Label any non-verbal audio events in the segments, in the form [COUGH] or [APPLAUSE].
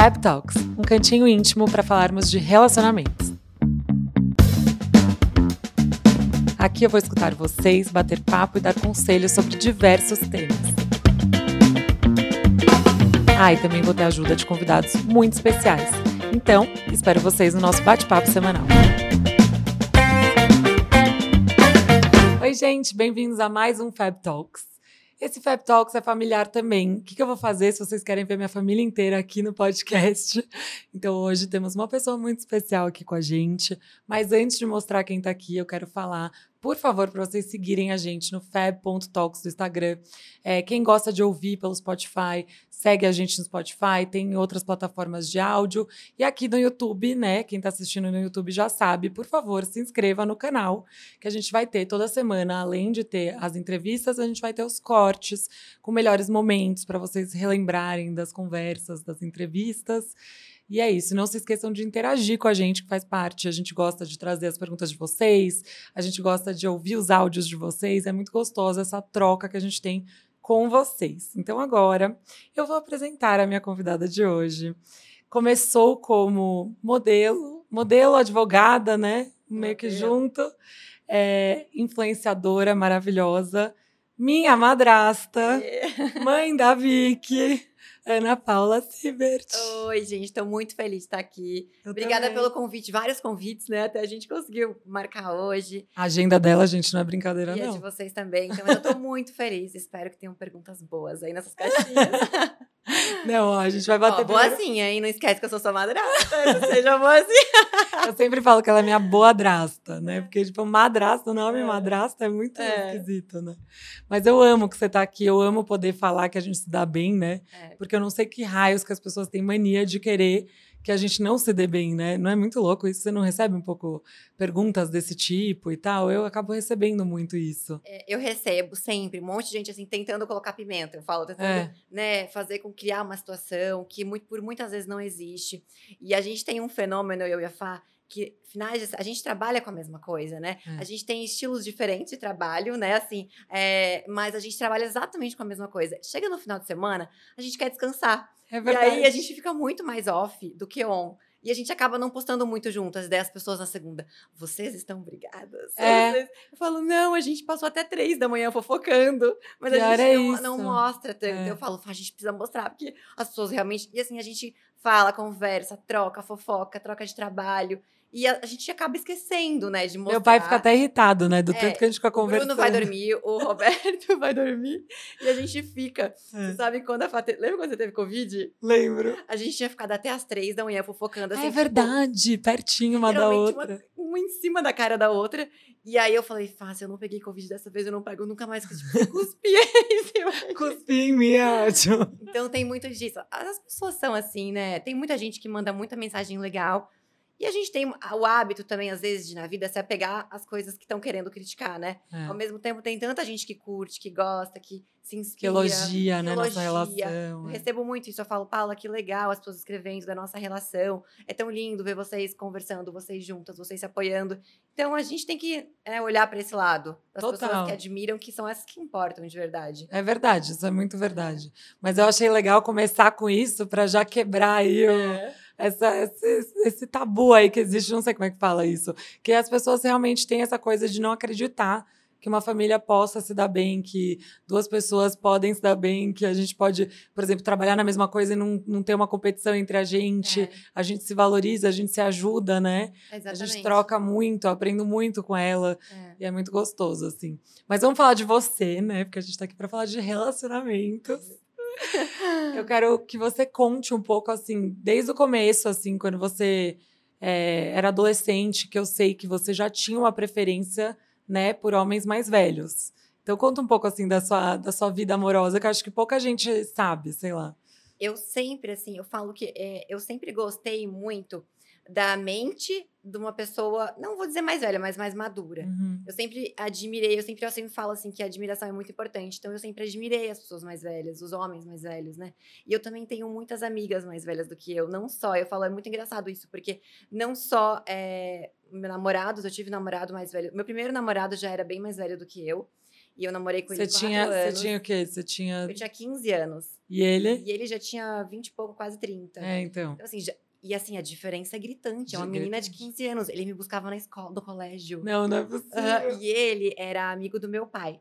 Fab Talks, um cantinho íntimo para falarmos de relacionamentos. Aqui eu vou escutar vocês, bater papo e dar conselhos sobre diversos temas. Ah, e também vou ter ajuda de convidados muito especiais. Então, espero vocês no nosso bate-papo semanal. Oi, gente, bem-vindos a mais um Fab Talks. Esse Fab Talks é familiar também. O que, que eu vou fazer se vocês querem ver minha família inteira aqui no podcast? [LAUGHS] Então, hoje temos uma pessoa muito especial aqui com a gente. Mas antes de mostrar quem está aqui, eu quero falar por favor, para vocês seguirem a gente no fab.talks do Instagram. É, quem gosta de ouvir pelo Spotify, segue a gente no Spotify, tem outras plataformas de áudio. E aqui no YouTube, né? Quem está assistindo no YouTube já sabe, por favor, se inscreva no canal, que a gente vai ter toda semana, além de ter as entrevistas, a gente vai ter os cortes com melhores momentos para vocês relembrarem das conversas, das entrevistas. E é isso. Não se esqueçam de interagir com a gente, que faz parte. A gente gosta de trazer as perguntas de vocês, a gente gosta de ouvir os áudios de vocês. É muito gostosa essa troca que a gente tem com vocês. Então, agora eu vou apresentar a minha convidada de hoje. Começou como modelo, modelo, advogada, né? Meio que junto. É, influenciadora maravilhosa. Minha madrasta, mãe da Vicky. Ana Paula Sibert. Oi, gente, estou muito feliz de estar aqui. Eu Obrigada também. pelo convite, vários convites, né? Até a gente conseguiu marcar hoje. A agenda dela, gente, não é brincadeira, e não. E a de vocês também. Então, eu estou muito feliz. Espero que tenham perguntas boas aí nessas caixinhas. [LAUGHS] [LAUGHS] Não, ó, a gente vai bater. Ó, boazinha, hein? Não esquece que eu sou sua madrasta. [LAUGHS] Seja boazinha. eu sempre falo que ela é minha boadrasta, né? Porque, tipo, madrasta, o nome é. madrasta é muito é. esquisito, né? Mas eu amo que você tá aqui, eu amo poder falar que a gente se dá bem, né? É. Porque eu não sei que raios que as pessoas têm mania de querer que a gente não se dê bem, né? Não é muito louco isso? Você não recebe um pouco perguntas desse tipo e tal? Eu acabo recebendo muito isso. É, eu recebo sempre um monte de gente assim tentando colocar pimenta. Eu falo, tentando, é. né, fazer com criar uma situação que muito, por muitas vezes não existe. E a gente tem um fenômeno, eu e a Fá, que finais a gente trabalha com a mesma coisa, né? É. A gente tem estilos diferentes de trabalho, né? Assim, é, mas a gente trabalha exatamente com a mesma coisa. Chega no final de semana, a gente quer descansar. É verdade. E aí a gente fica muito mais off do que on. E a gente acaba não postando muito junto, as 10 pessoas na segunda. Vocês estão brigadas? É. Eu falo, não, a gente passou até três da manhã fofocando. Mas Pior a gente é não, não, mostra tanto. É. Eu falo, a gente precisa mostrar, porque as pessoas realmente. E assim, a gente fala, conversa, troca, fofoca, troca de trabalho. E a, a, gente acaba esquecendo, né, de mostrar. Meu pai fica até irritado, né, do é, tanto que a gente fica conversando. O Bruno vai dormir, o Roberto [LAUGHS] vai dormir e a gente fica. É. Você sabe quando a Fate... Lembra quando você teve Covid? Lembro. A gente tinha ficado até as três da manhã fofocando assim. é tipo, verdade, tipo, pertinho uma da outra. Uma, uma, em cima da cara da outra. E aí eu falei, fácil, eu não peguei Covid dessa vez, eu não pego nunca mais. Tipo, cuspi [LAUGHS] em cima. Cuspi em mim, é ótimo. Então tem muito disso. As pessoas são assim, né? Tem muita gente que manda muita mensagem legal e a gente tem o hábito também, às vezes, de na vida se apegar às coisas que estão querendo criticar, né? É. Ao mesmo tempo, tem tanta gente que curte, que gosta, que se inspira. Que elogia, que né? Elogia. Nossa relação. Eu é. recebo muito isso. Eu falo, Paula, que legal as pessoas escrevendo da nossa relação. É tão lindo ver vocês conversando, vocês juntas, vocês se apoiando. Então, a gente tem que é, olhar para esse lado. Das Total. pessoas que admiram, que são essas que importam de verdade. É verdade, isso é muito verdade. Mas eu achei legal começar com isso para já quebrar aí o é essa, esse, esse, tabu aí que existe, não sei como é que fala isso, que as pessoas realmente têm essa coisa de não acreditar que uma família possa se dar bem, que duas pessoas podem se dar bem, que a gente pode, por exemplo, trabalhar na mesma coisa e não, não ter uma competição entre a gente, é. a gente se valoriza, a gente se ajuda, né? Exatamente. A gente troca muito, aprendo muito com ela é. e é muito gostoso, assim. Mas vamos falar de você, né? Porque a gente tá aqui para falar de relacionamentos. Eu quero que você conte um pouco, assim, desde o começo, assim, quando você é, era adolescente, que eu sei que você já tinha uma preferência, né, por homens mais velhos. Então conta um pouco, assim, da sua, da sua vida amorosa, que eu acho que pouca gente sabe, sei lá. Eu sempre, assim, eu falo que é, eu sempre gostei muito da mente de uma pessoa, não vou dizer mais velha, mas mais madura. Uhum. Eu sempre admirei, eu sempre, eu sempre falo assim que a admiração é muito importante. Então eu sempre admirei as pessoas mais velhas, os homens mais velhos, né? E eu também tenho muitas amigas mais velhas do que eu. Não só, eu falo, é muito engraçado isso, porque não só é, namorados, eu tive namorado mais velho. Meu primeiro namorado já era bem mais velho do que eu. E eu namorei com você ele tinha, quatro anos. Você tinha o quê? Você tinha... Eu tinha 15 anos. E ele? E ele já tinha 20 e pouco, quase 30. É, então. Então, assim, já- e assim, a diferença é gritante. É uma menina de gritante. 15 anos. Ele me buscava na escola, do colégio. Não, não é possível. E ele era amigo do meu pai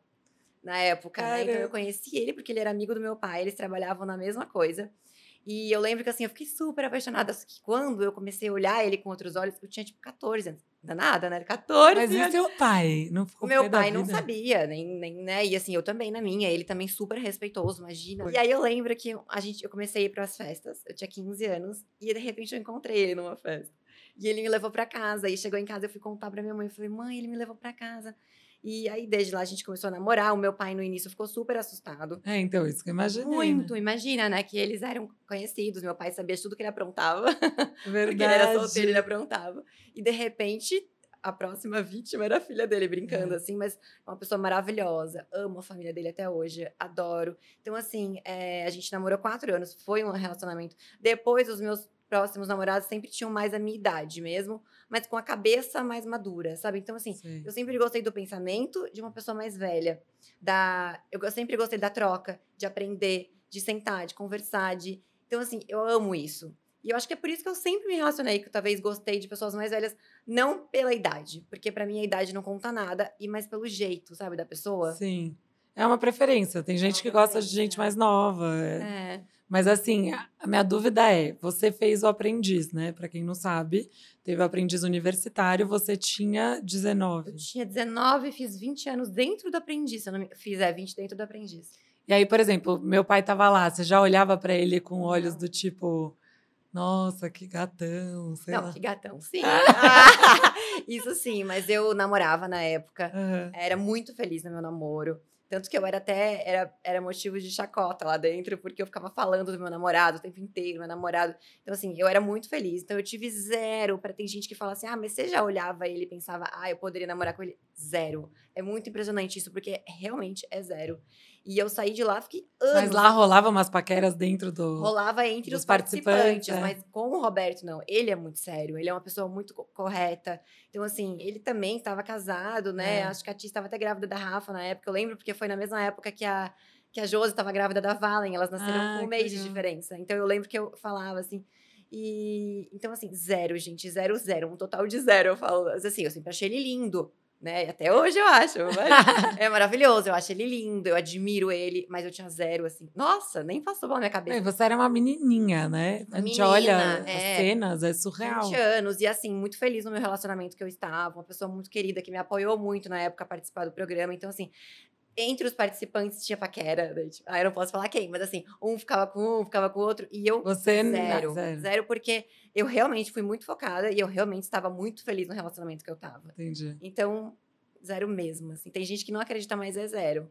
na época, né? Então eu conheci ele porque ele era amigo do meu pai, eles trabalhavam na mesma coisa. E eu lembro que assim, eu fiquei super apaixonada. Só que quando eu comecei a olhar ele com outros olhos, eu tinha tipo 14 anos. Ainda nada, né? 14 Mas e seu pai? Não ficou O meu pai não sabia, nem, nem, né? E assim, eu também na minha, ele também super respeitoso, imagina. Foi. E aí eu lembro que a gente, eu comecei a ir pras festas, eu tinha 15 anos, e de repente eu encontrei ele numa festa. E ele me levou pra casa, e chegou em casa, eu fui contar pra minha mãe, eu falei, mãe, ele me levou pra casa. E aí, desde lá, a gente começou a namorar, o meu pai no início ficou super assustado. É, então, isso que eu imaginei. Muito, Né? imagina, né? Que eles eram conhecidos, meu pai sabia tudo que ele aprontava. Verdade. [LAUGHS] Porque ele era solteiro, ele aprontava. E de repente, a próxima vítima era a filha dele, brincando, É. assim, mas é uma pessoa maravilhosa. Amo a família dele até hoje, adoro. Então, assim, é, a gente namorou quatro anos, foi um relacionamento. Depois, os meus próximos namorados sempre tinham mais a minha idade mesmo, mas com a cabeça mais madura, sabe? Então, assim, Sei. eu sempre gostei do pensamento de uma pessoa mais velha. Da, eu sempre gostei da troca, de aprender, de sentar, de conversar, de. Então, assim, eu amo isso. E eu acho que é por isso que eu sempre me relacionei, que eu talvez gostei de pessoas mais velhas, não pela idade, porque pra mim a idade não conta nada, e mais pelo jeito, sabe, da pessoa. Sim. É uma preferência. Tem gente uma que gosta de gente mais nova. é. É. Mas assim, a minha dúvida é: você fez o aprendiz, né? Pra quem não sabe, teve o aprendiz universitário, você tinha 19. Eu tinha 19, fiz 20 anos dentro do aprendiz. Eu não me... Fiz, é, 20 dentro do aprendiz. E aí, por exemplo, meu pai tava lá, você já olhava pra ele com olhos do tipo, nossa, que gatão, sei não, lá. que gatão, sim. [LAUGHS] Isso sim, mas eu namorava na época. Aham. Era muito feliz no meu namoro. Tanto que eu era até era, era motivo de chacota lá dentro, porque eu ficava falando do meu namorado o tempo inteiro, meu namorado. Então, assim, eu era muito feliz. Então, eu tive zero. Para tem gente que fala assim: ah, mas você já olhava ele e pensava, ah, eu poderia namorar com ele? Zero. É muito impressionante isso, porque realmente é zero. E eu saí de lá, fiquei anos. Mas lá rolava umas paqueras dentro do. Rolava entre os participantes, participantes, é. mas com o Roberto, não. Ele é muito sério, ele é uma pessoa muito co- correta. Então, assim, ele também estava casado, né? É. Acho que a Tia estava até grávida da Rafa na época. Eu lembro porque foi na mesma época que a, que a Josi estava grávida da Valen. Elas nasceram Ah, com um mês de diferença. Então, eu lembro que eu falava assim. E então, assim, zero, gente, zero, zero, um total de zero. Eu falo, assim, eu sempre achei ele lindo, né? E Até hoje eu acho. [LAUGHS] é maravilhoso, eu acho ele lindo, eu admiro ele, mas eu tinha zero, assim. Nossa, nem passou pela minha cabeça. É, você era uma menininha, né? A gente Menina, olha é. as cenas, é surreal. 20 anos, e assim, muito feliz no meu relacionamento que eu estava, uma pessoa muito querida que me apoiou muito na época a participar do programa. Então, assim, entre os participantes tinha paquera. Né? Tipo, ah, eu não posso falar quem, mas assim, um ficava com um, ficava com o outro, e eu. Você Zero, zero. zero. porque eu realmente fui muito focada e eu realmente estava muito feliz no relacionamento que eu tava. Entendi. Então, zero mesmo. Assim. Tem gente que não acredita, mas é zero.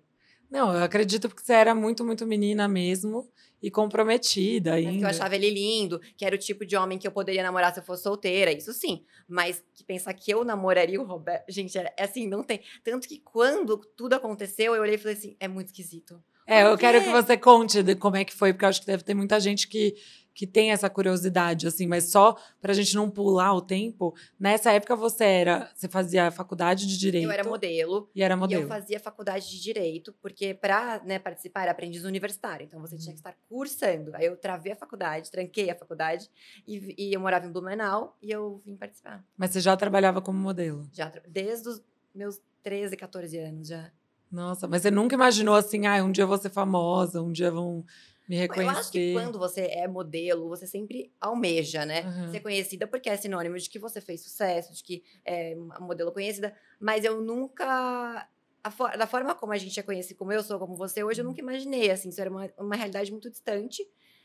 Não, eu acredito porque você era muito, muito menina mesmo e comprometida que ainda. eu achava ele lindo, que era o tipo de homem que eu poderia namorar se eu fosse solteira, isso sim. Mas que pensar que eu namoraria o Roberto. Gente, é é assim, não tem. Tanto que quando tudo aconteceu, eu olhei e falei assim: é muito esquisito. É, eu quero que você conte de como é que foi, porque eu acho que deve ter muita gente que, que tem essa curiosidade, assim, mas só pra gente não pular o tempo. Nessa época você era, você fazia faculdade de direito Eu era modelo. e era E modelo. eu fazia faculdade de direito, porque para né, participar era aprendiz universitário, então você Uhum. tinha que estar cursando. Aí eu travei a faculdade, tranquei a faculdade, e, e eu morava em Blumenau e eu vim participar. Mas você já trabalhava como modelo. Já, desde os meus 13, 14 anos já. Nossa, mas você nunca imaginou assim, ah, um dia eu vou ser famosa, um dia vão me reconhecer. Eu acho que quando você é modelo, você sempre almeja, né? Uhum. Ser conhecida porque é sinônimo de que você fez sucesso, de que é uma modelo conhecida. Mas eu nunca. a for- da forma como a gente é conhecido, como eu sou, como você, hoje eu Uhum. nunca imaginei, assim, isso era uma, uma realidade muito distante.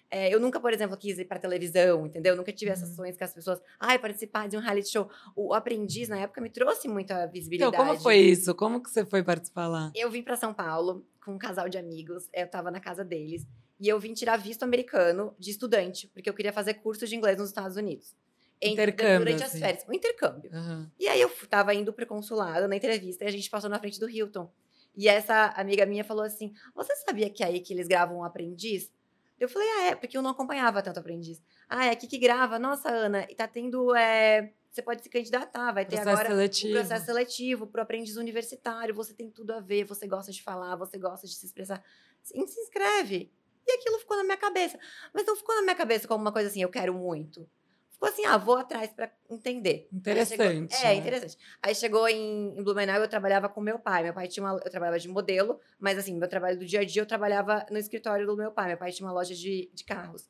É, eu nunca, por exemplo, quis ir pra televisão, entendeu? Eu nunca tive essas Uhum. sonhos que as pessoas, ai, participar de um reality show. O aprendiz, na época, me trouxe muita visibilidade. Então, como foi isso? Como que você foi participar lá? Eu vim para São Paulo com um casal de amigos, eu tava na casa deles, e eu vim tirar visto americano de estudante, porque eu queria fazer curso de inglês nos Estados Unidos. Em- Intercâmbio, Durante assim. as férias, um intercâmbio. Aham. E aí eu tava indo pro consulado na entrevista e a gente passou na frente do Hilton. E essa amiga minha falou assim: Você sabia que é aí que eles gravam um aprendiz? Eu falei, ah, é, porque eu não acompanhava tanto aprendiz. Ah, é aqui que grava. Nossa, Ana, e tá tendo é, você pode se candidatar, vai ter Processo agora seletivo. o processo seletivo para o aprendiz universitário, você tem tudo a ver, você gosta de falar, você gosta de se expressar. Se se inscreve. E aquilo ficou na minha cabeça. Mas não ficou na minha cabeça como uma coisa assim, eu quero muito. Ficou assim, ah, vou atrás para entender. Interessante. chegou- é, né? interessante. Aí chegou em, em Blumenau, eu trabalhava com meu pai. Meu pai tinha uma, eu trabalhava de modelo, mas assim, meu trabalho do dia a dia eu trabalhava no escritório do meu pai. Meu pai tinha uma loja de, de carros.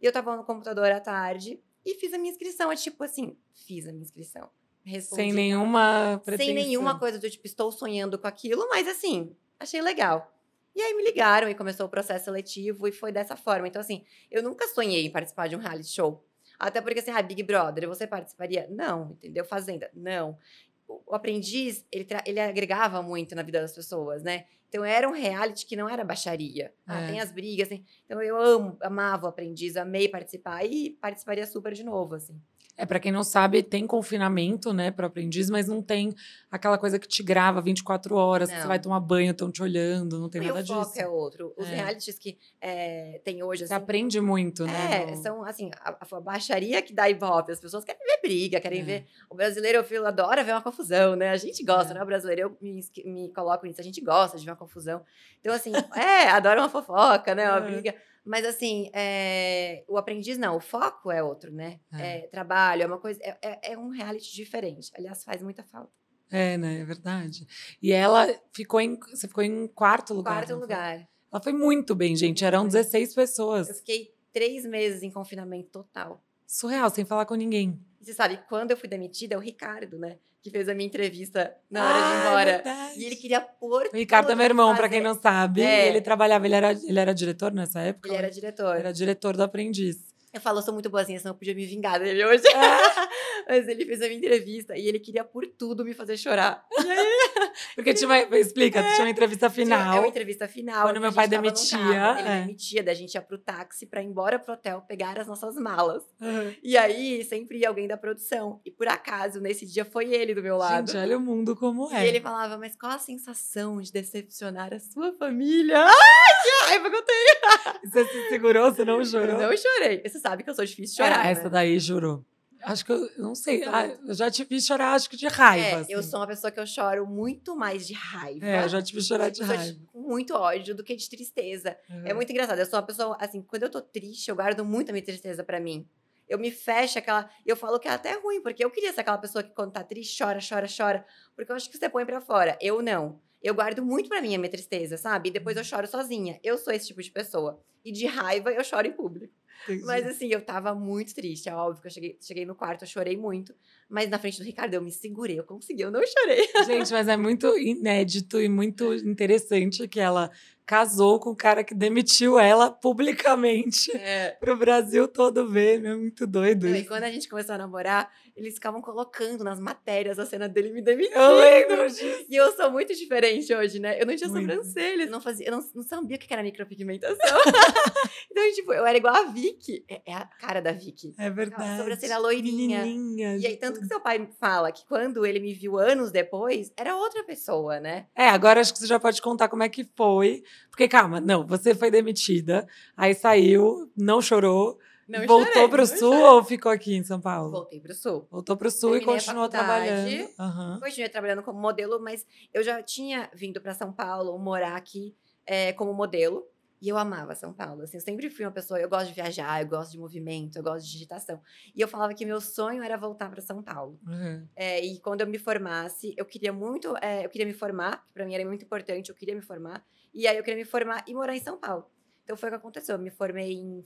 E eu tava no computador à tarde e fiz a minha inscrição. É tipo assim, fiz a minha inscrição. Respondi Sem nenhuma sem pretensão. nenhuma coisa do tipo, estou sonhando com aquilo, mas assim, achei legal. E aí me ligaram e começou o processo seletivo e foi dessa forma. Então, assim, eu nunca sonhei em participar de um reality show. Até porque, assim, ah, Big Brother, você participaria? Não, entendeu? Fazenda? Não. O, aprendiz, ele, ele agregava muito na vida das pessoas, né? Então, era um reality que não era baixaria. Ah, É. tem as brigas, tem... Então, eu amo, amava o aprendiz, amei participar e participaria super de novo, assim. É, pra quem não sabe, tem confinamento, né, para aprendiz, mas não tem aquela coisa que te grava 24 horas, você vai tomar banho, estão te olhando, não tem e nada o foco disso. é outro. Os É. realities que é, tem hoje, Você assim, aprende muito, né? É, no- são assim, a, a baixaria que dá ibope. As pessoas querem ver briga, querem É. ver. O brasileiro, eu filo, adora ver uma confusão, né? A gente gosta, É. né? O brasileiro, eu me, me coloco nisso, a gente gosta de ver uma confusão. Então, assim, é, adora uma fofoca, né? Uma É. briga. Mas, assim, é, o aprendiz não, o foco é outro, né? É. É, trabalho, é uma coisa. É, é- é um reality diferente. Aliás, faz muita falta. É, né? É verdade. E ela ficou em. Você ficou em quarto lugar. Quarto lugar. Ela foi muito bem, gente. Eram 16 pessoas. Eu fiquei três meses em confinamento total. Surreal, sem falar com ninguém. E você sabe, quando eu fui demitida, é o Ricardo, né? Que fez a minha entrevista na hora de ir Ah, é embora. verdade. E ele queria pôr. O Ricardo é meu irmão, pra pra quem não sabe. É. Ele trabalhava, ele era, ele era diretor nessa época? Ele era diretor. Era diretor do aprendiz. Eu falo, eu sou muito boazinha, senão eu podia me vingar dele hoje. [LAUGHS] Mas ele fez a minha entrevista e ele queria por tudo me fazer chorar. [LAUGHS] E aí, [LAUGHS] Porque tinha uma, explica, tinha uma entrevista final. É uma entrevista final. Quando meu pai demitia, carro, Ele é. demitia, daí a gente ia pro táxi pra ir embora pro hotel pegar as nossas malas. Aham. E aí sempre ia alguém da produção. E por acaso, nesse dia, foi ele do meu lado. Gente, olha o mundo como é. E ele falava, mas qual a sensação de decepcionar a sua família? [LAUGHS] Ai, que raiva que eu tenho! Você se segurou, você não chorou? Eu não chorei. Você sabe que eu sou difícil de chorar, É, essa né? daí jurou. Acho que eu não sei. Eu ah, eu já te vi chorar, acho que de raiva. É, assim. eu sou uma pessoa que eu choro muito mais de raiva. É, eu já te vi chorar de raiva. com muito ódio do que de tristeza. É muito engraçado. Eu sou uma pessoa, assim, quando eu tô triste, eu guardo muito a minha tristeza pra mim. Eu me fecho aquela. Eu falo que é até ruim, porque eu queria ser aquela pessoa que quando tá triste, chora, chora, chora. Porque eu acho que você põe pra fora. Eu não. Eu guardo muito pra mim a minha tristeza, sabe? E depois eu choro sozinha. Eu sou esse tipo de pessoa. E de raiva eu choro em público. Entendi. Mas assim, eu tava muito triste. É óbvio que eu cheguei, cheguei no quarto, eu chorei muito. Mas na frente do Ricardo, eu me segurei, eu consegui, eu não chorei. [LAUGHS] Gente, mas é muito inédito e muito interessante que ela casou com o cara que demitiu ela publicamente É. pro Brasil todo ver. É muito doido E quando a gente começou a namorar, eles ficavam colocando nas matérias a cena dele me demitindo. Eu lembro disso. E eu sou muito diferente hoje, né? Eu não tinha Muito. sobrancelha, eu não fazia, eu não, não sabia o que era micropigmentação. [LAUGHS] então, tipo, eu era igual a Vicky. É, é a cara da Vicky. É verdade. sobrancelha loirinha. Menininha. E aí, tanto que seu pai fala que quando ele me viu anos depois, era outra pessoa, né? É, agora acho que você já pode contar como é que foi. Porque, calma, não, você foi demitida, aí saiu, não chorou, Não voltou chorei, pro sul chorei. ou ficou aqui em São Paulo? Voltei pro sul. Voltou pro sul e Terminei a continuou trabalhando. Aham. Continuei trabalhando como modelo, mas eu já tinha vindo para São Paulo morar aqui eh, como modelo. E eu amava São Paulo. Assim, eu sempre fui uma pessoa. Eu gosto de viajar, eu gosto de movimento, eu gosto de digitação. E eu falava que meu sonho era voltar para São Paulo. Uhum. É, e quando eu me formasse, eu queria muito. é, eu queria me formar, que para mim era muito importante, eu queria me formar. E aí eu queria me formar e morar em São Paulo. Então foi o que aconteceu. Eu me formei em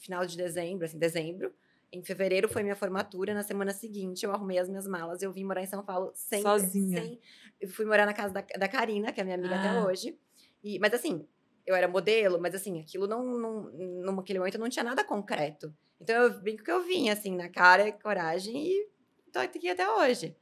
final de dezembro, assim, dezembro. Em fevereiro foi minha formatura. Na semana seguinte, eu arrumei as minhas malas. Eu vim morar em São Paulo sem. Sozinha. sem- eu fui morar na casa da, da Karina, que é minha amiga até Ah. hoje. E, mas assim, eu era modelo, mas assim, aquilo não, não. Naquele momento não tinha nada concreto. Então eu vim com o que eu vim, assim, na cara, coragem e tô aqui até hoje.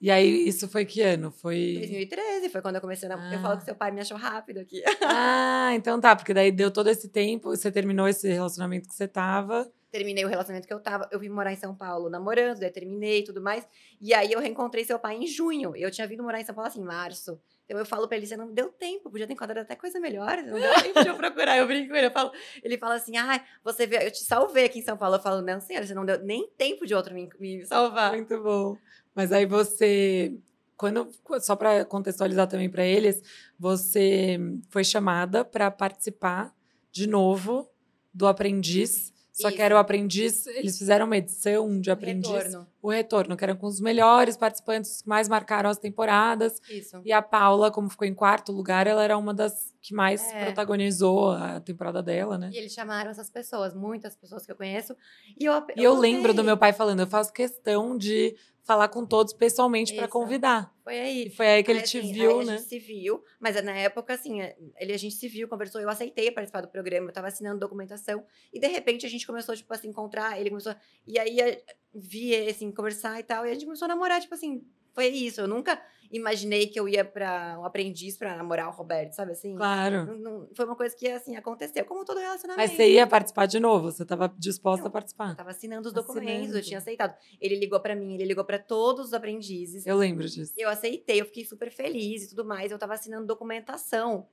E aí, isso foi que ano? Foi. 2013 foi quando eu comecei a. Eu Ah. falo que seu pai me achou rápido aqui. Ah, então tá, porque daí deu todo esse tempo, você terminou esse relacionamento que você tava. terminei o relacionamento que eu tava. Eu vim morar em São Paulo namorando, daí terminei e tudo mais. E aí eu reencontrei seu pai em junho. Eu tinha vindo morar em São Paulo assim, em março. Então eu falo pra ele, você não deu tempo, podia ter encontrado até coisa melhor, não deu tempo de eu procurar. Eu brinco com ele, eu falo, ele fala assim, ah, você vê, eu te salvei aqui em São Paulo. Eu falo, não, senhora, você não deu nem tempo de outro me, me salvar. Muito bom. Mas aí você, quando, só para contextualizar também para eles, você foi chamada para participar de novo do Aprendiz só Isso. que era o aprendiz, eles fizeram uma edição de aprendiz. O retorno. O retorno, que era com os melhores participantes que mais marcaram as temporadas. Isso. E a Paula, como ficou em quarto lugar, ela era uma das que mais é. protagonizou a temporada dela, né? E eles chamaram essas pessoas, muitas pessoas que eu conheço. E eu, eu, e eu lembro do meu pai falando, eu faço questão de falar com todos pessoalmente para convidar. Foi aí. E foi aí que ele te assim, viu, aí né? A gente se viu, mas na época, assim, é, ele, a gente se viu, conversou, eu aceitei participar do programa, eu tava assinando documentação, e de repente a gente começou, tipo, a se encontrar, ele começou. E aí vi, assim, conversar e tal, e a gente começou a namorar, tipo assim, foi isso. Eu nunca imaginei que eu ia para um aprendiz para namorar o Roberto, sabe assim? Claro. Não, não, foi uma coisa que, assim, aconteceu, como todo relacionamento. Mas você ia participar de novo? Você estava disposta a participar? Eu tava assinando os documentos, assinando. eu tinha aceitado. Ele ligou para mim, ele ligou para todos os aprendizes. Eu lembro disso. Eu aceitei, eu fiquei super feliz e tudo mais. Eu tava assinando documentação.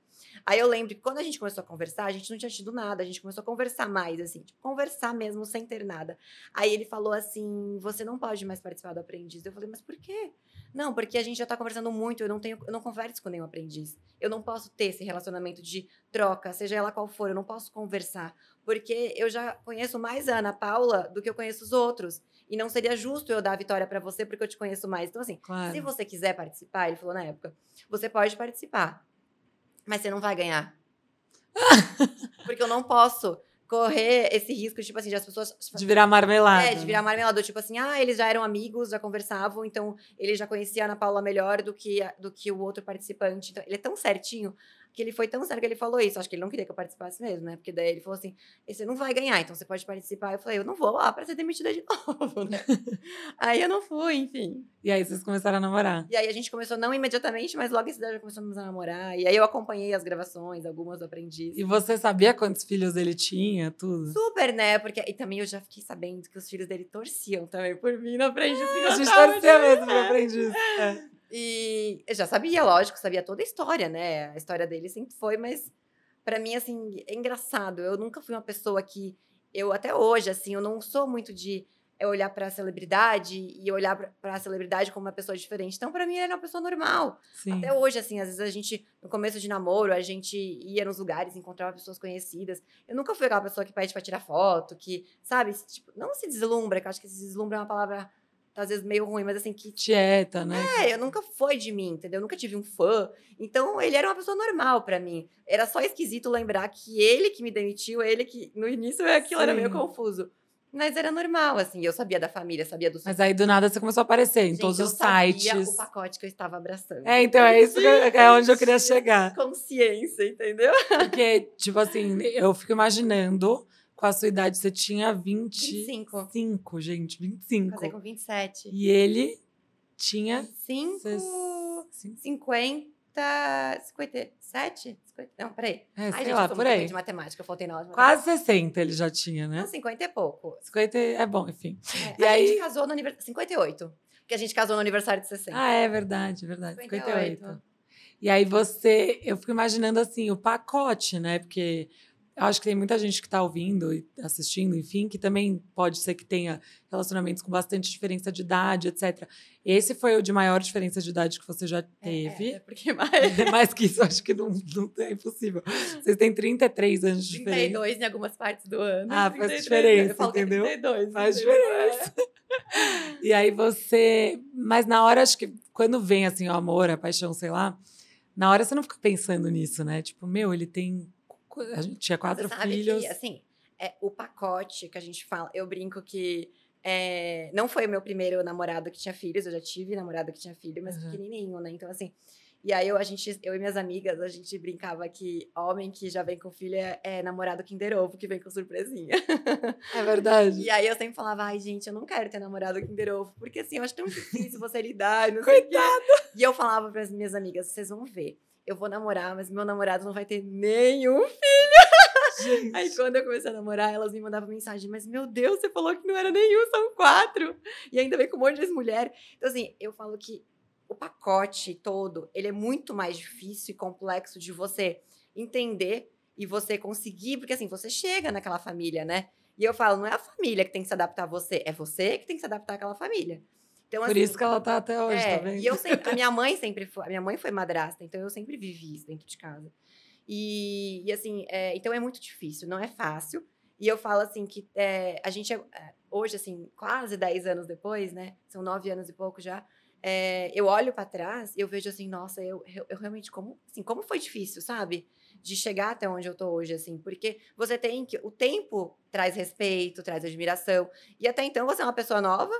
Aí eu lembro que quando a gente começou a conversar, a gente não tinha tido nada, a gente começou a conversar mais, assim, tipo, conversar mesmo sem ter nada. Aí ele falou assim: você não pode mais participar do aprendiz. Eu falei, mas por quê? Não, porque a gente já tá conversando muito, eu não tenho, eu não converso com nenhum aprendiz. Eu não posso ter esse relacionamento de troca, seja ela qual for, eu não posso conversar, porque eu já conheço mais a Ana Paula do que eu conheço os outros. E não seria justo eu dar a vitória para você porque eu te conheço mais. Então, assim, claro. se você quiser participar, ele falou na época, você pode participar, mas você não vai ganhar. [LAUGHS] porque eu não posso correr esse risco, tipo assim, de as pessoas. De virar marmelada. É, de virar marmelada. Tipo assim, ah, eles já eram amigos, já conversavam, então ele já conhecia a Ana Paula melhor do que, do que o outro participante. Então, ele é tão certinho que ele foi tão sério que ele falou isso. Acho que ele não queria que eu participasse mesmo, né? Porque daí ele falou assim: você não vai ganhar, então você pode participar. Eu falei: eu não vou lá para ser demitida de [LAUGHS] novo, né? [LAUGHS] aí eu não fui, enfim. E aí vocês começaram a namorar? E aí a gente começou, não imediatamente, mas logo em seguida já começamos a namorar. E aí eu acompanhei as gravações, algumas do aprendiz. E você sabia quantos filhos ele tinha, tudo? Super, né? Porque e também eu já fiquei sabendo que os filhos dele torciam também por mim no aprendiz. É, a gente torcia mesmo no aprendiz. É. E eu já sabia, lógico, sabia toda a história, né? A história dele sempre foi, mas para mim, assim, é engraçado. Eu nunca fui uma pessoa que. Eu, até hoje, assim, eu não sou muito de olhar para a celebridade e olhar para a celebridade como uma pessoa diferente. Então, para mim, ele era uma pessoa normal. Sim. Até hoje, assim, às vezes a gente, no começo de namoro, a gente ia nos lugares, encontrava pessoas conhecidas. Eu nunca fui aquela pessoa que pede para tirar foto, que, sabe, tipo, não se deslumbra, que eu acho que se deslumbra é uma palavra às vezes meio ruim, mas assim, que. Tieta, né? É, eu nunca foi de mim, entendeu? Eu nunca tive um fã. Então, ele era uma pessoa normal para mim. Era só esquisito lembrar que ele que me demitiu, ele que. No início aquilo Sim. era meio confuso. Mas era normal, assim. Eu sabia da família, sabia do. Mas aí do nada você começou a aparecer em Gente, todos os sites. o pacote que eu estava abraçando. É, então é isso que eu, é onde eu queria chegar. Consciência, entendeu? Porque, tipo assim, [LAUGHS] eu fico imaginando com a sua idade, você tinha 25. 25, gente, 25. Casei com 27. E ele tinha. 5. 50. 57? 50, não, peraí. É, Ai, sei gente, lá, por aí. de matemática, eu faltei na aula. Quase 60 ele já tinha, né? Não, 50 é pouco. 50 é bom, enfim. É, e a aí... gente casou no aniversário. 58. Porque a gente casou no aniversário de 60. Ah, é verdade, verdade. 58. 58. E aí você. Eu fico imaginando assim, o pacote, né? Porque eu acho que tem muita gente que está ouvindo e assistindo, enfim, que também pode ser que tenha relacionamentos com bastante diferença de idade, etc. Esse foi o de maior diferença de idade que você já teve. É, é porque mais... [LAUGHS] mais que isso, acho que não, não é impossível. Vocês têm 33 anos de diferença. 32 em algumas partes do ano. Ah, faz diferença, eu entendeu? 32, faz diferença. e aí você... Mas na hora, acho que quando vem, assim, o amor, a paixão, sei lá, na hora você não fica pensando nisso, né? Tipo, meu, ele tem a gente tinha quatro Você sabe filhos. Que, assim, é, o pacote que a gente fala, eu brinco que é, não foi o meu primeiro namorado que tinha filhos, eu já tive namorado que tinha filho, mas uhum. pequenininho, né? Então, assim, e aí eu, a gente, eu e minhas amigas, a gente brincava que homem que já vem com filho é, é namorado Kinder Ovo, que vem com surpresinha. É verdade. e aí eu sempre falava, ai, gente, eu não quero ter namorado Kinder Ovo, porque assim, eu acho tão difícil você lidar. Não Coitada! E eu falava para as minhas amigas, vocês vão ver eu vou namorar, mas meu namorado não vai ter nenhum filho. Gente. Aí quando eu comecei a namorar, elas me mandavam mensagem, mas meu Deus, você falou que não era nenhum, são quatro. E ainda vem com um monte de mulher. Então, assim, eu falo que o pacote todo, ele é muito mais difícil e complexo de você entender e você conseguir, porque assim, você chega naquela família, né? E eu falo, não é a família que tem que se adaptar a você, é você que tem que se adaptar àquela família. Então, Por assim, isso que ela tá até hoje, é, tá vendo? E eu sempre, a minha [LAUGHS] mãe sempre foi, a minha mãe foi madrasta, então eu sempre vivi isso dentro de casa. E, e assim, é, então é muito difícil, não é fácil. E eu falo assim que é, a gente, é, hoje, assim, quase 10 anos depois, né? São nove anos e pouco já. É, eu olho para trás e eu vejo assim, nossa, eu, eu, eu, realmente, como, assim, como foi difícil, sabe? De chegar até onde eu tô hoje, assim, porque você tem que. O tempo traz respeito, traz admiração. E até então você é uma pessoa nova,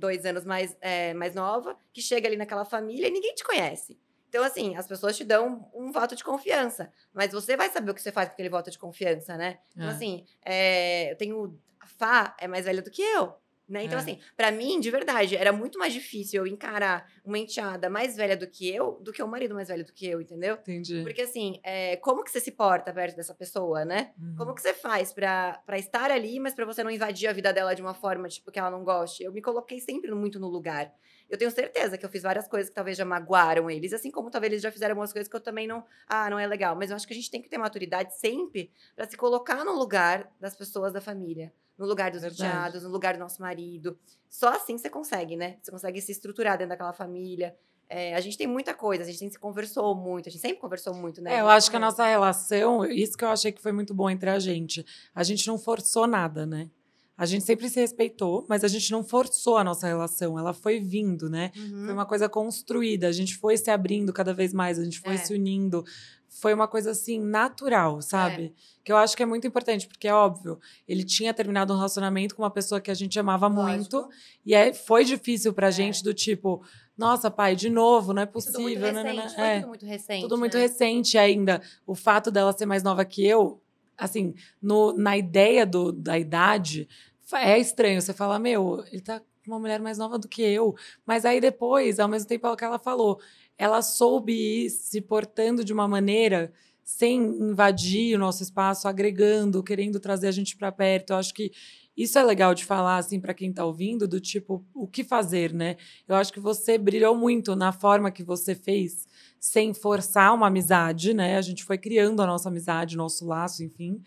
32 anos mais, é, mais nova, que chega ali naquela família e ninguém te conhece. Então, assim, as pessoas te dão um voto de confiança, mas você vai saber o que você faz com aquele voto de confiança, né? Então, é. assim, é, eu tenho. A Fá é mais velha do que eu. Né? Então, é. assim, para mim, de verdade, era muito mais difícil eu encarar uma enteada mais velha do que eu, do que o marido mais velho do que eu, entendeu? Entendi. Porque, assim, é, como que você se porta perto dessa pessoa, né? Uhum. Como que você faz pra, pra estar ali, mas pra você não invadir a vida dela de uma forma, tipo, que ela não goste? Eu me coloquei sempre muito no lugar. Eu tenho certeza que eu fiz várias coisas que talvez já magoaram eles, assim como talvez eles já fizeram algumas coisas que eu também não. Ah, não é legal. Mas eu acho que a gente tem que ter maturidade sempre para se colocar no lugar das pessoas da família no lugar dos enteados, no lugar do nosso marido. Só assim você consegue, né? Você consegue se estruturar dentro daquela família. É, a gente tem muita coisa, a gente sempre conversou muito, a gente sempre conversou muito, né? É, eu acho que a nossa relação, isso que eu achei que foi muito bom entre a gente. A gente não forçou nada, né? A gente sempre se respeitou, mas a gente não forçou a nossa relação. Ela foi vindo, né? Uhum. Foi uma coisa construída. A gente foi se abrindo cada vez mais, a gente foi é. se unindo foi uma coisa assim natural, sabe? É. Que eu acho que é muito importante, porque é óbvio, ele tinha terminado um relacionamento com uma pessoa que a gente amava Lógico. muito, e é, foi difícil pra é. gente do tipo, nossa, pai, de novo, não é possível, tudo muito recente, né, Foi é, tudo muito recente. Tudo muito né? recente ainda. O fato dela ser mais nova que eu, assim, no, na ideia do, da idade, é estranho. Você fala, meu, ele tá com uma mulher mais nova do que eu. Mas aí depois, ao mesmo tempo que ela falou, ela soube ir se portando de uma maneira sem invadir o nosso espaço, agregando, querendo trazer a gente para perto. Eu acho que isso é legal de falar assim para quem está ouvindo, do tipo, o que fazer, né? Eu acho que você brilhou muito na forma que você fez, sem forçar uma amizade, né? A gente foi criando a nossa amizade, nosso laço, enfim.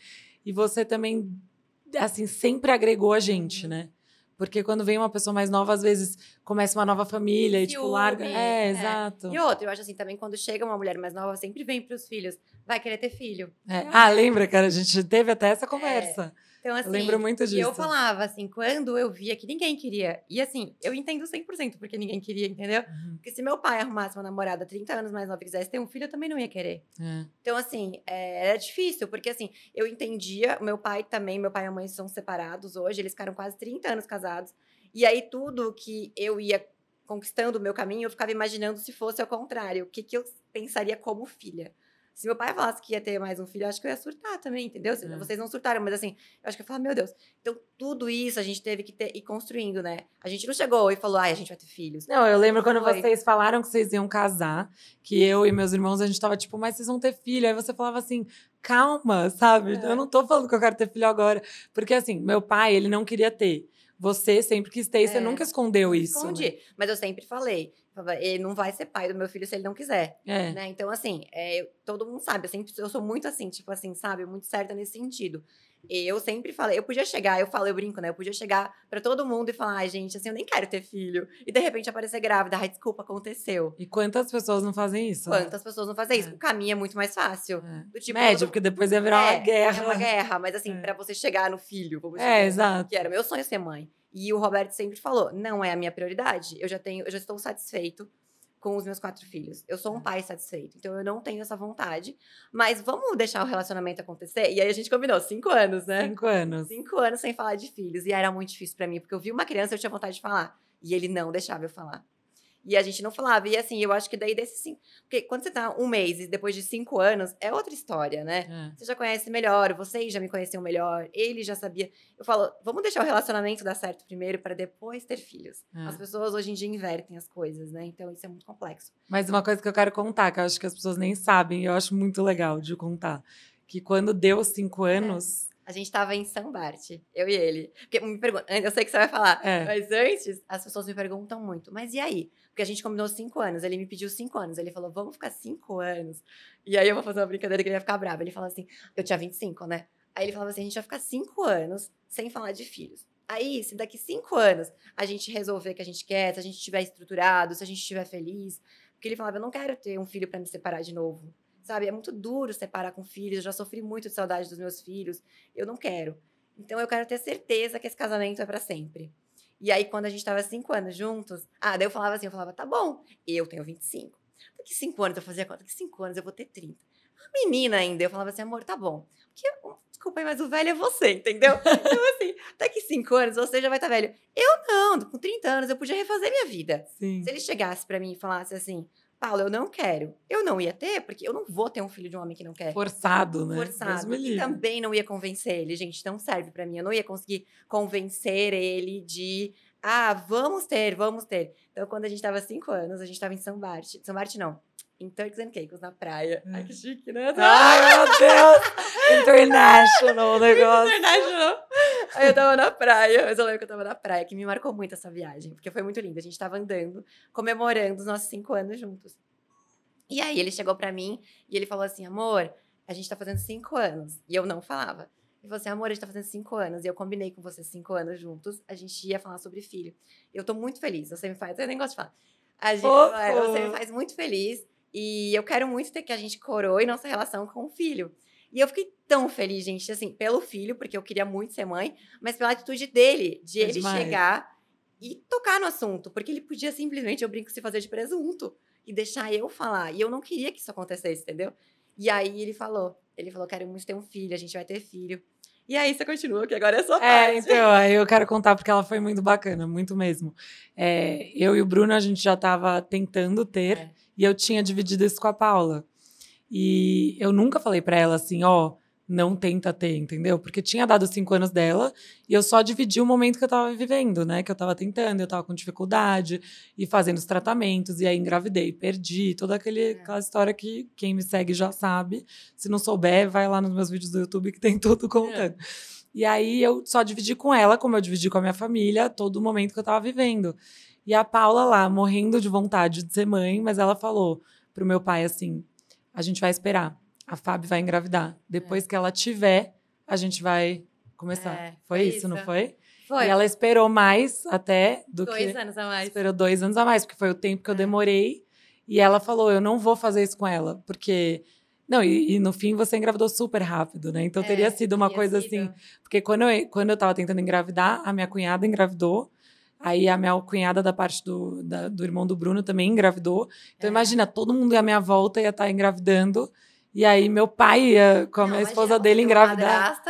E você também assim sempre agregou a gente, né? Porque quando vem uma pessoa mais nova, às vezes começa uma nova família e, tipo, larga. É, é, exato. E outra, eu acho assim, também quando chega uma mulher mais nova, sempre vem para os filhos, vai querer ter filho. É. Ah, lembra, cara? A gente teve até essa conversa. Então, assim, eu lembro muito disso. E eu falava, assim, quando eu via que ninguém queria. E assim, eu entendo 100% porque ninguém queria, entendeu? Uhum. Porque se meu pai arrumasse uma namorada 30 anos mais nova e quisesse ter um filho, eu também não ia querer. É. Então, assim, é, era difícil, porque assim, eu entendia, meu pai também, meu pai e a mãe são separados hoje, eles ficaram quase 30 anos casados. E aí, tudo que eu ia conquistando o meu caminho, eu ficava imaginando se fosse ao contrário, o que, que eu pensaria como filha. Se meu pai falasse que ia ter mais um filho, eu acho que eu ia surtar também, entendeu? É. Vocês não surtaram, mas assim, eu acho que eu ia falar, meu Deus. Então, tudo isso a gente teve que ter, ir construindo, né? A gente não chegou e falou, ai, a gente vai ter filhos. Não, eu lembro quando Foi. vocês falaram que vocês iam casar, que eu e meus irmãos, a gente tava tipo, mas vocês vão ter filho. Aí você falava assim, calma, sabe? É. Eu não tô falando que eu quero ter filho agora. Porque assim, meu pai, ele não queria ter. Você sempre quis ter, é. você nunca escondeu isso. Escondi, né? mas eu sempre falei. Ele não vai ser pai do meu filho se ele não quiser. É. Né? Então, assim, é, todo mundo sabe. Eu, sempre, eu sou muito assim, tipo assim, sabe? Muito certa nesse sentido. Eu sempre falei, eu podia chegar, eu falo, eu brinco, né? Eu podia chegar para todo mundo e falar, ai, gente, assim, eu nem quero ter filho. E de repente aparecer grávida, ai, desculpa, aconteceu. E quantas pessoas não fazem isso? Quantas né? pessoas não fazem isso? É. O caminho é muito mais fácil. É. Do tipo, Médio, porque depois ia virar é, uma guerra. É uma guerra, mas assim, é. para você chegar no filho, vamos dizer. É, exato. Que era meu sonho ser mãe. E o Roberto sempre falou: não é a minha prioridade. Eu já tenho, eu já estou satisfeito com os meus quatro filhos. Eu sou um pai satisfeito, então eu não tenho essa vontade. Mas vamos deixar o relacionamento acontecer? E aí a gente combinou cinco anos, né? Cinco anos. Cinco anos sem falar de filhos. E era muito difícil para mim, porque eu vi uma criança e eu tinha vontade de falar. E ele não deixava eu falar. E a gente não falava. E assim, eu acho que daí desse sim. Porque quando você tá um mês e depois de cinco anos, é outra história, né? É. Você já conhece melhor, vocês já me conheciam melhor, ele já sabia. Eu falo, vamos deixar o relacionamento dar certo primeiro para depois ter filhos. É. As pessoas hoje em dia invertem as coisas, né? Então isso é muito complexo. Mas uma coisa que eu quero contar, que eu acho que as pessoas nem sabem, e eu acho muito legal de contar, que quando deu cinco é. anos. É A gente tava em São Bart, eu e ele. Porque me pergunta, eu sei que você vai falar, É. mas antes as pessoas me perguntam muito, mas e aí? Porque a gente combinou cinco anos, ele me pediu cinco anos. Ele falou, vamos ficar cinco anos. E aí eu vou fazer uma brincadeira que ele ia ficar bravo. Ele falou assim, eu tinha 25, né? Aí ele falava assim, a gente vai ficar cinco anos sem falar de filhos. Aí, se daqui cinco anos a gente resolver o que a gente quer, se a gente estiver estruturado, se a gente estiver feliz. Porque ele falava, eu não quero ter um filho para me separar de novo. Sabe? É muito duro separar com filhos. Eu já sofri muito de saudade dos meus filhos. Eu não quero. Então eu quero ter certeza que esse casamento é para sempre. E aí, quando a gente tava cinco anos juntos, ah, daí eu falava assim, eu falava, tá bom, eu tenho 25. Daqui cinco anos eu fazia conta, daqui cinco anos eu vou ter 30. A menina ainda, eu falava assim, amor, tá bom. Porque, desculpa aí, mas o velho é você, entendeu? [LAUGHS] Então, assim, daqui cinco anos você já vai estar velho. Eu não, com 30 anos eu podia refazer minha vida. Sim. Se ele chegasse pra mim e falasse assim, Paulo, eu não quero. Eu não ia ter, porque eu não vou ter um filho de um homem que não quer Forçado, né? Forçado. E também não ia convencer ele, gente, não serve pra mim. Eu não ia conseguir convencer ele de, ah, vamos ter, vamos ter. Então, quando a gente tava cinco anos, a gente tava em São Bart. São Bart, não. Em Turks and Caicos, na praia. Ai, que chique, né? Ai, meu Deus! [LAUGHS] International o negócio. International. Aí eu tava na praia, mas eu lembro que eu tava na praia, que me marcou muito essa viagem, porque foi muito linda. A gente tava andando, comemorando os nossos cinco anos juntos. E aí ele chegou pra mim e ele falou assim: amor, a gente tá fazendo cinco anos. E eu não falava. Ele falou assim: amor, a gente tá fazendo cinco anos. E eu combinei com você cinco anos juntos, a gente ia falar sobre filho. Eu tô muito feliz, você me faz, eu nem gosto de falar. A gente, é, você me faz muito feliz. E eu quero muito ter que a gente coroe nossa relação com o filho. E eu fiquei tão feliz, gente, assim, pelo filho, porque eu queria muito ser mãe, mas pela atitude dele, de É ele demais. chegar e tocar no assunto, porque ele podia simplesmente, eu brinco, se fazer de presunto e deixar eu falar. E eu não queria que isso acontecesse, entendeu? E aí ele falou, ele falou, quero muito ter um filho, a gente vai ter filho. E aí você continua, que agora é sua É, parte. então, aí eu quero contar porque ela foi muito bacana, muito mesmo. É, eu e o Bruno, a gente já tava tentando ter, É. e eu tinha dividido isso com a Paula. E eu nunca falei pra ela assim, ó, não tenta ter, entendeu? Porque tinha dado cinco anos dela e eu só dividi o momento que eu tava vivendo, né? Que eu tava tentando, eu tava com dificuldade e fazendo os tratamentos, e aí engravidei, perdi, toda aquele, É. aquela história que quem me segue já sabe. Se não souber, vai lá nos meus vídeos do YouTube que tem tudo contando. E aí eu só dividi com ela, como eu dividi com a minha família, todo o momento que eu tava vivendo. E a Paula lá, morrendo de vontade de ser mãe, mas ela falou pro meu pai assim: a gente vai esperar. A Fábio vai engravidar. Depois que ela tiver, a gente vai começar. É, foi, foi isso, não isso. foi? Foi, E ela esperou mais até do dois que. anos a mais. Esperou dois anos a mais, porque foi o tempo que eu É. demorei. E ela falou: eu não vou fazer isso com ela, porque. Não, e, e no fim você engravidou super rápido, né? Então É, teria sido uma coisa sido. assim. Porque quando eu, quando eu tava tentando engravidar, a minha cunhada engravidou. Aí a minha cunhada da parte do, da- do irmão do Bruno também engravidou. Então É. imagina, todo mundo à minha volta ia estar engravidando. E aí meu pai ia com a Não, minha imagina, esposa dele engravidar.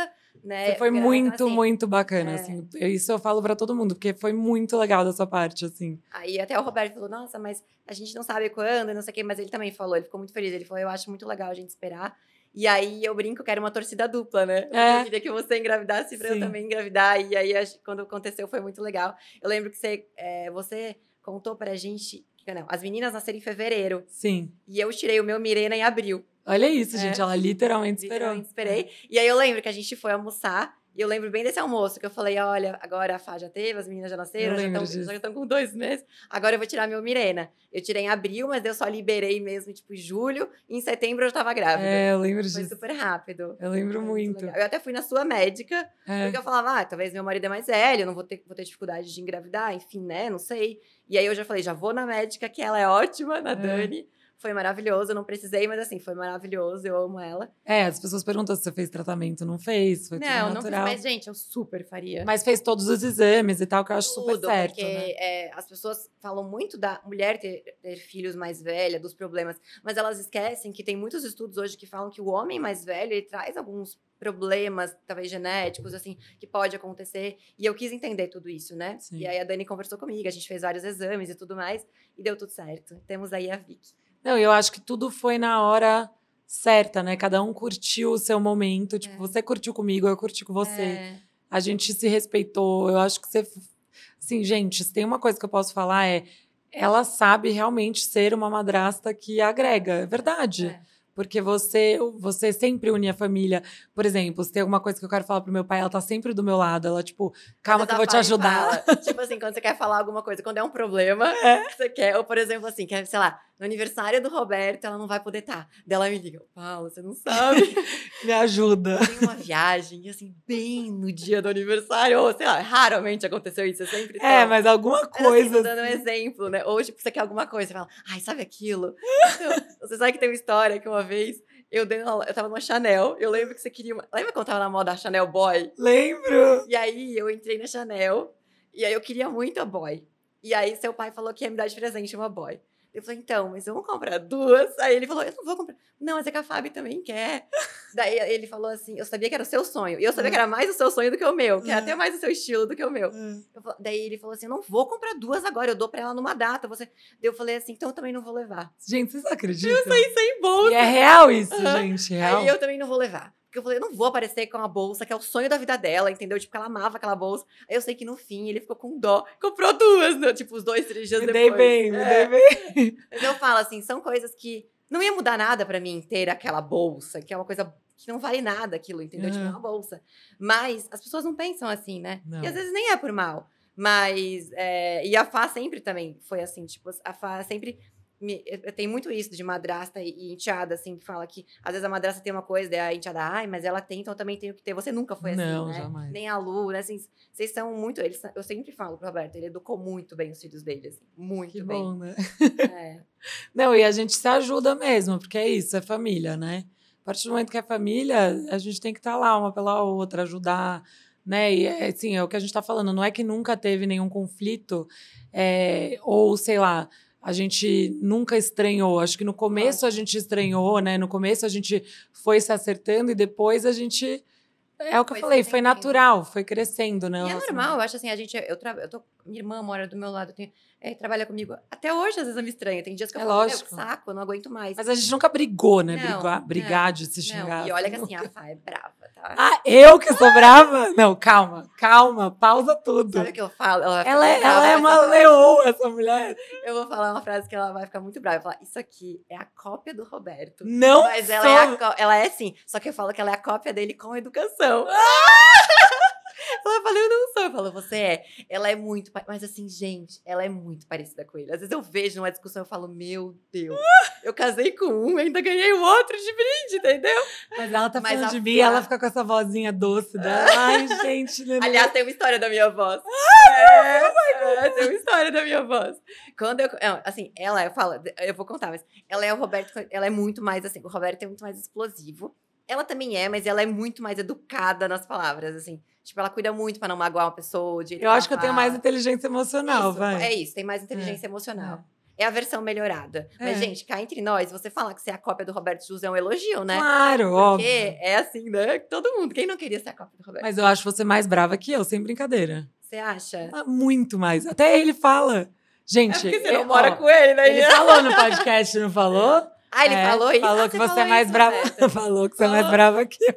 né, foi muito, assim. muito bacana, É. assim. Isso eu falo pra todo mundo, porque foi muito legal da sua parte, assim. Aí até o Roberto falou, nossa, mas a gente não sabe quando, não sei o quê, mas ele também falou, ele ficou muito feliz. Ele falou, eu acho muito legal a gente esperar. E aí eu brinco que era uma torcida dupla, né? Porque É. Eu queria que você engravidasse pra eu Sim. também engravidar. E aí quando aconteceu foi muito legal. Eu lembro que você, é, você contou pra gente. Não, as meninas nasceram em fevereiro. Sim. E eu tirei o meu Mirena em abril. Olha isso, É. gente. Ela literalmente esperou. Literalmente esperei. E aí eu lembro que a gente foi almoçar. E eu lembro bem desse almoço, que eu falei, olha, agora a Fá já teve, as meninas já nasceram, já estão com dois meses. Agora eu vou tirar meu Mirena. Eu tirei em abril, mas eu só liberei mesmo, tipo, em julho. E em setembro eu já tava grávida. É, eu lembro Foi disso. super rápido. Eu lembro Foi muito. legal. Eu até fui na sua médica, É. porque eu falava, ah, talvez meu marido é mais velho, eu não vou ter, vou ter dificuldade de engravidar, enfim, né? Não sei. E aí eu já falei, já vou na médica, que ela é ótima, na Dani. Foi maravilhoso, eu não precisei, mas assim, foi maravilhoso, eu amo ela. É, as pessoas perguntam se você fez tratamento. Não fez, foi não, tudo não fiz, natural. mas gente, eu super faria. Mas fez todos os exames e tal, que eu acho super Tudo, certo, porque né? é, as pessoas falam muito da mulher ter, ter filhos mais velha, dos problemas, mas elas esquecem que tem muitos estudos hoje que falam que o homem mais velho ele traz alguns problemas, talvez genéticos, assim, que pode acontecer. E eu quis entender tudo isso, né? Sim. E aí a Dani conversou comigo, a gente fez vários exames e tudo mais, e deu tudo certo. Temos aí a Vicky. Não, eu acho que tudo foi na hora certa, né? Cada um curtiu o seu momento. Tipo, É. você curtiu comigo, eu curti com você. É, A gente se respeitou. Eu acho que você. Assim, gente, se tem uma coisa que eu posso falar é. Ela sabe realmente ser uma madrasta que agrega. É verdade. é. porque você você sempre une a família. Por exemplo, se tem alguma coisa que eu quero falar pro meu pai, ela tá sempre do meu lado. Ela, tipo, calma que eu vou te ajudar. Tipo assim, quando você quer falar alguma coisa, quando é um problema, [LAUGHS] é. você quer, ou por exemplo, assim, quer, sei lá, no aniversário do Roberto, ela não vai poder estar. Tá. Daí ela me liga, Paula, você não sabe. [LAUGHS] me ajuda. Tem uma viagem, assim, bem no dia do aniversário, ou sei lá, raramente aconteceu isso, eu sempre É, tô. mas alguma assim, coisa. Assim, dando um exemplo, né? Ou, tipo, você quer alguma coisa, você fala, ai, sabe aquilo? Então, você sabe que tem uma história que uma vez eu, dei uma, eu tava numa Chanel, eu lembro que você queria. Uma, lembra quando tava na moda da Chanel Boy? Lembro! E aí eu entrei na Chanel, e aí eu queria muito a Boy. E aí seu pai falou que ia me dar de presente uma Boy. Eu falei, então, mas vamos comprar duas? Aí ele falou, eu não vou comprar. Não, mas é que a Fábio também quer. Daí ele falou assim, eu sabia que era o seu sonho. E eu sabia que era mais o seu sonho do que o meu, que era até mais o seu estilo do que o meu. Eu, daí ele falou assim, eu não vou comprar duas agora, eu dou pra ela numa data. Você... Daí eu falei assim, então eu também não vou levar. Gente, vocês acreditam? Eu saí sem bolsa. E é real isso, gente, real. Aí eu também não vou levar. Porque eu falei, eu não vou aparecer com a bolsa, que é o sonho da vida dela, entendeu? Tipo, que ela amava aquela bolsa. Aí eu sei que no fim ele ficou com dó, comprou duas, né? Tipo, os dois, três dias me depois. Dei bem, me é. dei bem. [LAUGHS] Mas eu falo assim, são coisas que não ia mudar nada para mim ter aquela bolsa, que é uma coisa que não vale nada aquilo, entendeu? Tipo, é uma bolsa. Mas as pessoas não pensam assim, né? Não. E às vezes nem é por mal. Mas, é, e a Fá sempre também foi assim, tipo, a Fá sempre me, tem muito isso de madrasta e, enteada, assim, que fala que às vezes a madrasta tem uma coisa, daí a enteada, ai, mas ela tem, então eu também tenho que ter. Você nunca foi assim, Não, né? Jamais. Nem a Lu, né? Assim, vocês são muito. Eles, eu sempre falo pro Roberto, ele educou muito bem os filhos dele, assim, muito que bem. Bom, né? É. [LAUGHS] Não, e a gente se ajuda mesmo, porque é isso, é família, né? A partir do momento que é família, a gente tem que estar tá lá uma pela outra, ajudar né? E assim, é o que a gente está falando, não é que nunca teve nenhum conflito, é, ou sei lá, a gente nunca estranhou. Acho que no começo a gente estranhou, né? No começo a gente foi se acertando e depois a gente. É o que eu falei, foi natural, foi crescendo, né? E é normal, eu acho assim, a gente. Eu, tra... eu tô, minha irmã mora do meu lado, eu tenho é, trabalha comigo. Até hoje, às vezes, eu me estranho. Tem dias que eu é falo, lógico. saco, eu não aguento mais. Mas a gente nunca brigou, né? Não, brigar, brigar de se xingar. Não. E olha que assim, a Fá é brava, tá? Ah, eu que sou brava? Não, calma, calma, pausa tudo. Sabe o que eu falo? Ela, ela, é, ela é uma leoa, essa mulher. Eu vou falar uma frase que ela vai ficar muito brava. Falar, isso aqui é a cópia do Roberto. Não Mas sou. ela é, a, ela é assim, só que eu falo que ela é a cópia dele com educação. Ela falou, eu não sou. Eu falo, você é. Ela é muito. Mas assim, gente, ela é muito parecida com ele. Às vezes eu vejo numa discussão eu falo, meu Deus, eu casei com um, ainda ganhei o outro de brinde, entendeu? Mas ela tá falando de mim, ela fica com essa vozinha doce dela. [LAUGHS] Ai, gente. Né? Aliás, tem uma história da minha voz. é, é, tem uma história da minha voz. Quando eu. Assim, ela, eu falo, eu vou contar, mas ela é o Roberto, ela é muito mais assim, o Roberto é muito mais explosivo. Ela também é, mas ela é muito mais educada nas palavras, assim. Tipo, ela cuida muito para não magoar uma pessoa. De eu acho que eu tenho mais inteligência emocional, isso, vai. É isso, tem mais inteligência é. emocional. É. é. a versão melhorada. É. Mas, gente, cá entre nós, você falar que você é a cópia do Roberto Jus é um elogio, né? Claro, Porque óbvio. é assim, né? Todo mundo. Quem não queria ser a cópia do Roberto? Mas eu acho você mais brava que eu, sem brincadeira. Você acha? Ah, muito mais. Até ele fala. Gente. É porque você não mora ó, com ele, né? Ele falou no podcast, não falou? Ah, ele é, falou isso? Falou ah, que você, você é mais brava. [LAUGHS] falou que você falou. é mais brava que eu.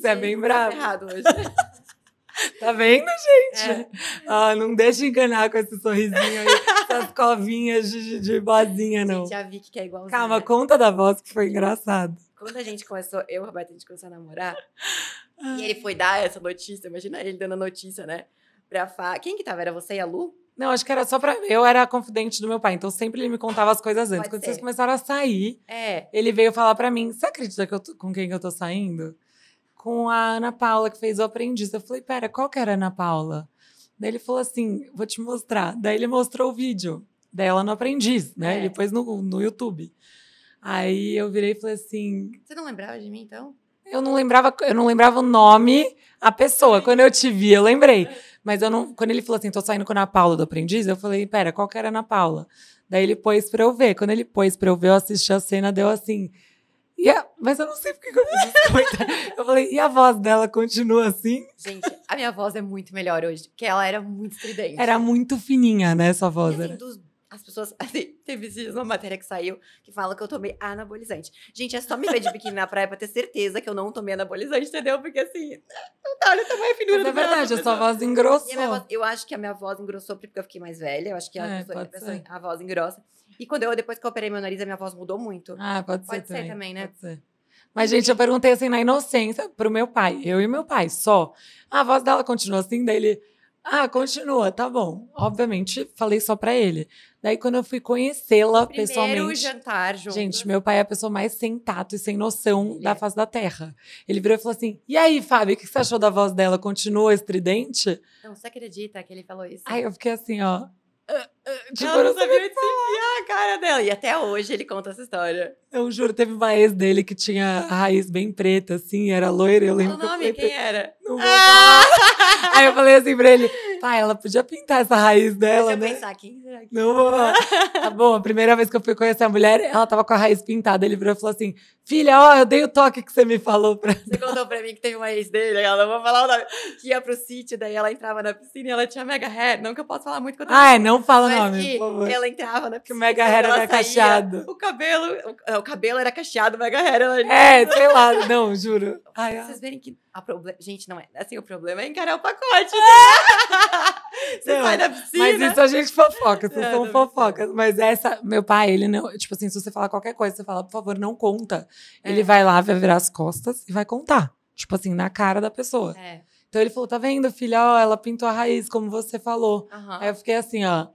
Você é bem brava. errado hoje. [LAUGHS] Tá vendo, gente? É. Ah, não deixa enganar com esse sorrisinho aí, [LAUGHS] essas covinhas de, de boazinha, não. Gente, a Vicky que é igualzinha. Calma, conta da voz que foi engraçado. Quando a gente começou, eu e o Roberto, a gente começou a namorar, e ele foi dar essa notícia, imagina ele dando a notícia, né? Pra Fá. Quem que tava? Era você e a Lu? Não, acho que era só pra. Eu era confidente do meu pai, então sempre ele me contava as coisas antes. Pode Quando ser. vocês começaram a sair, É. ele veio falar pra mim: Você acredita que eu tô... com quem que eu tô saindo? Com a Ana Paula, que fez o aprendiz. Eu falei: Pera, qual que era a Ana Paula? Daí ele falou assim: Vou te mostrar. Daí ele mostrou o vídeo dela no aprendiz, né? É. Ele pôs no, no YouTube. Aí eu virei e falei assim: Você não lembrava de mim, então? eu não lembrava, eu não lembrava o nome, a pessoa. Quando eu te vi, eu lembrei. Mas eu não, quando ele falou assim, tô saindo com a Ana Paula do aprendiz, eu falei, pera, qual que era a Ana Paula? Daí ele pôs pra eu ver. Quando ele pôs pra eu ver, eu assisti a cena, deu assim. E a, mas eu não sei porque que eu fiz esse comentário. Eu falei, e a voz dela continua assim? Gente, a minha voz é muito melhor hoje, porque ela era muito estridente. Era muito fininha, né, sua voz. E, assim, Era. dos- as pessoas, [LAUGHS] assim, teve uma matéria que saiu que fala que eu tomei anabolizante. Gente, é só me ver de biquíni na praia pra ter certeza que eu não tomei anabolizante, entendeu? Porque assim, [LAUGHS] não olha o tamanho finura Mas é verdade, a sua voz engrossou. Voz, eu acho que a minha voz engrossou porque eu fiquei mais velha. Eu acho que a, é, pessoa, a, pessoa, a voz engrossa. E quando eu, depois que eu operei meu nariz, a minha voz mudou muito. Ah, pode, pode ser, ser também, né? Pode ser. Mas, gente, eu perguntei assim na inocência pro meu pai, eu e meu pai, só. A voz dela continua assim, daí ele. Ah, continua, tá bom. Obviamente, falei só pra ele. Daí, quando eu fui conhecê-la pessoalmente. Primeiro jantar junto. Gente, meu pai é a pessoa mais sem tato e sem noção ele da é. face da terra. Ele virou e falou assim: E aí, Fábio, o que você achou da voz dela? Continua estridente? Não, você acredita que ele falou isso? Aí eu fiquei assim, ó. Tipo, ela não sabia onde a cara dela. E até hoje ele conta essa história. Eu juro, teve uma ex dele que tinha a raiz bem preta, assim, era loira. Eu lembro. O nome, quem era? Não vou ah! Aí eu falei assim pra ele, pai, ela podia pintar essa raiz dela, Deixa né? eu pensar, quem será que... Não vou Tá bom, a primeira vez que eu fui conhecer a mulher, ela tava com a raiz pintada. Ele virou e falou assim, filha, ó, eu dei o toque que você me falou pra... Você contou pra mim que teve uma ex dele, ela não vou falar o nome, que ia pro sítio, daí ela entrava na piscina e ela tinha mega hair. Não que eu possa falar muito quando Ah, é, não fala o nome, por favor. ela entrava na piscina. Que o mega hair era cacheado. O cabelo, o, o, cabelo era cacheado, o mega hair ela... É, sei lá, não, juro. Ai, Vocês verem que a proble... Gente, não é. Assim, o problema é encarar o pacote. Né? [LAUGHS] Você não, sai da piscina. Mas isso a gente fofoca, vocês são fofocas. Mas essa, meu pai, ele não. Tipo assim, se você falar qualquer coisa, você fala, por favor, não conta. É. Ele vai lá, vai virar as costas e vai contar. Tipo assim, na cara da pessoa. É. Então ele falou: tá vendo, filha? Ó, ela pintou a raiz, como você falou. Uhum. Aí eu fiquei assim, ó.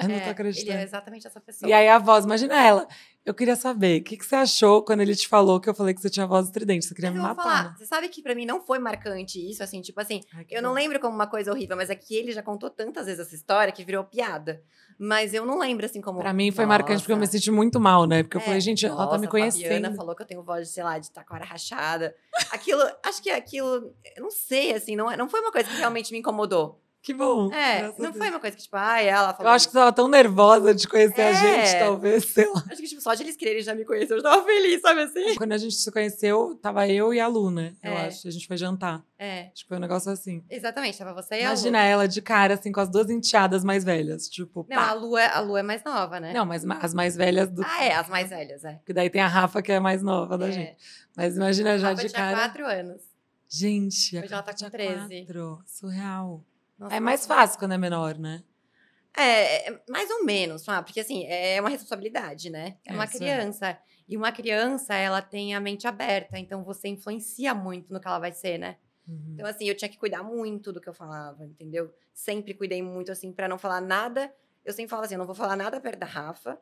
Eu não é, tô acreditando. Ele é exatamente essa pessoa. E aí a voz, imagina ela. Eu queria saber, o que, que você achou quando ele te falou que eu falei que você tinha voz estridente? Você queria mas me matar? Falar, né? Você sabe que para mim não foi marcante isso, assim, tipo assim, Ai, eu bom. não lembro como uma coisa horrível, mas é que ele já contou tantas vezes essa história que virou piada. Mas eu não lembro, assim, como. Pra mim foi nossa. marcante porque eu me senti muito mal, né? Porque é, eu falei, gente, nossa, ela tá me conhecendo. A Fabiana falou que eu tenho voz, de, sei lá, de taquara rachada. Aquilo, acho que aquilo, eu não sei, assim, não, é, não foi uma coisa que realmente me incomodou. Que bom. É, não foi uma coisa que, tipo, ai, ela falou. Eu acho que tava tão nervosa de conhecer é. a gente, talvez, sei lá. Acho que, tipo, só de eles quererem já me conhecer, eu já tava feliz, sabe assim? Quando a gente se conheceu, tava eu e a Lu, né? Eu é. acho. A gente foi jantar. É. Que foi um negócio assim. Exatamente, tava você e Imagina a Lu. ela de cara, assim, com as duas enteadas mais velhas. Tipo, Não, pá. a Lu, é, a Lu é mais nova, né? Não, mas as mais velhas do. Ah, é, as mais velhas, é. Porque daí tem a Rafa, que é a mais nova da É. gente. Mas imagina já A Rafa de tinha cara. quatro anos. Gente, a Hoje ela tá com tinha 13. quatro. Surreal. Nossa, É mais fácil quando é menor, né? É, é, mais ou menos? Porque assim, é uma responsabilidade, né? É É, uma isso é. criança. E uma criança, ela tem a mente aberta, então você influencia muito no que ela vai ser, né? Uhum. Então, assim, eu tinha que cuidar muito do que eu falava, entendeu? Sempre cuidei muito, assim, pra não falar nada. Eu sempre falava assim, eu não vou falar nada perto da Rafa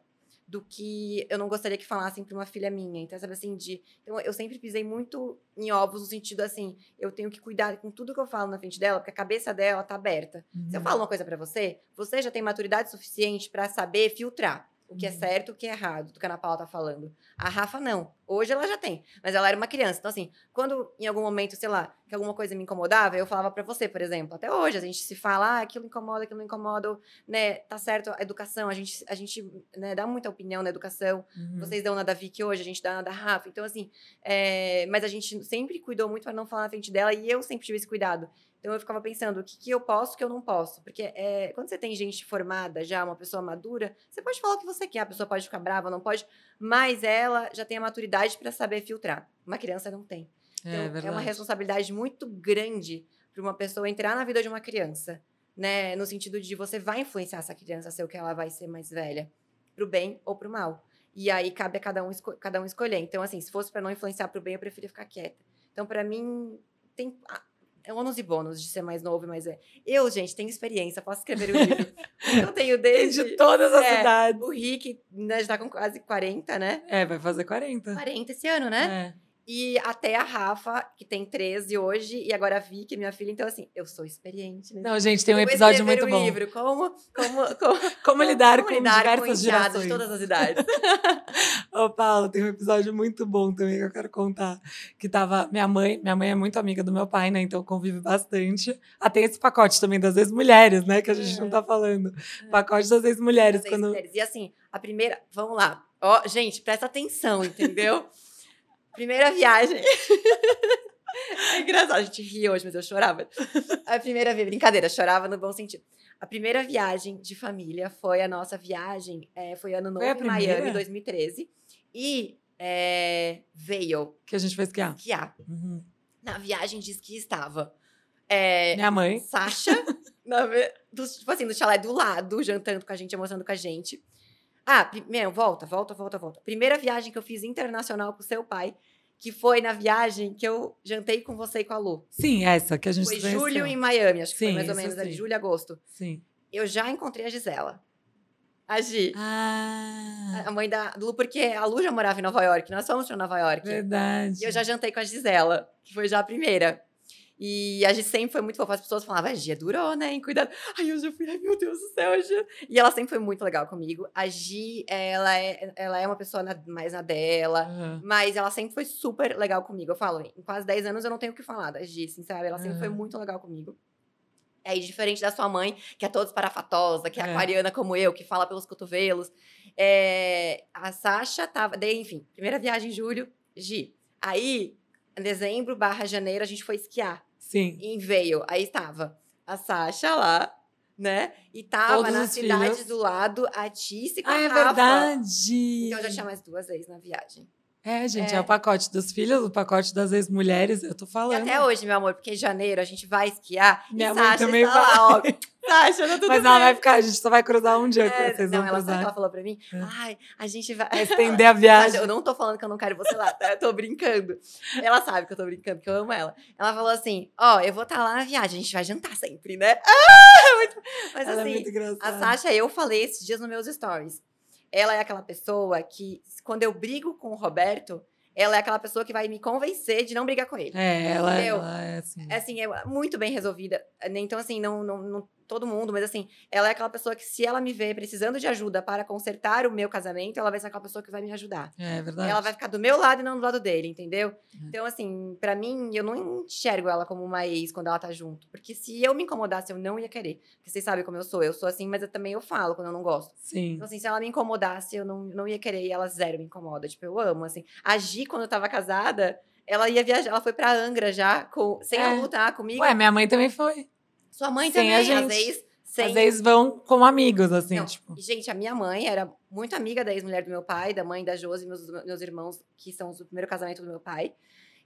do que eu não gostaria que falassem pra uma filha minha. Então, sabe assim, de... Então, eu sempre pisei muito em ovos, no sentido, assim, eu tenho que cuidar com tudo que eu falo na frente dela, porque a cabeça dela tá aberta. Se eu Uhum. falo uma coisa pra você, você já tem maturidade suficiente pra saber filtrar o que é Uhum. certo e o que é errado do que a Ana Paula tá falando. A Rafa não. Hoje ela já tem, mas ela era uma criança. Então assim, quando em algum momento, sei lá, que alguma coisa me incomodava, eu falava pra você, por exemplo. Até hoje a gente se fala, ah, aquilo incomoda, aquilo não incomoda, né? Tá certo a educação, a gente a gente, né, dá muita opinião na educação. Uhum. Vocês dão na da Vicky hoje, a gente dá na da Rafa. Então, assim, é, mas a gente sempre cuidou muito para não falar na frente dela e eu sempre tive esse cuidado. Então, eu ficava pensando, o que, que eu posso, o que eu não posso? Porque é, quando você tem gente formada já, uma pessoa madura, você pode falar o que você quer, a pessoa pode ficar brava, não pode, mas ela já tem a maturidade para saber filtrar. Uma criança não tem. Então, É é, uma responsabilidade muito grande para uma pessoa entrar na vida de uma criança, né? No sentido de você vai influenciar essa criança a ser o que ela vai ser mais velha, pro bem ou pro mal. E aí cabe a cada um, cada um escolher. Então, assim, se fosse para não influenciar pro bem, eu preferia ficar quieta. Então, para mim, tem é ônus e bônus de ser mais novo mais velho. Eu, gente, tenho experiência, posso escrever um livro. [LAUGHS] eu tenho desde. De todas as é, idades. O Rick né, já tá com quase 40, né? É, vai fazer 40. 40 esse ano, né? É. E até a Rafa, que tem 13 hoje, e agora a Vicky, minha filha. Então, assim, eu sou experiente. Né? Não, gente, tem um episódio muito bom. livro, como, como, [LAUGHS] como, Como lidar como com lidar diversas enteados gerações. de todas as idades. [LAUGHS] Ô, Paulo, tem um episódio muito bom também que eu quero contar. Que tava. Minha mãe, minha mãe é muito amiga do meu pai, né? Então convive bastante. Ah, tem esse pacote também das ex-mulheres, né? Que a gente É. não tá falando. Pacote das ex-mulheres. Quando... mulheres. E assim, a primeira. Vamos lá. Ó, gente, presta atenção, entendeu? [LAUGHS] primeira viagem. [LAUGHS] É engraçado, a gente ri hoje, mas eu chorava. A primeira vez, brincadeira, chorava no bom sentido. A primeira viagem de família foi a nossa viagem, é, foi ano novo Foi em Miami, primeira? 2013. E é, veio Que a gente foi esquiar. esquiar. Uhum. Na viagem de esqui estava é, Minha mãe. Sasha, [LAUGHS] na do, tipo assim, do chalé do lado, jantando com a gente, almoçando com a gente. Ah, meu, volta, volta, volta, volta. Primeira viagem que eu fiz internacional com seu pai, que foi na viagem que eu jantei com você e com a Lu. Sim, essa que a gente Foi conheceu. julho em Miami, acho que foi Sim, mais ou menos ali, sim. julho, agosto. Sim. Eu já encontrei a Gisela. A Gi. Ah, A mãe da Lu, porque a Lu já morava em Nova York, nós fomos pra Nova York. verdade. E eu já jantei com a Gisela, que foi já a primeira. E a Gi sempre foi muito fofa. As pessoas falavam, a Gi é durona, hein? Cuidado. Aí eu já fui, ai meu Deus do céu, a Gi. E ela sempre foi muito legal comigo. A Gi, ela é, ela é uma pessoa na- mais na dela. Aham. Mas ela sempre foi super legal comigo. Eu falo, em quase 10 anos eu não tenho o que falar da Gi, assim, sabe? Ela sempre foi Aham. muito legal comigo. É, diferente da sua mãe, que é toda esparafatosa, que é, É. aquariana como eu, que fala pelos cotovelos. É, a Sasha tava. Daí, enfim, primeira viagem em julho, Gi. Aí, em dezembro barra janeiro, a gente foi esquiar Sim. em Veio. Aí estava a Sasha lá, né? E tava Todos na cidade filhos. do lado a Tice com Ah, a é Rafa. verdade. Então eu já tinha mais duas vezes na viagem. É, gente, é. É. o pacote dos filhos, o pacote das ex-mulheres, eu tô E falando. até hoje, meu amor, porque em janeiro a gente vai esquiar. Minha e mãe Sasha também está lá, ó. [LAUGHS] Sasha, tá tudo Mas ela bem. vai ficar, a gente só vai cruzar um dia, É, vocês não, ela, ela falou pra mim? É. Ai, a gente vai. Vai [LAUGHS] estender a Sasha, viagem. eu não tô falando que eu não quero você lá, tá? Eu tô brincando. Ela sabe que eu tô brincando, que eu amo ela. Ela falou assim: Ó, eu vou estar lá na viagem, a gente vai jantar sempre, né? [LAUGHS] Ah, muito... Mas Ela é assim, muito a. Sasha, eu falei esses dias nos meus stories. Ela é aquela pessoa que, quando eu brigo com o Roberto, ela é aquela pessoa que vai me convencer de não brigar com ele. É, ela, ela é assim. É assim, é muito bem resolvida. né? Então, assim, não, não, não todo mundo, mas assim, ela é aquela pessoa que, se ela me vê precisando de ajuda para consertar o meu casamento, ela vai ser aquela pessoa que vai me ajudar. É verdade. Ela vai ficar do meu lado e não do lado dele, entendeu? É. Então, assim, pra mim, eu não enxergo ela como uma ex quando ela tá junto. Porque se eu me incomodasse, eu não ia querer. Porque vocês sabem como eu sou. Eu sou assim, mas eu também eu falo quando eu não gosto. Sim. Então, assim, se ela me incomodasse, eu não, não ia querer e ela zero me incomoda. Tipo, eu amo, assim. A Gi, quando eu tava casada, ela ia viajar, ela foi pra Angra já, com, sem É. lutar comigo. Ué, minha mãe também foi. Sua mãe também, às vezes. Sem... Às vezes vão como amigos, assim, Não, tipo. Gente, a minha mãe era muito amiga da ex-mulher do meu pai, da mãe da Josi, meus, meus irmãos, que são do primeiro casamento do meu pai.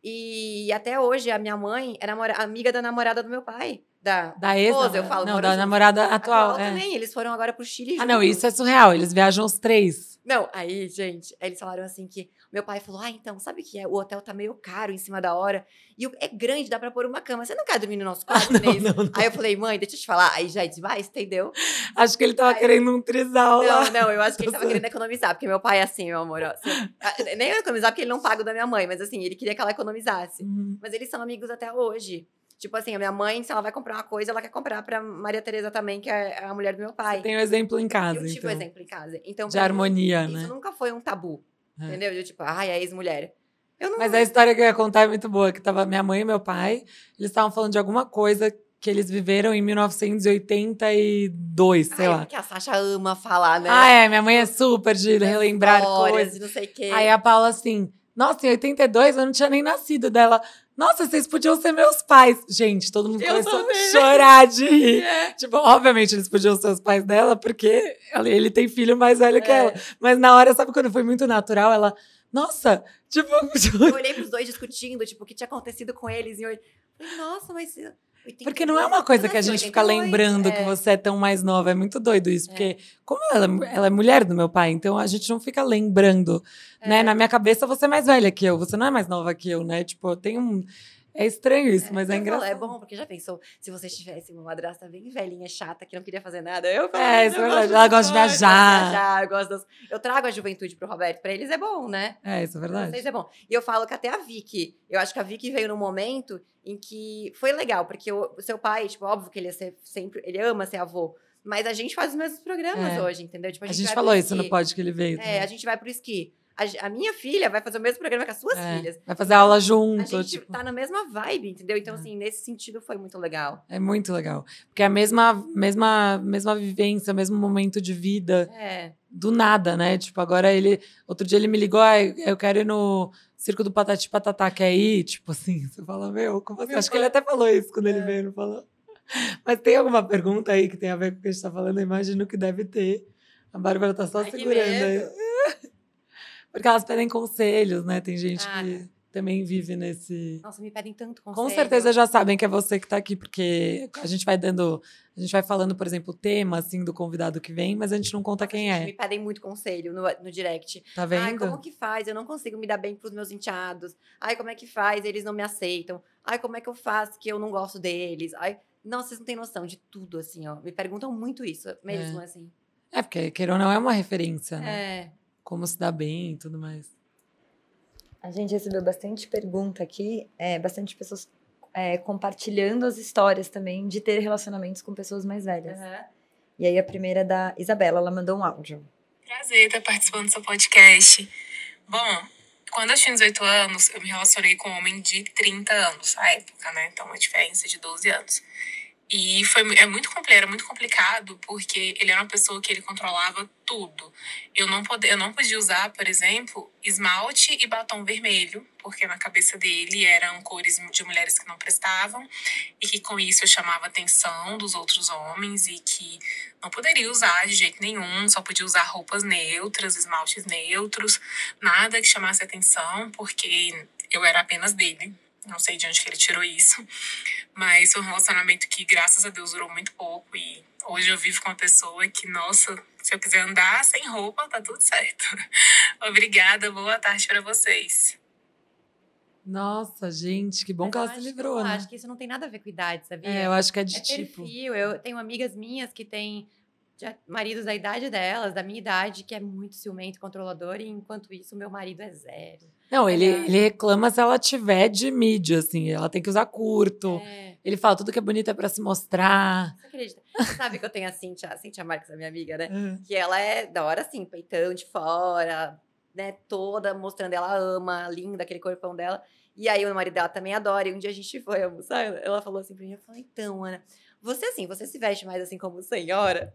E até hoje, a minha mãe é namora- amiga da namorada do meu pai. Da, Da ex esposa, eu falo, Não, da juntos. namorada atual. é. também. Eles foram agora pro Chile Ah, não, isso é surreal. Eles viajam os três. Não, aí, gente, aí eles falaram assim que meu pai falou: Ah, então, sabe o que é? O hotel tá meio caro em cima da hora. E é grande, dá pra pôr uma cama. Você não quer dormir no nosso quarto, Não, Inês? não, não. Aí eu falei, mãe, deixa eu te falar. Aí já é demais, entendeu? Acho que ele tava Ai, querendo um trisal lá. Não, não, eu acho que ele tava querendo economizar, porque meu pai é assim, meu amor. ó, assim, ah, nem economizar porque ele não paga o da minha mãe, mas assim, ele queria que ela economizasse. Uhum. Mas eles são amigos até hoje. Tipo assim, a minha mãe, se ela vai comprar uma coisa, ela quer comprar pra Maria Tereza também, que é a mulher do meu pai. Tem um exemplo em casa, eu tive então. um exemplo em casa. Então, De pra mim, harmonia, Isso né? nunca foi um tabu. É. Entendeu? Eu, tipo, ai, a ex-mulher. Eu não. Mas a história que eu ia contar é muito boa, que tava minha mãe e meu pai, eles estavam falando de alguma coisa que eles viveram em 1982, sei ai, lá. Porque a Sasha ama falar, né? Ah, é, minha mãe é super de relembrar coisas. não sei o quê. Aí a Paula assim, nossa, em 82 eu não tinha nem nascido dela. Nossa, vocês podiam ser meus pais. Gente, todo mundo Eu começou a também. chorar de rir. [LAUGHS] É. Tipo, obviamente eles podiam ser os pais dela, porque ele tem filho mais velho que É. ela. Mas na hora, sabe quando foi muito natural? Ela, nossa, tipo, [LAUGHS] Eu olhei pros dois discutindo, tipo, o que tinha acontecido com eles. E eu nossa, mas. 82, Porque não é uma coisa que a gente fica 82, lembrando que é. você é tão mais nova. É muito doido isso. Porque, como ela, ela é mulher do meu pai, então a gente não fica lembrando. Né? É. Na minha cabeça, você é mais velha que eu. Você não é mais nova que eu, né? Tipo, tem um. É estranho isso, mas é Eu falo, engraçado. É bom, porque já pensou, se você tivesse uma madrasta bem velhinha, chata, que não queria fazer nada, eu falo, É, "Eu isso é gosto verdade. de Ela gosta de gosto viajar." Eu gosto das... Eu trago a juventude pro Roberto, pra eles é bom, né? É, isso é Pra verdade. vocês é bom. E eu falo que até a Vicky, eu acho que a Vicky veio num momento em que foi legal, porque o, seu pai, tipo, óbvio que ele ia ser sempre, ele ama ser avô, mas a gente faz os mesmos programas É. hoje, entendeu? Tipo, A gente vai falou pro isso no pod que ele veio. É, também. a gente vai pro esqui. A, a, minha filha vai fazer o mesmo programa com as suas é, filhas. Vai fazer aula junto. A gente tipo... tá na mesma vibe, entendeu? Então, é. assim, nesse sentido foi muito legal. É muito legal. Porque é a mesma, mesma, mesma vivência, mesmo momento de vida. É. Do nada, né? Tipo, agora ele. Outro dia ele me ligou, ah, eu quero ir no Circo do Patati Patatá, quer ir? Tipo assim, você fala, meu, como assim? Acho que ele até falou isso quando é. ele veio, não falou? Mas tem alguma pergunta aí que tem a ver com o que a gente tá falando? Eu imagino que deve ter. A Bárbara tá só Ai, segurando aí. Porque elas pedem conselhos, né? Tem gente ah, que também vive nesse. Nossa, me pedem tanto conselho. Com certeza já sabem que é você que está aqui, porque a gente vai dando. A gente vai falando, por exemplo, o tema assim, do convidado que vem, mas a gente não conta quem é. Me pedem muito conselho no, no direct. Tá vendo? Ai, como que faz? Eu não consigo me dar bem pros meus enteados. Ai, como é que faz? Eles não me aceitam. Ai, como é que eu faço que eu não gosto deles? Ai, não, vocês não têm noção de tudo, assim, ó. Me perguntam muito isso, mesmo, é. assim. É, porque queira ou não é uma referência, né? É como se dá bem e tudo mais. A gente recebeu bastante pergunta aqui, é, bastante pessoas é, compartilhando as histórias também de ter relacionamentos com pessoas mais velhas. Uhum. E aí a primeira é da Isabela, ela mandou um áudio. Prazer estar participando do seu podcast. Bom, quando eu tinha 18 anos, eu me relacionei com um homem de 30 anos, à época, né? Então, uma diferença de 12 anos. E foi, é muito, era muito complicado porque ele era uma pessoa que ele controlava tudo. Eu não, podia, eu não podia usar, por exemplo, esmalte e batom vermelho, porque na cabeça dele eram cores de mulheres que não prestavam e que com isso eu chamava a atenção dos outros homens e que não poderia usar de jeito nenhum, só podia usar roupas neutras, esmaltes neutros, nada que chamasse atenção, porque eu era apenas dele. Não sei de onde que ele tirou isso. [LAUGHS] Mas foi um relacionamento que, graças a Deus, durou muito pouco. E hoje eu vivo com uma pessoa que, nossa, se eu quiser andar sem roupa, tá tudo certo. [LAUGHS] Obrigada, boa tarde para vocês. Nossa, gente, que bom que ela se livrou, eu né? acho que isso não tem nada a ver com idade, sabia? É, eu acho que é de é tipo. Perfil. Eu tenho amigas minhas que têm maridos da idade delas, da minha idade, que é muito ciumento, controlador, e enquanto isso, meu marido é zero. Não, ele, é. ele reclama se ela tiver de mídia, assim, ela tem que usar curto. É. Ele fala tudo que é bonito é pra se mostrar. Você acredita? Você sabe que eu tenho a Cintia, a Cintia Marques, a minha amiga, né? Uhum. Que ela é da hora, assim, peitão de fora, né? Toda mostrando, ela ama, linda, aquele corpão dela. E aí o marido dela também adora. E um dia a gente foi almoçar, ela falou assim pra mim, eu falei, então, Ana, você assim, você se veste mais assim como senhora?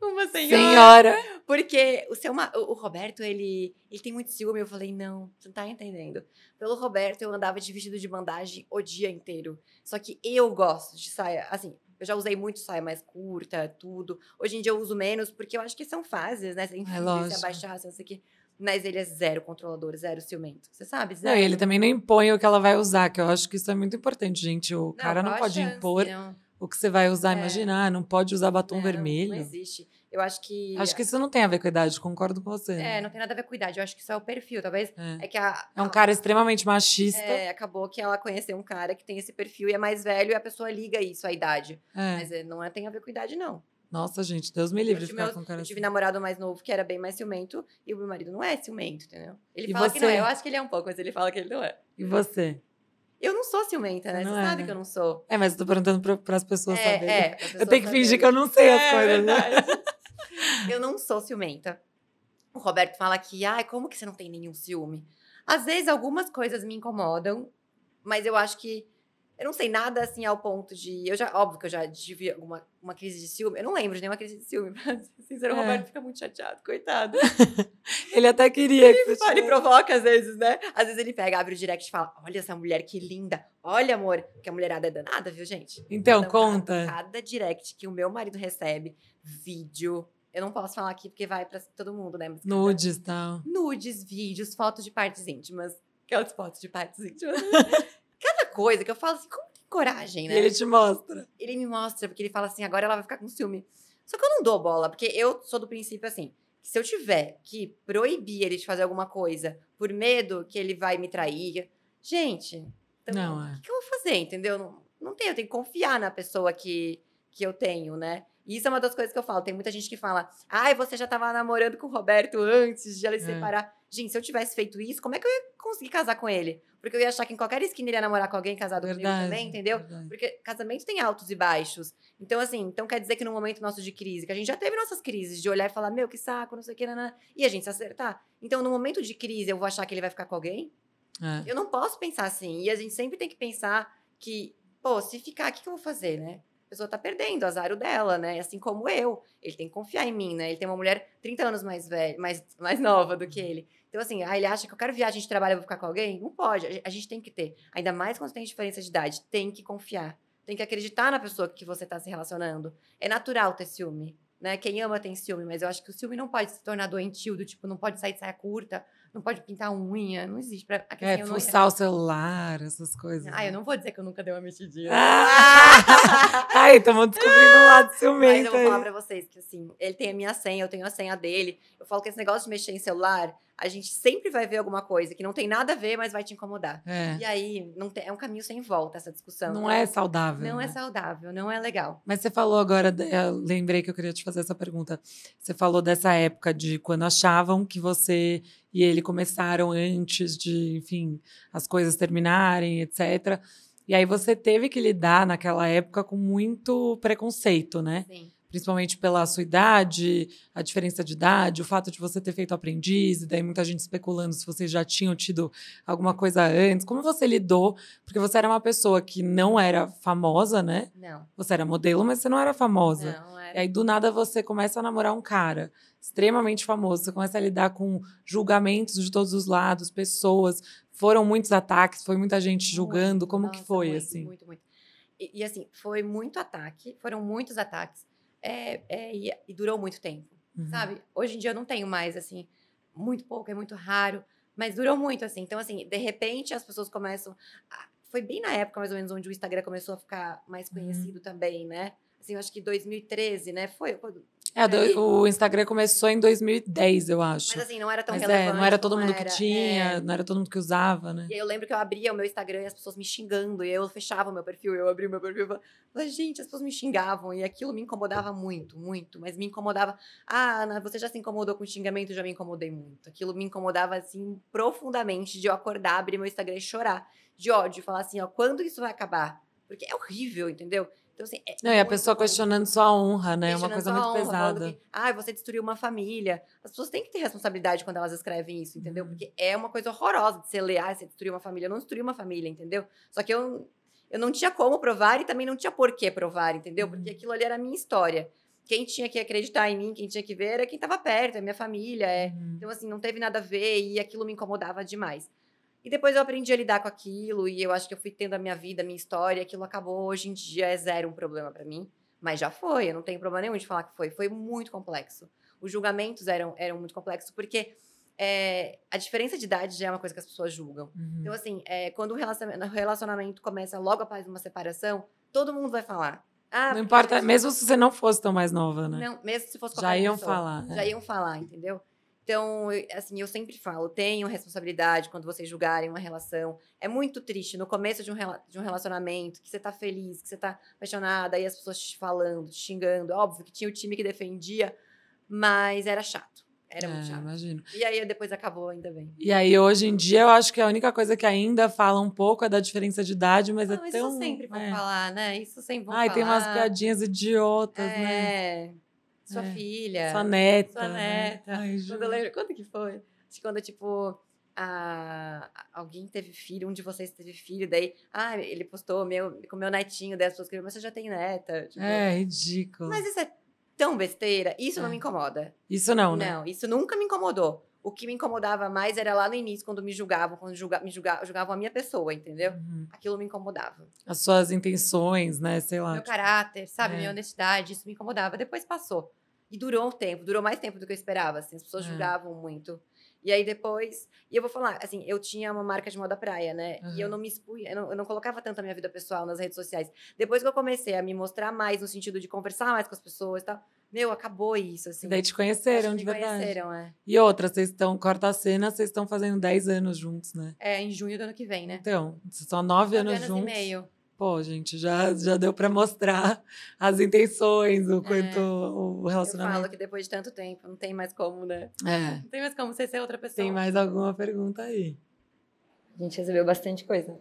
Uma senhora. Senhora. Porque o seu o Roberto, ele, ele tem muito ciúme. Eu falei, não, você não tá entendendo. Pelo Roberto, eu andava de vestido de bandagem o dia inteiro. Só que eu gosto de saia, assim, eu já usei muito saia mais curta, tudo. Hoje em dia eu uso menos, porque eu acho que são fases, né? Enfim, é se abaixar, se não sei o quê. Mas ele é zero controlador, zero ciumento. Você sabe? Zero. Não, e ele também não impõe o que ela vai usar, que eu acho que isso é muito importante, gente. O não, cara não pode chance, impor. Não o que você vai usar. É. Imagina, ah, não pode usar batom é, vermelho. Não, não, existe. Eu acho que. Acho que isso não tem a ver com a idade, concordo com você. É, não tem nada a ver com a idade. Eu acho que isso é o perfil. Talvez. É, é que a, É um cara extremamente machista. É, acabou que ela conheceu um cara que tem esse perfil e é mais velho e a pessoa liga isso à idade. É. Mas é, não é, tem a ver com a idade, não. Nossa, gente, Deus me livre de ficar meu, com cara Eu tive assim. namorado mais novo que era bem mais ciumento e o meu marido não é ciumento, entendeu? Ele e fala você? que não é. Eu acho que ele é um pouco, mas ele fala que ele não é. E você? Eu não sou ciumenta, né? Não Você é, sabe né? que eu não sou. É, mas eu tô perguntando para as pessoas é, saberem. É, eu tenho que fingir que eu não sei as é, coisas, né? eu não sou ciumenta. O Roberto fala que, ai, como que você não tem nenhum ciúme? Às vezes algumas coisas me incomodam, mas eu acho que eu não sei nada assim ao ponto de. Eu já, óbvio que eu já tive alguma uma crise de ciúme. Eu não lembro de nenhuma crise de ciúme, pra ser sincero. O é. Roberto fica muito chateado, coitado. [LAUGHS] ele até queria ele, que Ele provoca às vezes, né? Às vezes ele pega, abre o direct e fala: Olha essa mulher que linda. Olha, amor. Que a mulherada é danada, viu, gente? Então, conta. Cada, direct que o meu marido recebe, vídeo. Eu não posso falar aqui porque vai pra todo mundo, né? Mas nudes tal. Nudes, vídeos, fotos de partes íntimas. Aquelas fotos de partes íntimas. [LAUGHS] coisa que eu falo assim, como tem coragem, né? E ele te mostra. Ele me mostra, porque ele fala assim, agora ela vai ficar com ciúme. Só que eu não dou bola, porque eu sou do princípio assim, que se eu tiver que proibir ele de fazer alguma coisa por medo que ele vai me trair, gente, então, não, é. o que, eu vou fazer, entendeu? Não, não tenho, eu tenho que confiar na pessoa que, que eu tenho, né? E isso é uma das coisas que eu falo. Tem muita gente que fala, ai, você já tava namorando com o Roberto antes de ela se é. separar. Gente, se eu tivesse feito isso, como é que eu ia conseguir casar com ele? Porque eu ia achar que em qualquer esquina ele ia namorar com alguém casado Verdade, comigo também, entendeu? verdade. Porque casamento tem altos e baixos. Então, assim, então quer dizer que no momento nosso de crise, que a gente já teve nossas crises, de olhar e falar, meu, que saco, não sei o que, nanã, e a gente se acertar. Então, no momento de crise, eu vou achar que ele vai ficar com alguém? É. Eu não posso pensar assim. E a gente sempre tem que pensar que, pô, se ficar, o que, que eu vou fazer, né? A pessoa tá perdendo, azar o dela, né? Assim como eu. Ele tem que confiar em mim, né? Ele tem uma mulher 30 anos mais velha, mais, mais nova do que ele. Então, assim, ah, ele acha que eu quero viagem de trabalho e vou ficar com alguém? Não pode. A gente- A gente tem que ter. Ainda mais quando tem diferença de idade. Tem que confiar. Tem que acreditar na pessoa que você tá se relacionando. É natural ter ciúme. Né? Quem ama tem ciúme, mas eu acho que o ciúme não pode se tornar doentio, do tipo, não pode sair de saia curta, não pode pintar unha, não existe. Pra, a É, não- fuçar o celular, essas coisas. Ah, eu não vou dizer que eu nunca dei uma mexidinha. Ah! [LAUGHS] Ai, estamos descobrindo um lado Mas ciumento eu vou falar aí. pra vocês que, assim, ele tem a minha senha, eu tenho a senha dele. Eu falo que esse negócio de mexer em celular, a gente sempre vai ver alguma coisa que não tem nada a ver, mas vai te incomodar. É, E aí, não tem- é um caminho sem volta essa discussão. não é saudável. Não é né? saudável, não é legal. Mas você falou agora, eu lembrei que eu queria te fazer essa pergunta. Você falou dessa época de quando achavam que você e ele começaram antes de, enfim, as coisas terminarem, etc. E aí você teve que lidar naquela época com muito preconceito, né? Sim. Principalmente pela sua idade, a diferença de idade, o fato de você ter feito aprendiz, e daí muita gente especulando se vocês já tinham tido alguma coisa antes. Como você lidou? Porque você era uma pessoa que não era famosa, né? Não. Você era modelo, mas você não era famosa. Não, E era. aí, do nada, você começa a namorar um cara extremamente famoso. Você começa a lidar com julgamentos de todos os lados, pessoas. Foram muitos ataques, foi muita gente julgando. Muito, Como que nossa, foi, muito, assim? Muito, muito. E, e, assim, foi muito ataque, foram muitos ataques. É, é, e, e durou muito tempo. Uhum. sabe? Hoje em dia eu não tenho mais, assim, muito pouco, é muito raro, mas durou muito, assim. Então, assim, de repente as pessoas começam. a- Foi bem na época, mais ou menos, onde o Instagram começou a ficar mais Uhum. conhecido também, né? Assim, eu acho que 2013, né? Foi. quando- É, do- o Instagram começou em 2010, eu acho. Mas assim, não era tão Mas é, relevante. não era todo mundo que era, tinha, é. não era todo mundo que usava, né? E aí eu lembro que eu abria o meu Instagram e as pessoas me xingando. E aí eu fechava o meu perfil, eu abria o meu perfil e falava, "Mas, gente, as pessoas me xingavam. E aquilo me incomodava muito, muito. Mas me incomodava. Ah, Ana, você já se incomodou com xingamento? Eu já me incomodei muito. Aquilo me incomodava, assim, profundamente de eu acordar, abrir meu Instagram e chorar. De ódio, falar assim, ó, quando isso vai acabar? Porque é horrível, entendeu? Então, assim, é Não, e a pessoa questionando sua honra, né? É uma coisa muito honra, pesada. que, ah, você destruiu uma família. As pessoas têm que ter responsabilidade quando elas escrevem isso, entendeu? Uhum. Porque é uma coisa horrorosa de você ler, ah, você destruiu uma família. Eu não destruí uma família, entendeu? Só que eu, eu não tinha como provar e também não tinha por que provar, entendeu? Porque Uhum. aquilo ali era a minha história. Quem tinha que acreditar em mim, quem tinha que ver, era quem estava perto, é minha família. É... Uhum. Então, assim, não teve nada a ver e aquilo me incomodava demais. E depois eu aprendi a lidar com aquilo e eu acho que eu fui tendo a minha vida, a minha história, aquilo acabou. Hoje em dia é zero um problema pra mim. Mas já foi, eu não tenho problema nenhum de falar que foi. Foi muito complexo. Os julgamentos eram, eram muito complexos, porque é, a diferença de idade já é uma coisa que as pessoas julgam. Uhum. Então, assim, é, quando o relacionamento, o relacionamento começa logo após uma separação, todo mundo vai falar. Ah, Não importa, mesmo se você não fosse tão mais nova, né? Não, mesmo se fosse Já qualquer iam pessoa falar. já é. iam falar, entendeu? Então, eu- assim, eu sempre falo, tenham responsabilidade quando vocês julgarem uma relação. É muito triste no começo de um, de um relacionamento, que você tá feliz, que você tá apaixonada, aí as pessoas te falando, te xingando. Óbvio que tinha o time que defendia, mas era chato. Era muito É, chato. imagino. E aí depois acabou ainda bem. E aí, hoje em dia, eu acho que a única coisa que ainda fala um pouco é da diferença de idade, mas Não, é mas tão. isso sempre vão é. falar, né? Isso sempre vão Ai, falar. tem umas piadinhas idiotas, né? É. Sua É. filha. Sua neta. Sua né? neta. Ai, Quando eu lembro, quando que foi? Acho que quando, tipo, a, alguém teve filho, um de vocês teve filho, daí, ah, ele postou meu, com meu netinho, daí as pessoas escreveram, mas você já tem neta. Tipo, É, ridículo. Mas isso é tão besteira, isso não É. me incomoda. Isso não, né? Não, isso nunca me incomodou. O que me incomodava mais era lá no início, quando me julgavam, quando julga, me julga, julgavam a minha pessoa, entendeu? Uhum. Aquilo me incomodava. As suas intenções, né? Sei lá. Meu tipo, caráter, sabe? é. Minha honestidade, isso me incomodava. Depois passou. E durou um tempo, durou mais tempo do que eu esperava, assim. As pessoas É. julgavam muito. E aí depois. E eu vou falar, assim, eu tinha uma marca de moda praia, né? E eu não me expunha, eu não, eu não colocava tanto a minha vida pessoal nas redes sociais. Depois que eu comecei a me mostrar mais no sentido de conversar mais com as pessoas e tal, meu, acabou isso, assim. E daí te conheceram, de verdade. conheceram, é. E outra, vocês estão, corta a cena, vocês estão fazendo 10 anos juntos, né? É, em junho do ano que vem, né? Então, vocês estão 9 Nove anos, anos juntos. e meio. pô, gente, já, já deu para mostrar as intenções, o quanto é. o relacionamento. Eu falo que depois de tanto tempo, não tem mais como, né? É. Não tem mais como você ser outra pessoa. Tem mais alguma pergunta aí? A gente recebeu bastante coisa.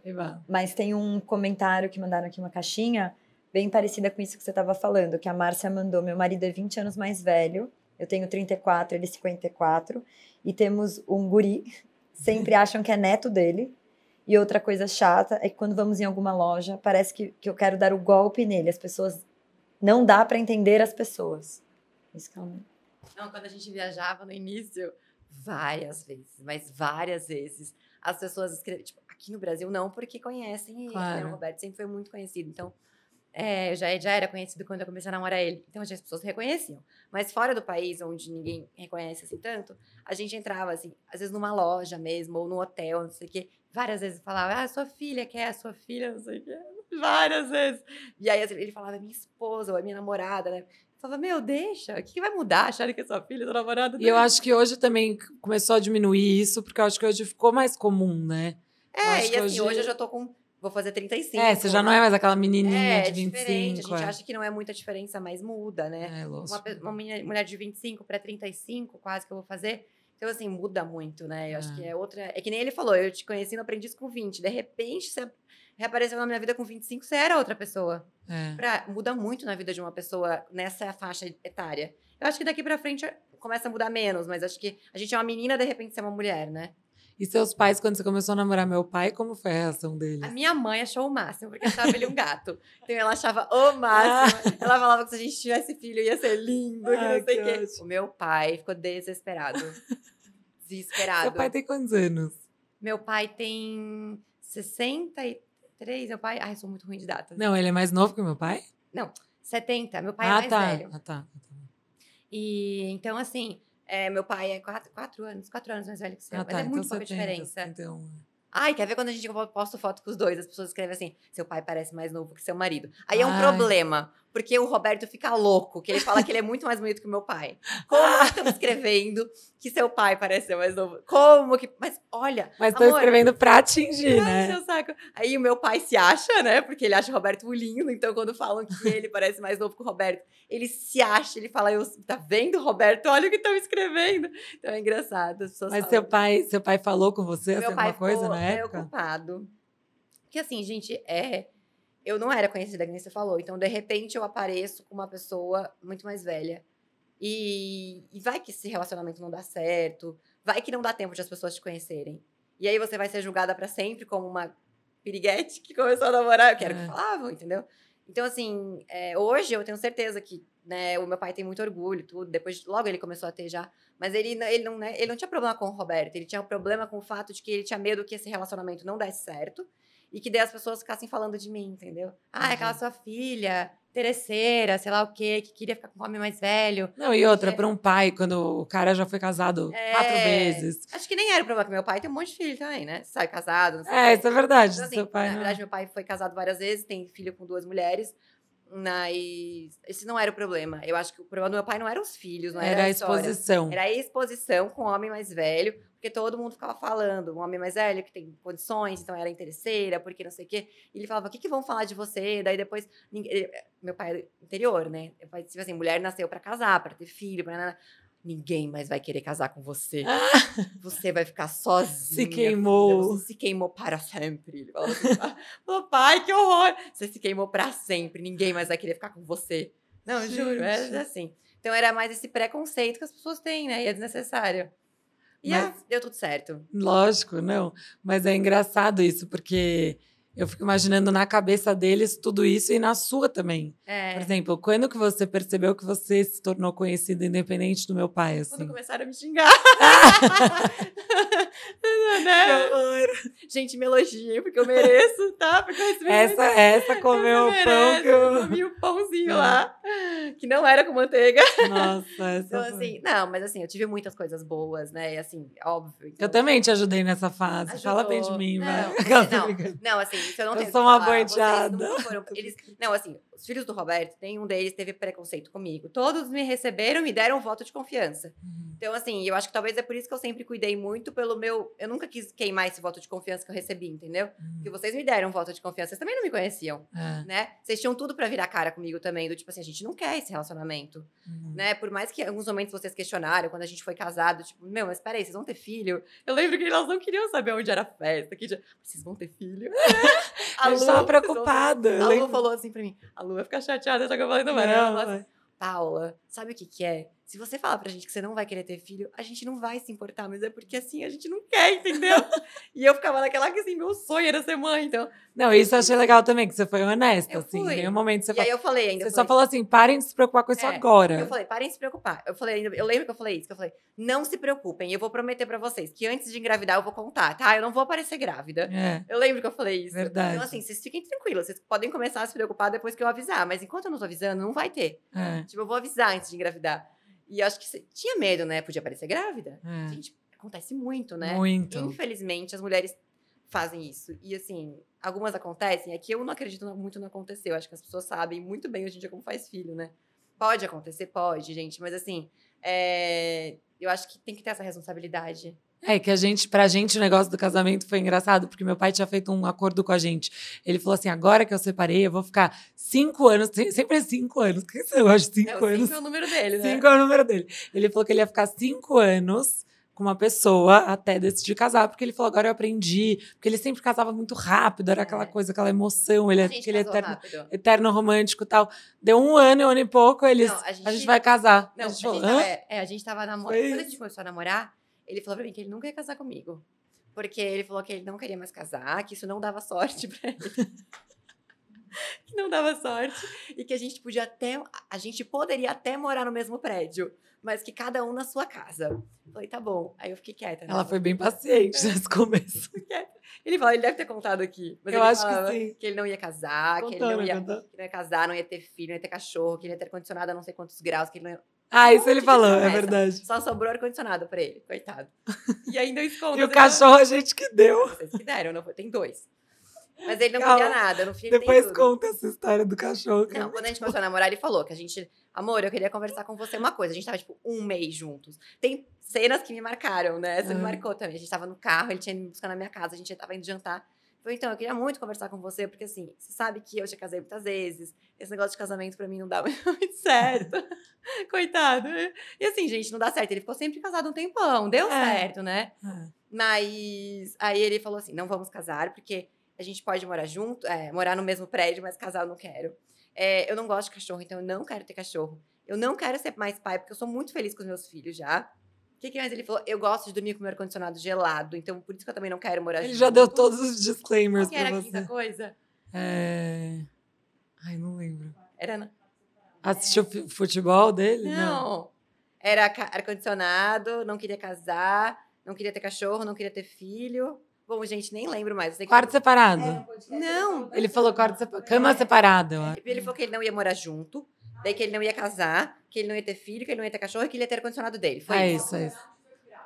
Mas tem um comentário que mandaram aqui, uma caixinha, bem parecida com isso que você estava falando, que a Márcia mandou. Meu marido é 20 anos mais velho, eu tenho 34, ele 54, e temos um guri, [LAUGHS] sempre acham que é neto dele. E outra coisa chata é que quando vamos em alguma loja, parece que, que eu quero dar o golpe nele. As pessoas. Não dá para entender as pessoas. Isso que é um... Não, quando a gente viajava no início, várias vezes, mas várias vezes, as pessoas escrevem. Tipo, aqui no Brasil não, porque conhecem ele, claro. né? O Roberto sempre foi muito conhecido. Então, é, já, já era conhecido quando eu comecei a namorar ele. Então, as pessoas reconheciam. Mas fora do país, onde ninguém reconhece assim tanto, a gente entrava, assim, às vezes numa loja mesmo, ou num hotel, não sei o quê. Várias vezes falava, ah, sua filha quer, a sua filha, não sei o quê. [LAUGHS] Várias vezes. E aí assim, ele falava, minha esposa, ou é minha namorada, né? Eu falava, meu, deixa, o que, que vai mudar? Acharem que é sua filha, sua namorada? E eu acho que hoje também começou a diminuir isso, porque eu acho que hoje ficou mais comum, né? É, e assim, hoje... hoje eu já tô com Vou fazer 35. É, você já não é mais aquela menininha é, de 25. Diferente. A gente é. acha que não é muita diferença, mas muda, né? É. Uma, uma mulher de 25 para 35, quase que eu vou fazer. Então, assim, muda muito, né? Eu acho que é. é outra. É que nem ele falou, eu te conheci no aprendiz com 20. De repente, você reapareceu na minha vida com 25, você era outra pessoa. É. Pra, muda muito na vida de uma pessoa nessa faixa etária. Eu acho que daqui pra frente começa a mudar menos, mas acho que a gente é uma menina, de repente, ser uma mulher, né? E seus pais, quando você começou a namorar meu pai, como foi a reação deles? A minha mãe achou o máximo, porque achava ele um gato. Então ela achava o máximo. Ah. Ela falava que se a gente tivesse filho ia ser lindo, que não sei o quê. O meu pai ficou desesperado. [LAUGHS] Desesperado. Seu pai tem quantos anos? Meu pai tem 63. Meu pai. Ai, eu sou muito ruim de datas. Não, ele é mais novo que meu pai? Não, 70. Meu pai é ah, é mais tá. velho. Ah, tá. E então, assim, é, meu pai é quatro, quatro anos, quatro anos mais velho que você. Ah, mas tá, é muito então pouca 70, diferença. Então... Ai, quer ver quando a gente posta foto com os dois? As pessoas escrevem assim: seu pai parece mais novo que seu marido. Aí Ai. é um problema. Porque o Roberto fica louco, que ele fala que ele é muito mais bonito que o meu pai. Como ah. estamos [LAUGHS] escrevendo que seu pai parece ser mais novo? Como que. Mas olha. Mas estou escrevendo pra atingir, né? Seu saco. Aí o meu pai se acha, né? Porque ele acha o Roberto lindo. Então, quando falam que ele parece mais novo que o Roberto, ele se acha, ele fala: eu, tá vendo, Roberto? Olha o que estão escrevendo. Então é engraçado. As pessoas Mas falam. seu pai, seu pai falou com você meu assim, alguma coisa na época? preocupado. Porque assim, gente, é eu não era conhecida, que nem você falou. Então, de repente, eu apareço com uma pessoa muito mais velha. E, e vai que esse relacionamento não dá certo. Vai que não dá tempo de as pessoas te conhecerem. E aí você vai ser julgada para sempre como uma piriguete que começou a namorar. Eu quero é. que falavam, entendeu? Então, assim, é, hoje eu tenho certeza que né, o meu pai tem muito orgulho, tudo. Depois, logo ele começou a ter já. Mas ele, ele, não, né, ele não tinha problema com o Roberto. Ele tinha um problema com o fato de que ele tinha medo que esse relacionamento não desse certo e que daí as pessoas ficassem falando de mim, entendeu? Ah, é aquela sua filha, interesseira, sei lá o quê, que queria ficar com um homem mais velho. Não, e outra, para um pai, quando o cara já foi casado é, quatro vezes. Acho que nem era o problema, que meu pai tem um monte de filho também, né? Sai casado, não sei É, isso é verdade. Então, assim, seu pai na verdade, meu pai foi casado várias vezes, tem filho com duas mulheres. Mas esse não era o problema. Eu acho que o problema do meu pai não eram os filhos, não era, era a exposição. Era a exposição com o homem mais velho, porque todo mundo ficava falando, um homem mais velho que tem condições, então era interesseira, porque não sei o quê. E ele falava, o que, que vão falar de você? Daí depois, ninguém, meu pai é interior, né? Meu pai, tipo assim, mulher nasceu para casar, para ter filho, para ninguém mais vai querer casar com você. Ah. [LAUGHS] Você vai ficar sozinha. Se queimou. Você se queimou para sempre. Ele falou assim, [LAUGHS] oh, pai, que horror. Você se queimou para sempre. Ninguém mais vai querer ficar com você. Não, Gente. juro, é assim. Então era mais esse preconceito que as pessoas têm, né? E é desnecessário. E Mas, ah, deu tudo certo. Lógico, não. Mas é engraçado isso, porque eu fico imaginando na cabeça deles tudo isso e na sua também. É. Por exemplo, quando que você percebeu que você se tornou conhecida independente do meu pai? Assim? Quando começaram a me xingar. [LAUGHS] né? Gente, me elogiem, porque eu mereço, tá? Porque eu essa, essa comeu o pão que eu... comi o pãozinho é. lá. que não era com manteiga. Nossa, essa Então, foi. assim, não, mas assim, eu tive muitas coisas boas, né? E assim, óbvio. então- Eu também te ajudei nessa fase. Fala bem de Ajudou. mim, Não, vai. não. [LAUGHS] Não, assim, isso eu não Eu tenho sou uma foram- eles- não, assim, os filhos do Roberto, tem um deles teve preconceito comigo. Todos me receberam, me deram um voto de confiança. Uhum. Então, assim, eu acho que talvez é por isso que eu sempre cuidei muito pelo meu. Eu nunca quis queimar esse voto de confiança que eu recebi, entendeu? Porque vocês me deram um voto de confiança, vocês também não me conheciam, É. né? Vocês tinham tudo pra virar cara comigo também, do tipo assim, a gente não quer esse relacionamento, Uhum. né? Por mais que em alguns momentos vocês questionaram, quando a gente foi casado, tipo, meu, mas peraí, vocês vão ter filho? Eu lembro que elas não queriam saber onde era a festa, que dia... vocês vão ter filho? [LAUGHS] A Lu, tava vocês vão ter- preocupada. eu A Lu falou assim pra mim, a Lu vai ficar chateada, só que eu falei, não. Assim, vai. Paula, sabe o que que é? Se você falar pra gente que você não vai querer ter filho, a gente não vai se importar, mas é porque assim, a gente não quer, entendeu? [LAUGHS] e eu ficava naquela que assim, meu sonho era ser mãe, então. Não, isso eu achei legal também, que você foi honesta, Eu assim. fui. Em um momento você e falou. aí eu falei ainda. Você eu só falei, falou assim: parem de se preocupar com isso É, agora. Eu falei, parem de se preocupar. Eu falei ainda, eu lembro que eu falei isso, que eu falei, não se preocupem, eu vou prometer pra vocês que antes de engravidar eu vou contar, tá? Eu não vou aparecer grávida. É. Eu lembro que eu falei isso. Verdade. Então, assim, vocês fiquem tranquilos, vocês podem começar a se preocupar depois que eu avisar, mas enquanto eu não tô avisando, não vai ter. É. Tipo, eu vou avisar antes de engravidar. E acho que tinha medo, né? Podia parecer grávida. é. Gente, acontece muito, né? Muito. Infelizmente, as mulheres fazem isso. E assim, algumas acontecem. Aqui eu não acredito muito não aconteceu. Acho que as pessoas sabem muito bem hoje em dia como faz filho, né? Pode acontecer, pode, gente. Mas assim, é, eu acho que tem que ter essa responsabilidade. É que a gente, pra gente, o negócio do casamento foi engraçado, porque meu pai tinha feito um acordo com a gente. Ele falou assim: agora que eu separei, eu vou ficar cinco anos, se- sempre é cinco anos. Que de É, cinco o anos? cinco é o número dele, né? Cinco é o número dele. Ele falou que ele ia ficar cinco anos com uma pessoa até decidir casar, porque ele falou: agora eu aprendi. Porque ele sempre casava muito rápido, era aquela É. coisa, aquela emoção, ele é A gente aquele eterno, rápido. eterno romântico e tal. Deu um ano, um ano e pouco, eles. Não, a, gente... vai casar. Não, a a gente gente, falou: tava, hã? é, é, a gente tava namorando. Foi Quando a gente começou a namorar, ele falou pra mim que ele nunca ia casar comigo. Porque ele falou que ele não queria mais casar, que isso não dava sorte [LAUGHS] pra ele. que não dava sorte. E que a gente podia até. A gente poderia até morar no mesmo prédio, mas que cada um na sua casa. Falei, tá bom. Aí eu fiquei quieta. né? Ela foi bem paciente nesse começo. Ele falou, ele deve ter contado aqui. Mas Eu acho que sim. Que ele não ia casar, que ele não Contando, ia, contando. não ia casar, não ia ter filho, não ia ter cachorro, que ele ia ter ar-condicionado a não sei quantos graus, que ele não ia... Ah, isso ele falou, é verdade. Só sobrou ar-condicionado pra ele, coitado. E ainda eu escondo. E o cachorro a gente que deu. Vocês que deram, não foi? Tem dois. Mas ele não Calma. queria nada, no fim Depois conta essa história do cachorro. Não, quando a gente começou a namorar, ele falou que a gente. Amor, eu queria conversar com você uma coisa. A gente tava, tipo, um mês juntos. Tem cenas que me marcaram, né? Me Ah. marcou também. A gente tava no carro, ele tinha ido me buscar na minha casa, a gente tava indo jantar. Falei, então, eu queria muito conversar com você, porque assim, você sabe que eu já casei muitas vezes. Esse negócio de casamento pra mim não dá [LAUGHS] muito certo. [LAUGHS] Coitado. E assim, gente, não dá certo. Ele ficou sempre casado um tempão. Deu É. certo, né? Ah, Mas aí ele falou assim: não vamos casar, porque a gente pode morar junto, é, morar no mesmo prédio, mas casar eu não quero. É, eu não gosto de cachorro, então eu não quero ter cachorro. Eu não quero ser mais pai, porque eu sou muito feliz com os meus filhos já. O que, que mais ele falou? Eu gosto de dormir com meu ar-condicionado gelado, então por isso que eu também não quero morar Ele junto. já deu todos os disclaimers Qual que era a quinta coisa? É... Ai, não lembro. Era. na- Assistiu fu- futebol dele? Não. Era ca- ar-condicionado, não queria casar, não queria ter cachorro, não queria ter filho. Bom, gente, nem lembro mais. que- Quarto separado. Não. Ele falou quarto separado. Cama separada. Ele falou que ele não ia morar junto, daí que ele não ia casar, que ele não ia ter filho, que ele não ia ter cachorro e que ele ia ter ar-condicionado dele. Foi É isso. isso, é isso.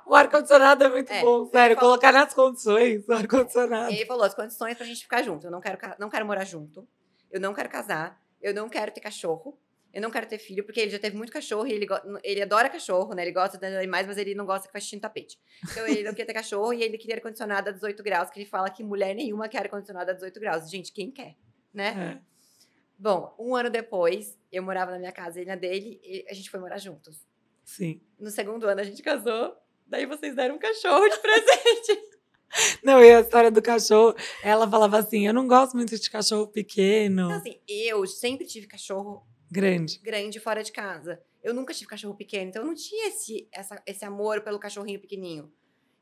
O ar-condicionado é muito É, bom, sério. falou- Colocar nas condições o ar-condicionado. E ele falou as condições pra gente ficar junto. Eu não quero, não quero morar junto, eu não quero casar, eu não quero ter cachorro, eu não quero ter filho, porque ele já teve muito cachorro e ele, ele adora cachorro, né? Ele gosta de animais, mas ele não gosta que faz xixi no tapete. Então ele não queria ter cachorro e ele queria ar-condicionado a 18 graus, que ele fala que mulher nenhuma quer ar-condicionado a 18 graus. Gente, quem quer, né? É. Bom, um ano depois, eu morava na minha casa e ele na dele, e a gente foi morar juntos. Sim. No segundo ano a gente casou, daí vocês deram um cachorro de [LAUGHS] presente. Não, e a história do cachorro, ela falava assim: eu não gosto muito de cachorro pequeno, Então, assim, eu sempre tive cachorro grande. grande fora de casa. Eu nunca tive cachorro pequeno, então eu não tinha esse, essa- esse amor pelo cachorrinho pequenininho.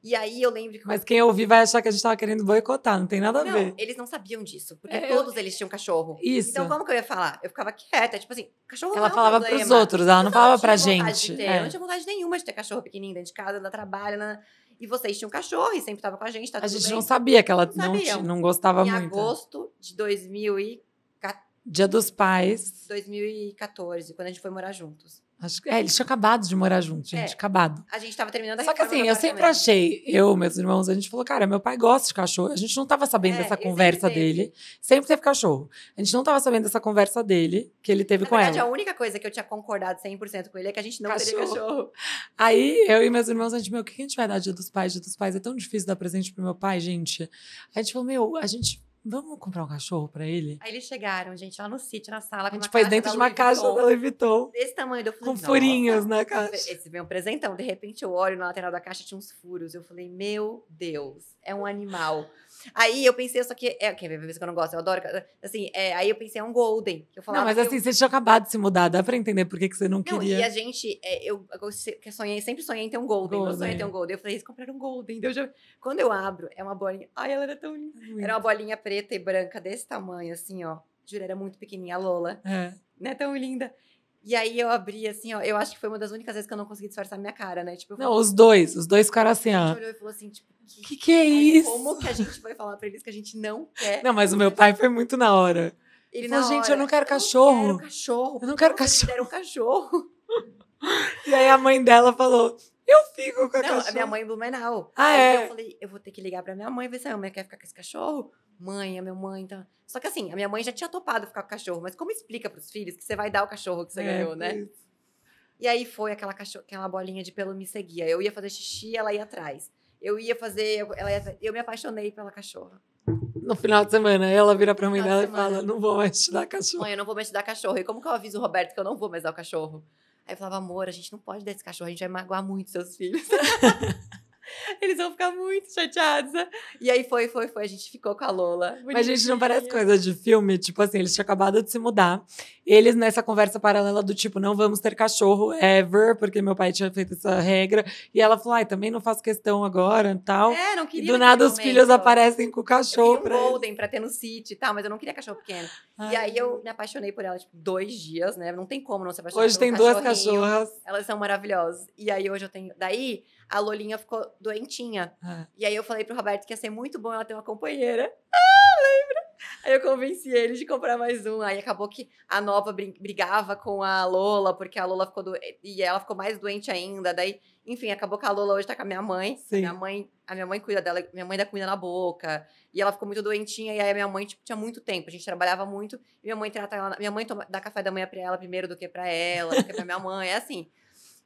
E aí eu lembro que. Mas quem ouvir vai achar que a gente tava querendo boicotar, não tem nada a não, ver. eles não sabiam disso, porque É, eu- todos eles tinham cachorro. Isso. Então, como que eu ia falar? Eu ficava quieta, tipo assim, cachorro ela não é falava pros problema. outros, ela não Eu falava pra gente. É. Eu não tinha vontade nenhuma de ter cachorro pequenininho dentro de casa, dar trabalho. né? E vocês tinham cachorro e sempre tava com a gente, tá A gente bem. não sabia que ela Não não, não gostava Em muito. agosto de Dia dos Pais. 2014, quando a gente foi morar juntos. Acho que, é, eles tinham acabado de morar juntos, gente. É, acabado. A gente tava terminando a Só que assim, eu sempre achei, eu, meus irmãos, a gente falou, cara, meu pai gosta de cachorro. A gente não tava sabendo é, dessa conversa dele. Sempre teve cachorro. A gente não tava sabendo dessa conversa dele, que ele teve Na com verdade, ela. a única coisa que eu tinha concordado 100% com ele é que a gente não cachorro. teria cachorro. Aí, eu e meus irmãos, a gente, meu, o que a gente vai dar dia dos pais? Dia dos pais é tão difícil dar presente pro meu pai, gente. A gente falou, meu, a gente Vamos comprar um cachorro pra ele? Aí eles chegaram, gente, lá no sítio, na sala. A gente pôs dentro de uma caixa da Louis Vuitton. Desse tamanho. Eu falei, com furinhos na caixa. Esse veio um presentão. De repente eu olho na lateral da caixa, tinha uns furos. Eu falei, meu Deus, é um animal. Aí eu pensei, só que. É, quer ver que eu não gosto? Eu adoro. Assim, é, aí eu pensei, é um Golden. Que eu falava não, mas assim, eu... você tinha acabado de se mudar, dá pra entender por que, que você não, não queria. E a gente, é, eu, eu sonhei, sempre sonhei em ter um Golden. Golden. Eu sonhei em ter um Golden. Eu falei, eles compraram um Golden. Eu já... Quando eu abro, é uma bolinha. Ai, ela era tão linda. Muito. Era uma bolinha preta e branca desse tamanho, assim, ó. Juro, era muito pequenininha, a Lola. É. Né, tão linda. E aí eu abri assim, ó. Eu acho que foi uma das únicas vezes que eu não consegui disfarçar minha cara, né? Tipo, não, os dois. Os dois ficaram assim, ó. A gente olhou e falou assim, tipo, que, que, que é isso? Como que a gente vai falar pra eles que a gente não quer? Não, mas o meu pai foi muito na hora. Ele falou, gente, eu não quero cachorro. Eu não quero cachorro. Eu não quero cachorro. Eu um cachorro. [LAUGHS] e aí a mãe dela falou, eu fico com a não, cachorro. a minha mãe em Blumenau. Ah, aí é? eu falei, eu vou ter que ligar pra minha mãe e ver se a mãe quer ficar com esse cachorro. Mãe, a minha mãe tá... Só que assim, a minha mãe já tinha topado ficar com o cachorro, mas como explica pros filhos que você vai dar o cachorro que você é, ganhou, né? Isso. E aí foi aquela, cachorro, aquela bolinha de pelo me seguia. Eu ia fazer xixi, ela ia atrás. Eu ia fazer, ela ia, eu me apaixonei pela cachorra. No final de semana, ela vira pra mãe dela e fala: Não vou mais te dar cachorro. Mãe, eu não vou mais te dar cachorro. E como que eu aviso o Roberto que eu não vou mais dar o cachorro? Aí eu falava: Amor, a gente não pode dar esse cachorro, a gente vai magoar muito seus filhos. [LAUGHS] Eles vão ficar muito chateados. E aí foi, foi, foi. A gente ficou com a Lola. Mas, gente, não parece coisa de filme? Tipo assim, eles tinham acabado de se mudar. Eles nessa conversa paralela do tipo, não vamos ter cachorro ever, porque meu pai tinha feito essa regra. E ela falou, ai, também não faço questão agora e tal. É, não queria. E do nada os filhos aparecem com o cachorro. Eu queria um Golden pra ter no sítio e tal, mas eu não queria cachorro pequeno. Ai. E aí eu me apaixonei por ela, tipo, dois dias, né? Não tem como não se apaixonar Hoje tem duas cachorras. Elas são maravilhosas. E aí hoje eu tenho. Daí a Lolinha ficou doentinha. Ah. E aí eu falei pro Roberto que ia ser muito bom ela ter uma companheira. Ah, lembra? Aí eu convenci ele de comprar mais um. Aí acabou que a nova brigava com a Lola, porque a Lola ficou doente. E ela ficou mais doente ainda. Daí, enfim, acabou que a Lola hoje tá com a minha mãe. Sim. A minha mãe, a minha mãe cuida dela, minha mãe dá comida na boca. E ela ficou muito doentinha. E aí a minha mãe, tipo, tinha muito tempo. A gente trabalhava muito. E minha mãe trata ela. Minha mãe toma, dá café da manhã pra ela primeiro do que pra ela, do que pra minha mãe. É assim.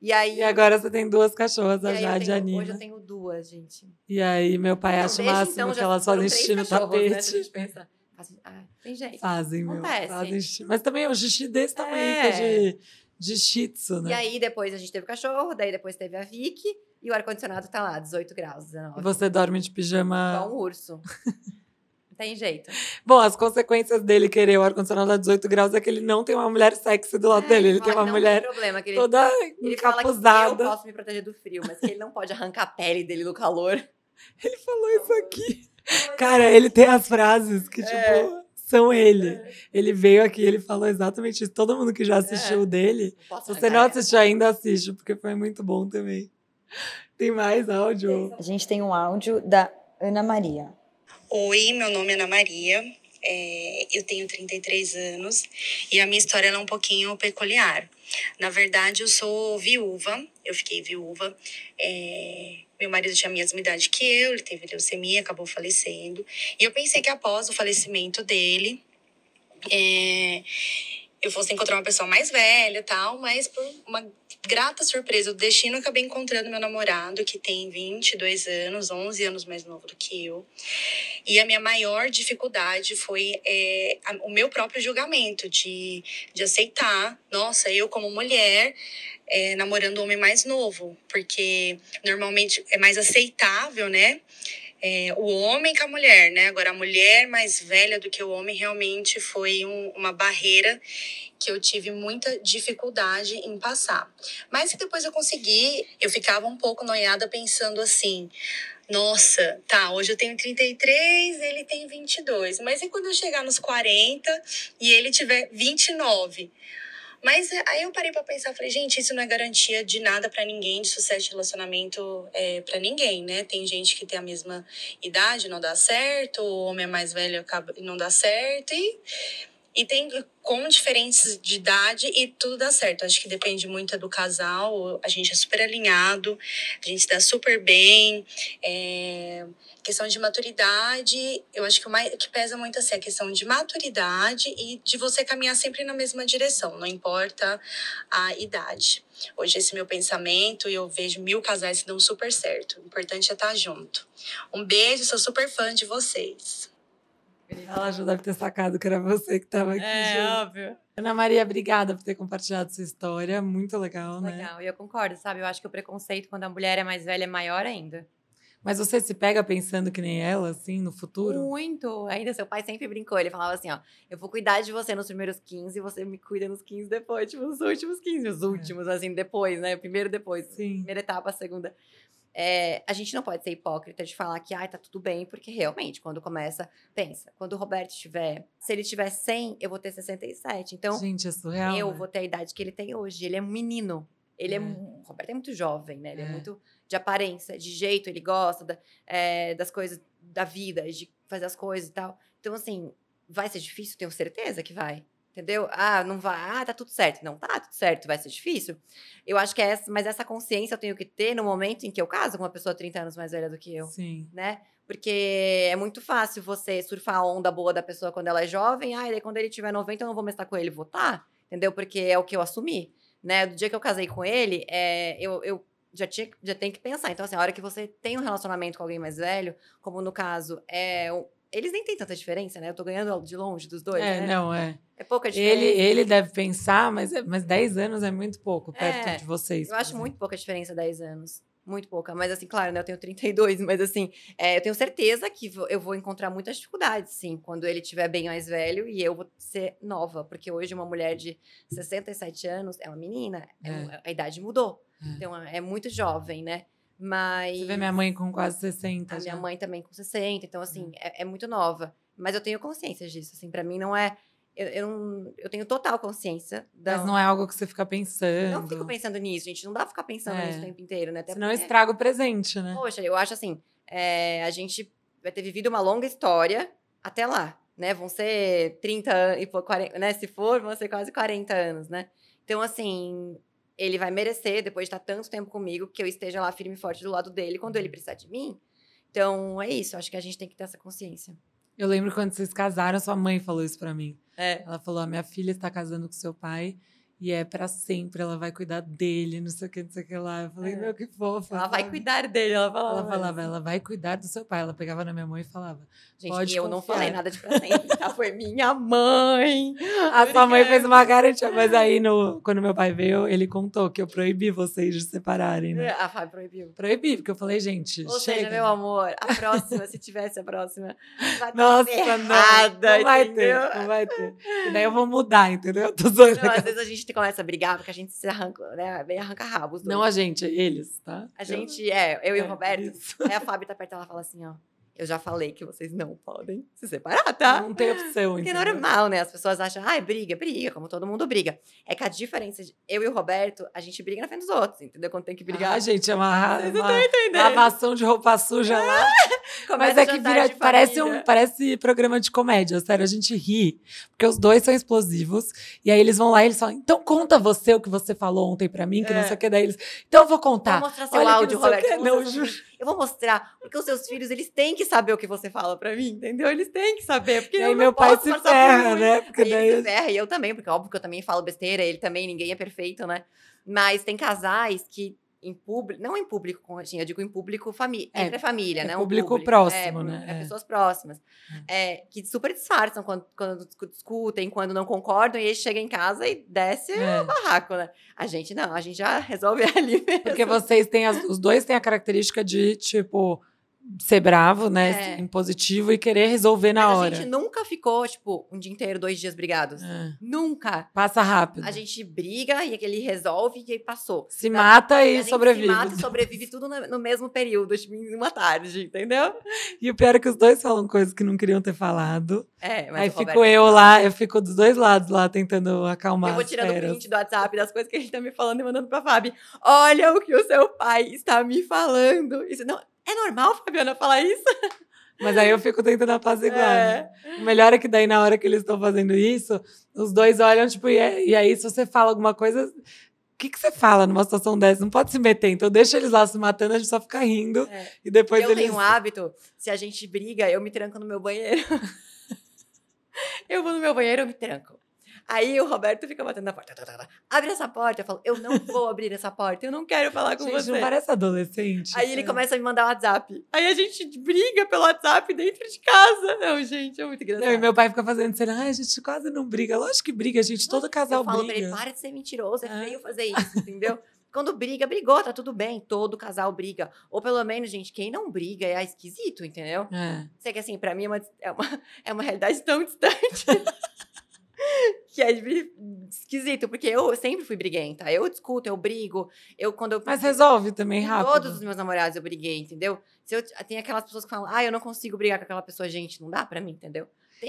E aí. E agora você tem duas cachorras, a Jade e a Nina. Hoje eu tenho duas, gente. E aí, meu pai acha o máximo então, que elas fazem xixi no né, tapete. Né, Fazem, ah, tem jeito. Fazem, meu. Fazem xixi. Mas também é um xixi desse tamanho, é. de, de shih tzu, né? E aí, depois a gente teve o cachorro, daí depois teve a Vicky. E o ar-condicionado tá lá, 18 graus, 19. Você dorme de pijama. Igual um urso. [LAUGHS] tem jeito. Bom, as consequências dele querer o ar-condicionado a 18 graus é que ele não tem uma mulher sexy do lado é, dele. Ele tem uma mulher tem problema, ele, toda ele encapuzada. Fala que eu posso me proteger do frio, mas que ele não pode arrancar a pele dele do calor. [LAUGHS] Ele falou isso aqui. Cara, ele tem as frases que, tipo, é. são ele. É. Ele veio aqui, ele falou exatamente isso. Todo mundo que já assistiu é. dele, se você não assistiu ainda, assiste, porque foi muito bom também. Tem mais áudio? A gente tem um áudio da Ana Maria. Oi, meu nome é Ana Maria, é, eu tenho 33 anos e a minha história é um pouquinho peculiar. Na verdade, eu sou viúva, eu fiquei viúva. É, meu marido tinha a mesma idade que eu, ele teve leucemia, acabou falecendo. E eu pensei que após o falecimento dele, é, eu fosse encontrar uma pessoa mais velha e tal, mas por uma grata surpresa do destino, acabei encontrando meu namorado, que tem 22 anos, 11 anos mais novo do que eu. E a minha maior dificuldade foi é, o meu próprio julgamento, de, de aceitar, nossa, eu como mulher, é, namorando um homem mais novo, porque normalmente é mais aceitável, né? é, o homem com a mulher, né? Agora, a mulher mais velha do que o homem realmente foi um, uma barreira que eu tive muita dificuldade em passar. Mas que depois eu consegui, eu ficava um pouco noiada pensando assim: nossa, tá, hoje eu tenho 33, ele tem 22. Mas e quando eu chegar nos 40 e ele tiver 29? Mas é, aí eu parei para pensar, falei, gente, isso não é garantia de nada para ninguém, de sucesso de relacionamento é, para ninguém, né? Tem gente que tem a mesma idade, não dá certo, o homem é mais velho acaba não dá certo e e tem com diferenças de idade e tudo dá certo. Acho que depende muito do casal. A gente é super alinhado, a gente se dá super bem. É... Questão de maturidade, eu acho que o mais, que pesa muito assim, é a questão de maturidade e de você caminhar sempre na mesma direção, não importa a idade. Hoje esse é meu pensamento e eu vejo mil casais que dão super certo. O importante é estar junto. Um beijo, sou super fã de vocês. Ela já deve ter sacado que era você que estava aqui. É, gente. óbvio. Ana Maria, obrigada por ter compartilhado sua história. Muito legal, né? Legal, e eu concordo, sabe? Eu acho que o preconceito quando a mulher é mais velha é maior ainda. Mas você se pega pensando que nem ela, assim, no futuro? Muito. Ainda seu pai sempre brincou. Ele falava assim: ó, eu vou cuidar de você nos primeiros 15 e você me cuida nos 15 depois. Tipo, nos últimos 15. Os últimos, é. assim, depois, né? O primeiro depois. Sim. Primeira etapa, a segunda. É, a gente não pode ser hipócrita de falar que, ai, tá tudo bem, porque realmente, quando começa, pensa, quando o Roberto tiver, se ele tiver 100, eu vou ter 67. Então, gente, é surreal, eu né? vou ter a idade que ele tem hoje. Ele é um menino. Ele é, é o Roberto é muito jovem, né? Ele é, é muito de aparência, de jeito, ele gosta da, é, das coisas da vida, de fazer as coisas e tal. Então, assim, vai ser difícil? Tenho certeza que vai. Entendeu? Ah, não vai. Ah, tá tudo certo. Não tá tudo certo, vai ser difícil. Eu acho que é essa, mas essa consciência eu tenho que ter no momento em que eu caso com uma pessoa 30 anos mais velha do que eu. Sim. Né? Porque é muito fácil você surfar a onda boa da pessoa quando ela é jovem. Ah, e daí quando ele tiver 90, eu não vou mais estar com ele, vou estar. Tá, entendeu? Porque é o que eu assumi. Né? Do dia que eu casei com ele, é, eu, eu já, tinha, já tem que pensar. Então, assim, a hora que você tem um relacionamento com alguém mais velho, como no caso, é. Eles nem têm tanta diferença, né? Eu tô ganhando de longe dos dois. É, né? não, é. É pouca diferença. Ele, ele deve pensar, mas, é, mas 10 anos é muito pouco perto É, de vocês. Eu acho muito pouca diferença 10 anos. Muito pouca. Mas, assim, claro, né? Eu tenho 32, mas, assim, é, eu tenho certeza que eu vou encontrar muitas dificuldades, sim, quando ele estiver bem mais velho e eu vou ser nova. Porque hoje uma mulher de 67 anos é uma menina, é É. um- a idade mudou. É. Então, é muito jovem, né? Mas. Você vê minha mãe com quase 60 A já. minha mãe também com 60, então, assim, é, é muito nova. Mas eu tenho consciência disso, assim, pra mim não é. Eu, eu, não- eu tenho total consciência. Da, Mas não é algo que você fica pensando. não fico pensando nisso, gente. Não dá pra ficar pensando É. nisso o tempo inteiro, né? Até Senão porque- estraga o presente, né? Poxa, eu acho assim, é, a gente vai ter vivido uma longa história até lá, né? Vão ser 30 anos, e pouco, 40, né? Se for, vão ser quase 40 anos, né? Então, assim, ele vai merecer, depois de estar tanto tempo comigo, que eu esteja lá firme e forte do lado dele quando ele precisar de mim. Então, é isso. Acho que a gente tem que ter essa consciência. Eu lembro quando vocês casaram, sua mãe falou isso pra mim. É. Ela falou: a minha filha está casando com seu pai e é pra sempre, ela vai cuidar dele, não sei o que, não sei o que lá. Eu falei, É. meu, que fofa. Ela vai cuidar dele, ela falava. Ela falava, ela vai cuidar do seu pai. Ela pegava na minha mão e falava. Gente, Pode eu não confiar. falei nada de pra sempre, tá? Foi minha mãe. A sua mãe fez uma garantia, mas aí no, quando meu pai veio, ele contou que eu proibi vocês de separarem, né? A Fábio proibiu. Proibi, porque eu falei, gente, Ou chega. seja, meu amor, a próxima, se tivesse a próxima, vai Nossa, estar não, errada, não vai entendeu? ter, não vai ter. E daí eu vou mudar, entendeu? Tô zoando. Não, às vezes a gente começa a brigar porque a gente se arranca, né? Bem arranca rabos. Não a gente, eles, tá? A gente, é, eu e É, o Roberto. isso. Aí a Fábio tá perto, ela fala assim, ó. Eu já falei que vocês não podem se separar, tá? Não tem opção, Porque é normal, né? As pessoas acham, ai, briga, briga, como todo mundo briga. É que a diferença de eu e o Roberto, a gente briga na frente dos outros, entendeu? Quando tem que brigar. Ah, gente, é uma, Vocês não uma entendendo. lavação de roupa suja lá. [LAUGHS] Mas é que vira, parece, um, parece programa de comédia, sério, a gente ri. Porque os dois são explosivos. E aí eles vão lá e eles falam, então conta você o que você falou ontem pra mim, que não É. sei o que. Daí eles, então eu vou contar. Vou mostrar seu Olha áudio, não Roberto. Não, juro. Eu vou mostrar, porque os seus filhos, eles têm que saber o que você fala pra mim, entendeu? Eles têm que saber, porque E eu meu pai se ferra, né? Porque Aí daí. ele se ferra, e eu também, porque óbvio que eu também falo besteira, ele também, ninguém é perfeito, né? Mas tem casais que em público, não em público, com- assim, eu digo em público É, entre a família, é né? Um público próximo, é, né? É, É. pessoas próximas. É, que super disfarçam quando, quando discu- discutem, quando não concordam, e aí chega em casa e desce É. o barraco, né? A gente não, a gente já [LAUGHS] resolve ali mesmo. Porque vocês têm, as- os dois têm a característica de, tipo, ser bravo, né? É. Impositivo e querer resolver na Mas hora. a gente nunca ficou, tipo, um dia inteiro, dois dias brigados. É. Nunca. Passa rápido. A gente briga e ele resolve e aí passou. se mata A e gente sobrevive. Se mata e sobrevive tudo no, mesmo período, tipo, em uma tarde, entendeu? E o pior é que os dois falam coisas que não queriam ter falado. É, mas Aí o fico Roberto- eu lá, eu fico dos dois lados lá tentando acalmar Eu vou tirando feras. print do WhatsApp das coisas que ele tá me falando e mandando pra Fábio. Olha o que o seu pai está me falando. Isso não. É normal, Fabiana, falar isso? Mas aí eu fico tentando apaziguar. É. Né? O melhor é que daí, na hora que eles estão fazendo isso, os dois olham, tipo, e, é, e aí, se você fala alguma coisa, o que, que você fala numa situação dessa? Não pode se meter. Então, deixa eles lá se matando, a gente só fica rindo. É. E depois eu eles. Eu tenho um hábito, se a gente briga, eu me tranco no meu banheiro. [LAUGHS] eu vou no meu banheiro, eu me tranco. Aí o Roberto fica batendo na porta. Tá, tá, tá, Abre essa porta. Eu falo, eu não vou [LAUGHS] abrir essa porta, eu não quero falar com gente, você. Não parece adolescente. Aí ele começa a me mandar WhatsApp. Aí a gente briga pelo WhatsApp dentro de casa. Não, gente, é muito engraçado. Não, e meu pai fica fazendo cena, ai, a gente quase não briga. Lógico que briga, a gente, todo casal eu falo briga. Pra ele, para de ser mentiroso, é, é. feio fazer [LAUGHS] isso, entendeu? Quando briga, brigou, tá tudo bem. Todo casal briga. Ou pelo menos, gente, quem não briga é esquisito, entendeu? É. Sei que assim, pra mim é uma, é uma, é uma realidade tão distante. [LAUGHS] [LAUGHS] que é esquisito, porque eu sempre fui briguenta. Eu discuto, eu brigo. Eu, quando eu, Mas resolve também rápido. Todos os meus namorados eu briguei, entendeu? Se eu, tem aquelas pessoas que falam, ah, eu não consigo brigar com aquela pessoa, gente, não dá pra mim, entendeu?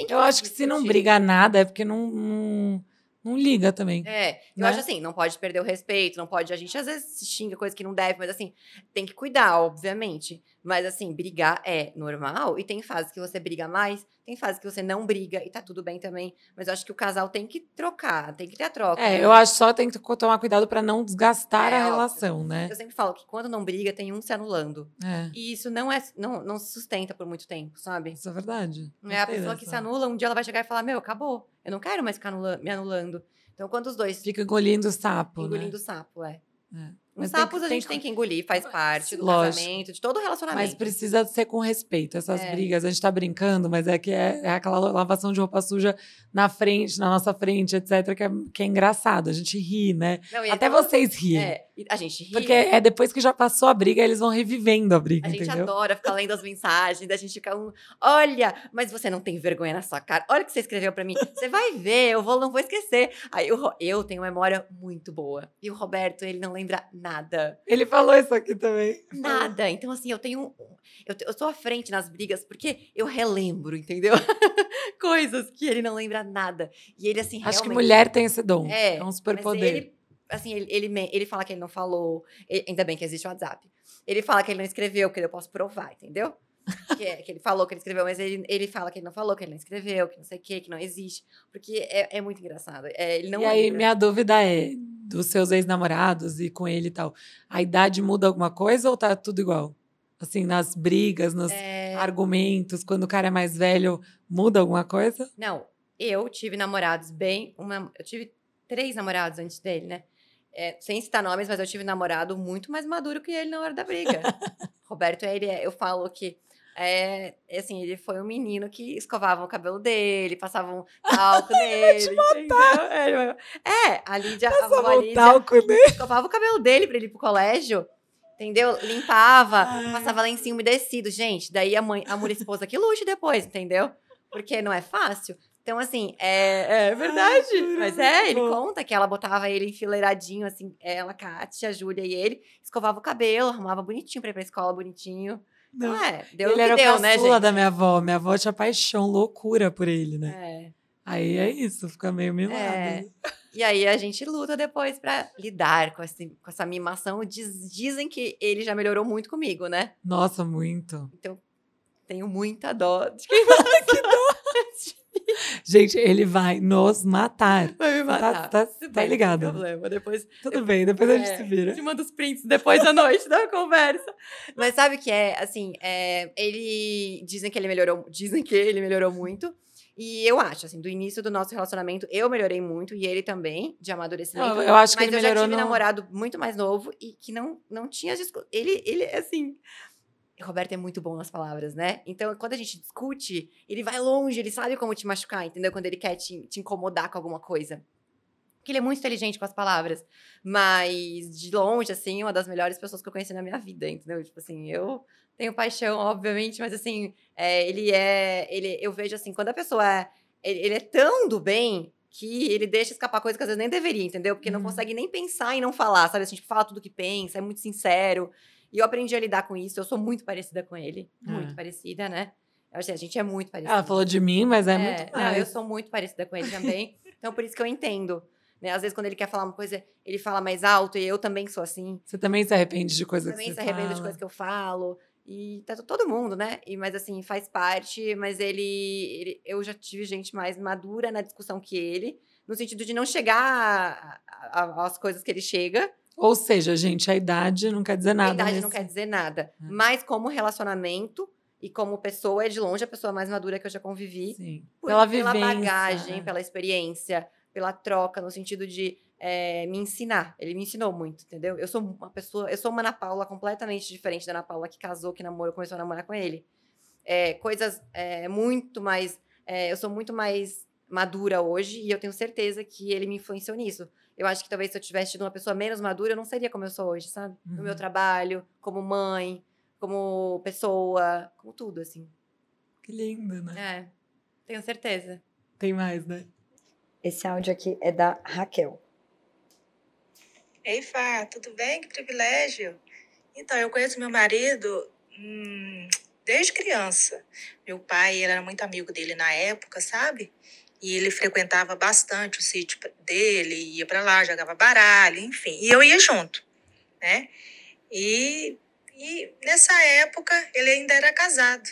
eu acho que se não briga nada é porque não, não não liga também. É, eu né? acho assim, não pode perder o respeito, não pode. A gente às vezes se xinga coisa que não deve, mas assim, tem que cuidar, obviamente. Mas assim, brigar é normal e tem fases que você briga mais, tem fases que você não briga e tá tudo bem também. Mas eu acho que o casal tem que trocar, tem que ter a troca. É, né? eu acho só tem que tomar cuidado para não desgastar é, a relação, óbvio. né? Eu sempre falo que quando não briga, tem um se anulando. É. E isso não é não, não se sustenta por muito tempo, sabe? Isso é verdade. É a pessoa dessa. que se anula, um dia ela vai chegar e falar: Meu, acabou. Eu não quero mais ficar anula me anulando. Então, quando os dois. Fica engolindo o sapo. Engolindo né? o sapo, é. é. Os sapos a gente tem que... tem que engolir, faz parte do Lógico. casamento, de todo relacionamento. Mas precisa ser com respeito. Essas é. brigas, a gente tá brincando, mas é que é, é, aquela lavação de roupa suja na frente, na nossa frente, etc., que é, que é engraçado. A gente ri, né? Não, Até então, vocês riem. É, a gente ri. Porque é depois que já passou a briga, eles vão revivendo a briga. A gente entendeu? adora ficar lendo as mensagens, a gente fica um. Olha, mas você não tem vergonha na sua cara. Olha o que você escreveu para mim. Você vai ver, eu vou, não vou esquecer. Aí eu, eu tenho memória muito boa. E o Roberto, ele não lembra nada. Ele falou isso aqui também. Nada. Então, assim, eu tenho. Eu, eu tô à frente nas brigas porque eu relembro, entendeu? [LAUGHS] Coisas que ele não lembra nada. E ele, assim, Acho realmente... que mulher tem esse dom. É, é um superpoder. Assim, ele, ele, ele fala que ele não falou. Ele, ainda bem que existe o WhatsApp. Ele fala que ele não escreveu, porque eu posso provar, entendeu? que, é, que ele falou que ele escreveu, mas ele, ele fala que ele não falou, que ele não escreveu, que não sei o quê, que não existe. Porque é, é muito engraçado. É, ele não e aí, minha dúvida é, dos seus ex-namorados e com ele e tal, a idade muda alguma coisa ou tá tudo igual? Assim, nas brigas, nos é... argumentos, quando o cara é mais velho, muda alguma coisa? Não, eu tive namorados bem. Uma, eu tive três namorados antes dele, né? É, sem citar nomes, mas eu tive namorado muito mais maduro que ele na hora da briga. [LAUGHS] Roberto, ele é, eu falo que é, assim, ele foi um menino que escovava o cabelo dele, passavam talco [LAUGHS] nele. É, é, a Lídia, Passava a Lídia talco nele. escovava o cabelo dele pra ele ir pro colégio. Entendeu? Limpava, Ai. passava lencinho umedecido. Gente, daí a mãe, a mulher esposa que luxe depois, entendeu? Porque não é fácil. Então, assim, é, é verdade. Ai, mas é, ele conta que ela botava ele enfileiradinho, assim, ela, Kátia, a Júlia e ele, escovava o cabelo, arrumava bonitinho pra ir pra escola, bonitinho. Não. é, deu ele era deu, o né, gente? da minha avó. Minha avó tinha paixão, loucura por ele, né? É. Aí é isso, fica meio mimado. É. E aí a gente luta depois para lidar com, esse, com essa mimação. Diz, dizem que ele já melhorou muito comigo, né? Nossa, muito. Então, tenho muita dó de quem [LAUGHS] que. Gente, ele vai nos matar. Vai me tá, matar. Tá, tá, tá ligado? Não tem problema. Depois, Tudo bem, depois é, a gente se vira. Te manda os prints depois da noite da conversa. Mas sabe o que é? Assim, é, ele. Dizem que ele melhorou. Dizem que ele melhorou muito. E eu acho, assim, do início do nosso relacionamento, eu melhorei muito e ele também, de amadurecimento. Não, eu acho que mas ele eu já tive no... namorado muito mais novo e que não, não tinha Ele, ele, assim, Roberto é muito bom nas palavras, né? Então, quando a gente discute, ele vai longe, ele sabe como te machucar, entendeu? Quando ele quer te, te incomodar com alguma coisa. Porque ele é muito inteligente com as palavras. Mas, de longe, assim, uma das melhores pessoas que eu conheci na minha vida, entendeu? Tipo assim, eu tenho paixão, obviamente, mas assim, é, ele é. Ele, eu vejo assim, quando a pessoa é. Ele, ele, é tão do bem que ele deixa escapar coisas que às vezes nem deveria, entendeu? Porque não uhum. consegue nem pensar e não falar, sabe? Assim, tipo, fala tudo que pensa, é muito sincero. E eu aprendi a lidar com isso. Eu sou muito parecida com ele. Muito é. parecida, né? Eu achei, a gente é muito parecida. Ela falou de mim, mas é, é muito Não, eu sou muito parecida com ele também. [LAUGHS] então, por isso que eu entendo. Né? Às vezes, quando ele quer falar uma coisa, ele fala mais alto. E eu também sou assim. Você também se arrepende de coisas que você? Também se arrependo de coisas que eu falo. E tá todo mundo, né? E, mas assim, faz parte, mas ele, ele, Eu já tive gente mais madura na discussão que ele, no sentido de não chegar às coisas que ele chega. Ou seja, gente, a idade não quer dizer nada. A idade nesse... não quer dizer nada. É. Mas como relacionamento e como pessoa, é de longe a pessoa mais madura que eu já convivi. Sim. Por, pela vivência. Pela bagagem, pela experiência, pela troca, no sentido de é, me ensinar. Ele me ensinou muito, entendeu? Eu sou uma pessoa, eu sou uma Ana Paula completamente diferente da Ana Paula que casou, que namorou, começou a namorar com ele. É, coisas é, muito mais. eu sou muito mais madura hoje e eu tenho certeza que ele me influenciou nisso. Eu acho que talvez se eu tivesse tido uma pessoa menos madura, eu não seria como eu sou hoje, sabe? Uhum. No meu uhum. trabalho, como mãe, como pessoa, como tudo, assim. Que lindo, né? É, tenho certeza. Tem mais, né? Esse áudio aqui é da Raquel. Ei, Fá, tudo bem? Que privilégio. Então, eu conheço meu marido hum, desde criança. Meu pai era muito amigo dele na época, sabe? E ele frequentava bastante o sítio dele, ia para lá, jogava baralho, enfim. E eu ia junto, né? E, e nessa época ele ainda era casado.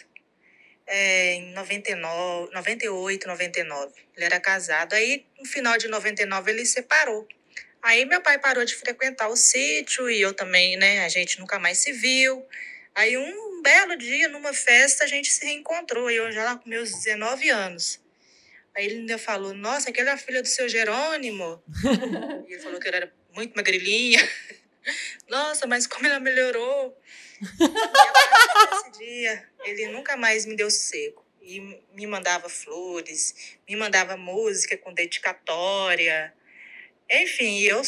É, em 99, 98, 99. Ele era casado. Aí, no final de 99, ele separou. Aí meu pai parou de frequentar o sítio e eu também, né? A gente nunca mais se viu. Aí um belo dia, numa festa, a gente se reencontrou. E eu já lá com meus 19 anos. Aí ele ainda falou, nossa, aquela é a filha do seu Jerônimo. [LAUGHS] e ele falou que ela era muito magrelinha. [LAUGHS] nossa, mas como ela melhorou. dia, ele nunca mais me deu sossego. E me mandava flores, me mandava música com dedicatória. Enfim, eu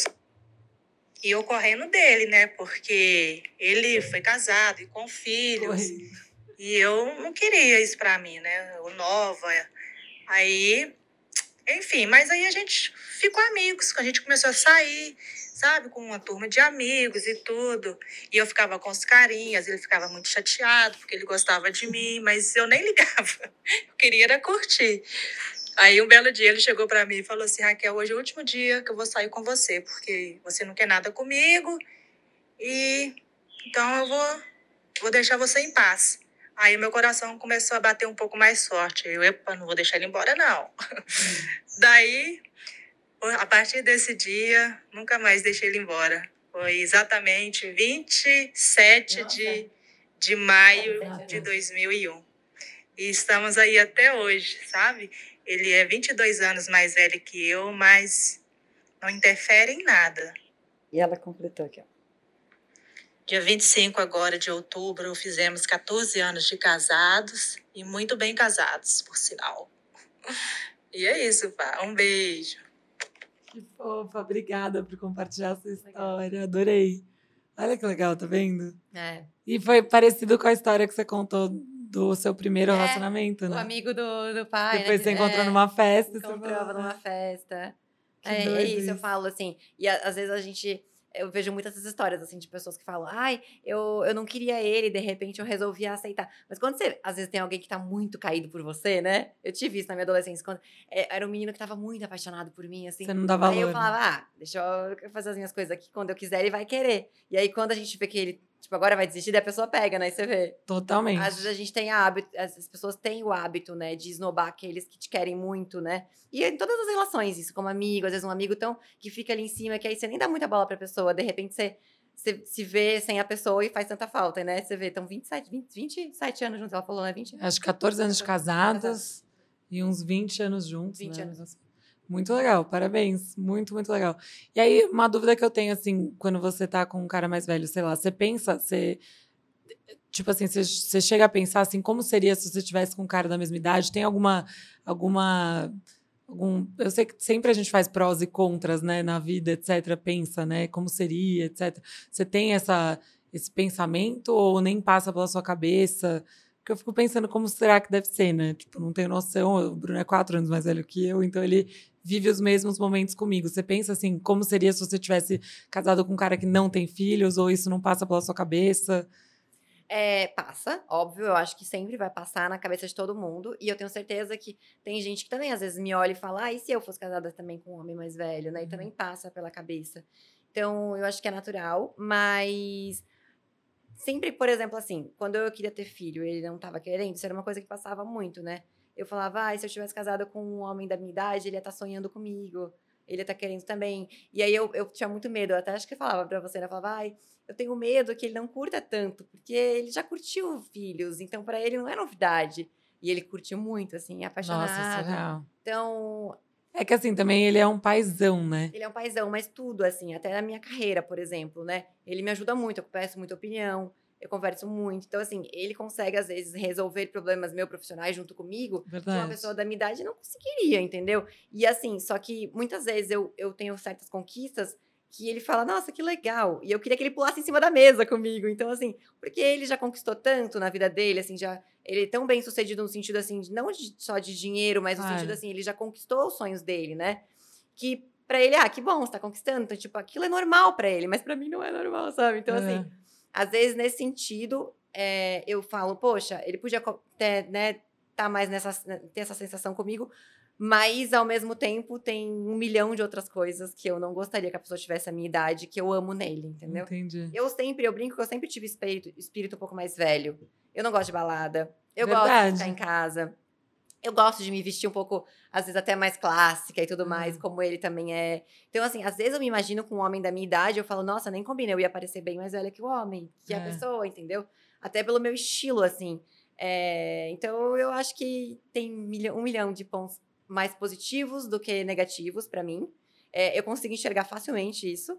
e eu correndo dele, né? Porque ele foi casado e com filhos. E eu não queria isso para mim, né? Eu nova. Aí, enfim, mas aí a gente ficou amigos, a gente começou a sair, sabe, com uma turma de amigos e tudo. E eu ficava com os carinhas, ele ficava muito chateado porque ele gostava de mim, mas eu nem [LAUGHS] ligava. Eu queria era curtir. Aí um belo dia ele chegou para mim e falou assim: Raquel, hoje é o último dia que eu vou sair com você, porque você não quer nada comigo e então eu vou, vou deixar você em paz. Aí meu coração começou a bater um pouco mais forte. Eu, epa, não vou deixar ele embora, não. [LAUGHS] Daí, a partir desse dia, nunca mais deixei ele embora. Foi exatamente 27 de, de maio de 2001. E estamos aí até hoje, sabe? Ele é 22 anos mais velho que eu, mas não interfere em nada. E ela completou aqui, ó. Dia 25 agora de outubro, fizemos 14 anos de casados e muito bem casados, por sinal. [LAUGHS] E é isso, pá. Um beijo. Que fofa, obrigada por compartilhar essa história. Adorei. Olha que legal, tá vendo? É. E foi parecido com a história que você contou do seu primeiro é, relacionamento, né? O amigo do, do pai. Né, Depois né? você encontrou é, numa festa. Encontrava numa festa. É, é, isso, isso, eu falo assim. E às vezes a gente eu vejo muitas essas histórias, assim, de pessoas que falam, ai, eu, eu não queria ele, de repente eu resolvi aceitar. Mas quando você, às vezes, tem alguém que tá muito caído por você, né? Eu tive isso na minha adolescência, quando é, era um menino que tava muito apaixonado por mim, assim. Você não dava valor. Aí eu falava, ah, deixa eu fazer as minhas coisas aqui, quando eu quiser ele vai querer. E aí quando a gente vê que ele Tipo, agora vai desistir, daí a pessoa pega, né? E você vê. Totalmente. Às vezes a gente tem hábito, as pessoas têm o hábito, né, de esnobar aqueles que te querem muito, né? E em todas as relações, isso, como amigo, às vezes um amigo tão que fica ali em cima, que aí você nem dá muita bola pra pessoa, de repente você, você se vê sem a pessoa e faz tanta falta, né? Você vê, estão 27, 20, 27 anos juntos, ela falou, né? 20 Acho que 14 anos de casadas e uns 20 anos juntos. 20 né? anos. Muito legal, parabéns. Muito, muito legal. E aí, uma dúvida que eu tenho, assim, quando você tá com um cara mais velho, sei lá, você pensa, você. Tipo assim, você, você chega a pensar assim, como seria se você tivesse com um cara da mesma idade? Tem alguma. alguma algum, eu sei que sempre a gente faz prós e contras, né, na vida, etc. Pensa, né, como seria, etc. Você tem essa, esse pensamento ou nem passa pela sua cabeça? Porque eu fico pensando como será que deve ser, né? Tipo, não tenho noção. O Bruno é quatro anos mais velho que eu, então ele vive os mesmos momentos comigo. Você pensa assim, como seria se você tivesse casado com um cara que não tem filhos, ou isso não passa pela sua cabeça? É, passa, óbvio, eu acho que sempre vai passar na cabeça de todo mundo. E eu tenho certeza que tem gente que também às vezes me olha e fala: ah, e se eu fosse casada também com um homem mais velho, né? E também uhum. passa pela cabeça. Então, eu acho que é natural, mas sempre, por exemplo, assim, quando eu queria ter filho, ele não tava querendo, isso era uma coisa que passava muito, né? Eu falava, ah, se eu tivesse casada com um homem da minha idade, ele ia estar tá sonhando comigo, ele ia estar tá querendo também. E aí eu, eu tinha muito medo, eu até acho que eu falava pra você, né? Eu falava, ai, eu tenho medo que ele não curta tanto, porque ele já curtiu filhos, então para ele não é novidade. E ele curtiu muito, assim, apaixonado. Nossa, surreal. Então, é que assim, também ele é um paizão, né? Ele é um paizão, mas tudo, assim, até na minha carreira, por exemplo, né? Ele me ajuda muito, eu peço muita opinião, eu converso muito. Então, assim, ele consegue, às vezes, resolver problemas meus profissionais junto comigo, Verdade. que uma pessoa da minha idade não conseguiria, entendeu? E assim, só que muitas vezes eu, eu tenho certas conquistas que ele fala, nossa, que legal. E eu queria que ele pulasse em cima da mesa comigo. Então, assim, porque ele já conquistou tanto na vida dele, assim, já. Ele é tão bem sucedido no sentido, assim, não de, só de dinheiro, mas no sentido, assim, ele já conquistou os sonhos dele, né? Que para ele, ah, que bom, você tá conquistando. Então, tipo, aquilo é normal para ele, mas para mim não é normal, sabe? Então, assim, é. assim, às vezes, nesse sentido, é, eu falo, poxa, ele podia ter, né, tá mais nessa, ter essa sensação comigo, mas, ao mesmo tempo, tem um milhão de outras coisas que eu não gostaria que a pessoa tivesse a minha idade, que eu amo nele, entendeu? Entendi. Eu sempre, eu brinco que eu sempre tive espírito, espírito um pouco mais velho. Eu não gosto de balada. Eu Verdade. gosto de ficar em casa. Eu gosto de me vestir um pouco, às vezes até mais clássica e tudo mais, uhum. como ele também é. Então, assim, às vezes eu me imagino com um homem da minha idade, eu falo, nossa, nem combina, eu ia parecer bem mais velha que o homem, que é. a pessoa, entendeu? Até pelo meu estilo, assim. É, então, eu acho que tem um milhão de pontos mais positivos do que negativos para mim. É, eu consigo enxergar facilmente isso.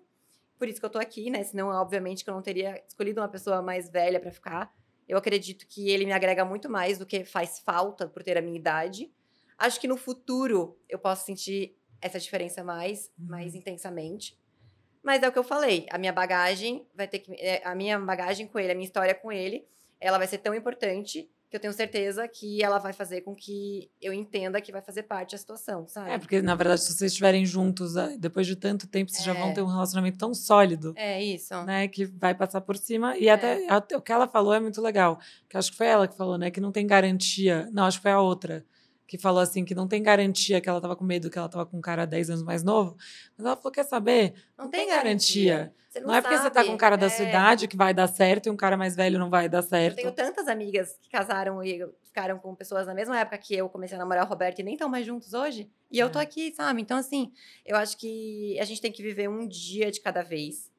Por isso que eu tô aqui, né? Senão, obviamente, que eu não teria escolhido uma pessoa mais velha para ficar. Eu acredito que ele me agrega muito mais do que faz falta por ter a minha idade. Acho que no futuro eu posso sentir essa diferença mais, uhum. mais intensamente. Mas é o que eu falei, a minha bagagem vai ter que é, a minha bagagem com ele, a minha história com ele, ela vai ser tão importante que eu tenho certeza que ela vai fazer com que eu entenda que vai fazer parte da situação, sabe? É, porque na verdade, se vocês estiverem juntos, ah, depois de tanto tempo, vocês é. já vão é. ter um relacionamento tão sólido. É isso. Né, que vai passar por cima. E é. até, até o que ela falou é muito legal. Que acho que foi ela que falou, né? Que não tem garantia. Não, acho que foi a outra que falou assim que não tem garantia que ela estava com medo que ela estava com um cara 10 anos mais novo. Mas ela falou: quer saber? Não, não tem, tem garantia. garantia. Não, não, é porque você está com um cara da é... sua idade que vai dar certo e um cara mais velho não vai dar certo. Eu tenho tantas amigas que casaram e ficaram com pessoas na mesma época que eu comecei a namorar o Roberto e nem estão mais juntos hoje. E é. eu tô aqui, sabe? Então, assim, eu acho que a gente tem que viver um dia de cada vez.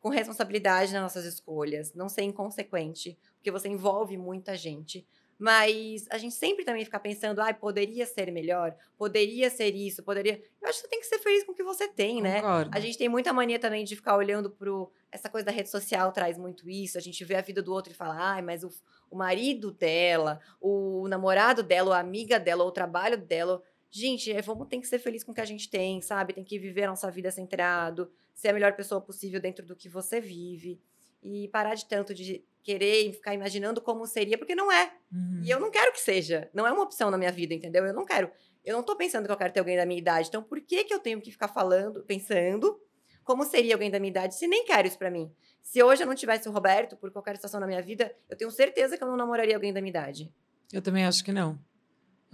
Com responsabilidade nas nossas escolhas, não ser inconsequente, porque você envolve muita gente. Mas a gente sempre também fica pensando, ai, ah, poderia ser melhor, poderia ser isso, poderia. Eu acho que você tem que ser feliz com o que você tem, né? Concordo. A gente tem muita mania também de ficar olhando pro. Essa coisa da rede social traz muito isso. A gente vê a vida do outro e fala, ai, mas o, o marido dela, o namorado dela, a amiga dela, o trabalho dela. Gente, é, vamos ter que ser feliz com o que a gente tem, sabe? Tem que viver a nossa vida centrado, ser a melhor pessoa possível dentro do que você vive. E parar de tanto de querer ficar imaginando como seria, porque não é. Uhum. E eu não quero que seja. Não é uma opção na minha vida, entendeu? Eu não quero. Eu não tô pensando que eu quero ter alguém da minha idade. Então, por que, que eu tenho que ficar falando, pensando como seria alguém da minha idade, se nem quero isso para mim? Se hoje eu não tivesse o Roberto, por qualquer situação na minha vida, eu tenho certeza que eu não namoraria alguém da minha idade. Eu também acho que não.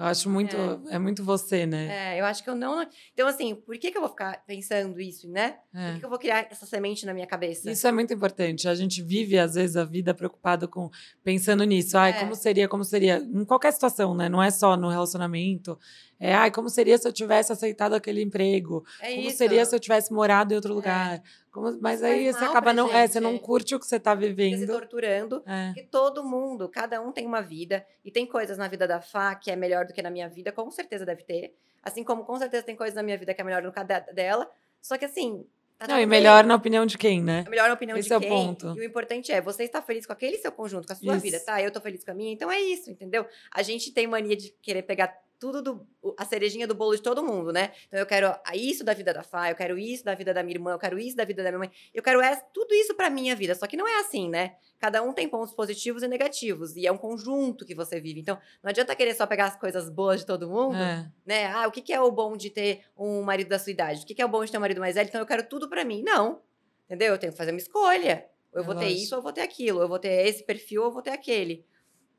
Eu acho muito, é. é. muito você, né? É, eu acho que eu não. Então, assim, por que, que eu vou ficar pensando isso, né? É. Por que, que, eu vou criar essa semente na minha cabeça? Isso é muito importante. A gente vive, às vezes, a vida preocupado com pensando nisso. Ai, é. como seria, como seria? Em qualquer situação, né? Não é só no relacionamento. É, ai, como seria se eu tivesse aceitado aquele emprego? É como isso. seria se eu tivesse morado em outro é. lugar? Como, mas aí você acaba não, é, você não curte o que você está vivendo. Se torturando. É. Que todo mundo, cada um tem uma vida e tem coisas na vida da Fá que é melhor do que na minha vida, com certeza deve ter. Assim como com certeza tem coisas na minha vida que é melhor do que a dela. Só que assim, Tá não, e melhor na opinião de quem, né? Melhor na opinião Esse de é quem. O ponto. E o importante é, você está feliz com aquele seu conjunto, com a sua isso. vida, tá? Eu tô feliz com a minha, então é isso, entendeu? A gente tem mania de querer pegar tudo do, a cerejinha do bolo de todo mundo, né? Então eu quero isso da vida da Fá, eu quero isso da vida da minha irmã, eu quero isso da vida da minha mãe, eu quero essa, tudo isso pra minha vida. Só que não é assim, né? Cada um tem pontos positivos e negativos, e é um conjunto que você vive. Então não adianta querer só pegar as coisas boas de todo mundo, é. né? Ah, o que, que é o bom de ter um marido da sua idade? O que, que é o bom de ter um marido mais velho? Então eu quero tudo pra mim. Não, entendeu? Eu tenho que fazer uma escolha. Eu é vou lógico. ter isso ou eu vou ter aquilo. Eu vou ter esse perfil ou eu vou ter aquele.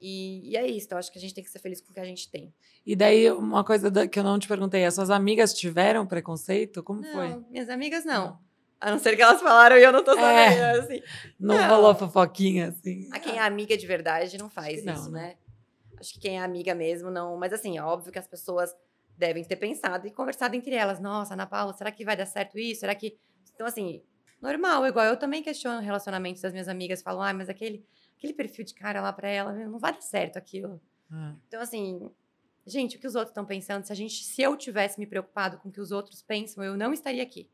E, e, é isso, então acho que a gente tem que ser feliz com o que a gente tem. E daí, uma coisa que eu não te perguntei, as suas amigas tiveram preconceito? Como não, foi? Minhas amigas não. A não ser que elas falaram e eu não tô sabendo, É. assim. Não, Não. rolou fofoquinha, assim. A quem é amiga de verdade não faz não, isso, né? né? Acho que quem é amiga mesmo não. Mas assim, é óbvio que as pessoas devem ter pensado e conversado entre elas. Nossa, Ana Paula, será que vai dar certo isso? Será que. Então, assim, normal, igual eu também questiono relacionamentos das minhas amigas. Falo, ah, mas aquele, aquele perfil de cara lá pra ela, não vai dar certo aquilo. Ah, Então, assim, gente, o que os outros estão pensando? Se a gente, se eu tivesse me preocupado com o que os outros pensam, eu não estaria aqui.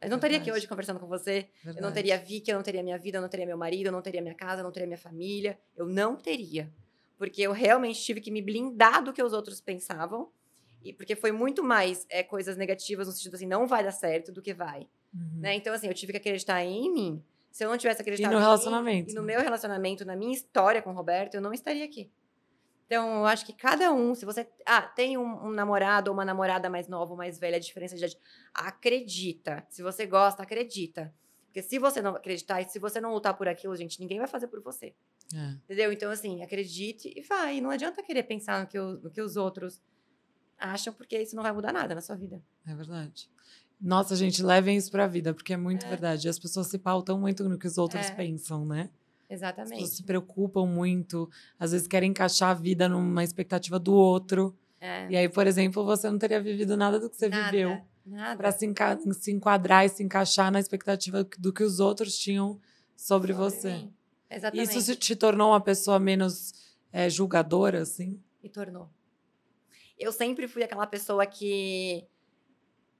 Eu não estaria aqui Verdade. hoje conversando com você. Eu não verdade. teria Vicky, eu não teria minha vida, eu não teria meu marido, eu não teria minha casa, eu não teria minha família. Eu não teria. Porque eu realmente tive que me blindar do que os outros pensavam. E porque foi muito mais é, coisas negativas, no sentido assim, não vai dar certo do que vai. Uhum. Né? Então, assim, eu tive que acreditar em mim. Se eu não tivesse acreditado no em mim, relacionamento, e no né? meu relacionamento, na minha história com o Roberto, eu não estaria aqui. Então, eu acho que cada um, se você ah, tem um, um namorado ou uma namorada mais nova ou mais velha, a diferença de idade, acredita. Se você gosta, acredita. Porque se você não acreditar e se você não lutar por aquilo, gente, ninguém vai fazer por você. É. Entendeu? Então, assim, acredite e vai. Não adianta querer pensar no que, o- no que os outros acham, porque isso não vai mudar nada na sua vida. É verdade. Nossa, gente, levem isso pra vida, porque é muito É. verdade. As pessoas se pautam muito no que os outros É. pensam, né? As Exatamente. pessoas se preocupam muito, às vezes querem encaixar a vida numa expectativa do outro. É. E aí, por exemplo, você não teria vivido nada do que você Nada, viveu Nada. para se, enca- se enquadrar e se encaixar na expectativa do que os outros tinham sobre, Sobre você. mim. Exatamente. Isso se- te tornou uma pessoa menos é, julgadora, assim? me tornou. Eu sempre fui aquela pessoa que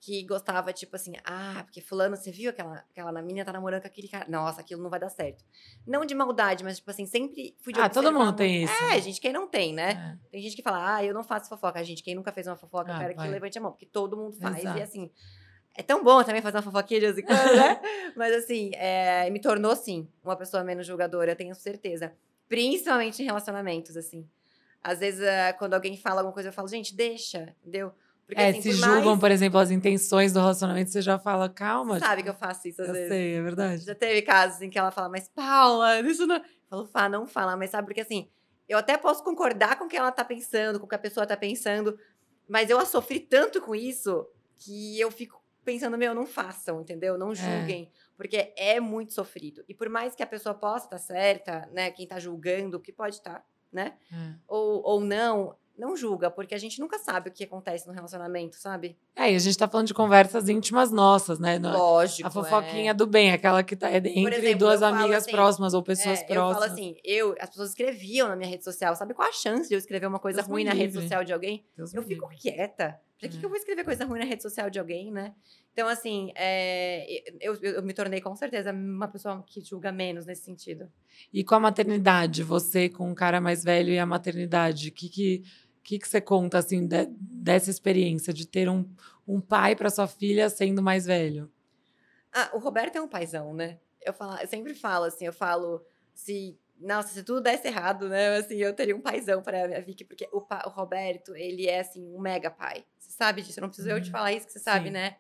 que gostava, tipo assim, ah, porque fulano, você viu aquela, aquela menina tá namorando com aquele cara. Nossa, aquilo não vai dar certo. Não de maldade, mas, tipo assim, sempre fui de Ah, todo mundo tem isso, É, né? gente, quem não tem, né? É. Tem gente que fala, ah, eu não faço fofoca. Gente, quem nunca fez uma fofoca, eu Ah, quero que vai. levante a mão, porque todo mundo faz. Exato. E assim, é tão bom também fazer uma fofoquinha de vez em quando, né? [LAUGHS] Mas assim, é, me tornou, sim, uma pessoa menos julgadora, eu tenho certeza. Principalmente em relacionamentos, assim. Às vezes, é, quando alguém fala alguma coisa, eu falo, gente, deixa, entendeu? Porque, É, assim, se por julgam, mais- por exemplo, as intenções do relacionamento, você já fala, calma. Sabe que eu faço isso às eu vezes. sei, é verdade. Já teve casos em que ela fala, mas Paula, isso não. Eu falo, Fá, não fala, mas sabe, porque assim, eu até posso concordar com o que ela tá pensando, com o que a pessoa tá pensando, mas eu a sofri tanto com isso que eu fico pensando, meu, não façam, entendeu? Não julguem, porque é muito sofrido. E por mais que a pessoa possa estar certa, né, quem tá julgando, que pode estar, né, É. ou, ou não, não julga, porque a gente nunca sabe o que acontece no relacionamento, sabe? É, e a gente tá falando de conversas íntimas nossas, né? Não- Lógico. a fofoquinha é. do bem, aquela que tá é entre exemplo, duas eu amigas assim, próximas ou pessoas É, eu próximas. falo assim, eu, as pessoas escreviam na minha rede social. Sabe qual a chance de eu escrever uma coisa Deus ruim na rede social de alguém? Deus Eu fico livre. quieta. Pra que, É. que eu vou escrever coisa ruim na rede social de alguém, né? Então, assim, é, eu, eu, eu me tornei com certeza uma pessoa que julga menos nesse sentido. E com a maternidade, você com um cara mais velho e a maternidade, o que que, que que você conta, assim, de- dessa experiência de ter um, um pai para sua filha sendo mais velho? Ah, o Roberto é um paizão, né? Eu, falo, eu sempre falo assim, eu falo, se. Nossa, se tudo desse errado, né? Assim, eu teria um paizão para a Vicky, porque o, pa- o Roberto, ele é assim, um mega pai. Você sabe disso, eu não preciso eu te Uhum. falar isso, que você sabe, Sim. né?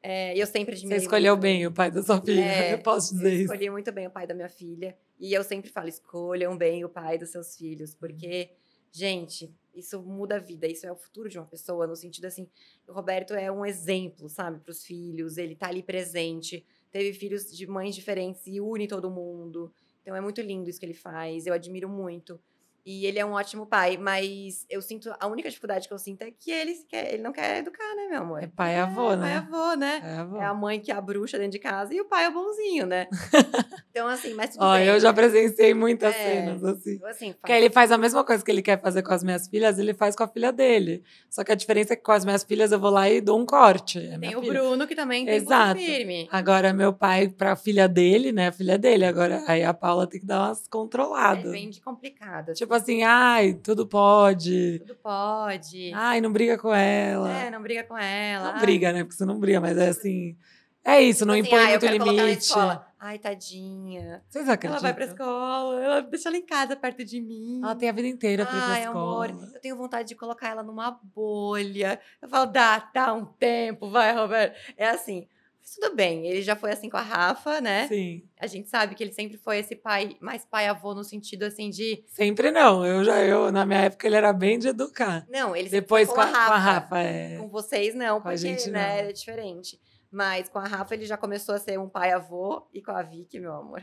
É, eu sempre Você admirei escolheu muito- bem o pai da sua filha, É, [LAUGHS] eu posso Eu dizer isso. escolhi muito bem o pai da minha filha. E eu sempre falo: escolham bem o pai dos seus filhos. Porque, gente, isso muda a vida. Isso é o futuro de uma pessoa. No sentido assim: o Roberto é um exemplo, sabe, para os filhos. Ele tá ali presente. Teve filhos de mães diferentes e une todo mundo. Então é muito lindo isso que ele faz. Eu admiro muito. E ele é um ótimo pai, mas eu sinto. A única dificuldade que eu sinto é que ele, quer, ele não quer educar, né, meu amor? É pai e avô, Pai e né? avô, né? É avô. É a mãe que é a bruxa dentro de casa e o pai é o bonzinho, né? [LAUGHS] então, assim, mas tudo Ó, bem. eu já presenciei muitas É. cenas, assim. Assim, Porque ele faz a mesma coisa que ele quer fazer com as minhas filhas, ele faz com a filha dele. Só que a diferença é que com as minhas filhas eu vou lá e dou um corte. É tem o filha. Bruno que também tem Exato. firme. Agora, meu pai, pra filha dele, né? A filha dele. Agora, aí a Paula tem que dar umas É controladas. bem de complicado. assim. Tipo assim, ai, tudo pode. Tudo pode. Ai, não briga com ela. é, não briga com ela. não Ai, briga, né? Porque você não briga, mas é assim. É isso, não tipo assim, impõe ai, eu quero ela na limite. escola. Ai, tadinha. Vocês acreditam? Ela vai pra escola, ela deixa ela em casa perto de mim. Ela tem a vida inteira pra ir pra Ai, escola. amor, eu tenho vontade de colocar ela numa bolha. Eu falo, dá, dá um tempo, vai, Roberto. É assim, mas tudo bem, ele já foi assim com a Rafa, né? Sim. A gente sabe que ele sempre foi esse pai, mais pai-avô no sentido assim de. Sempre não. Eu já, eu, na minha época, ele era bem de educar. Não, ele sempre Depois foi com a, com a Rafa, é. Com vocês, não, Com a porque, gente, né, não. é diferente. Mas com a Rafa ele já começou a ser um pai-avô e com a Vicky, meu amor.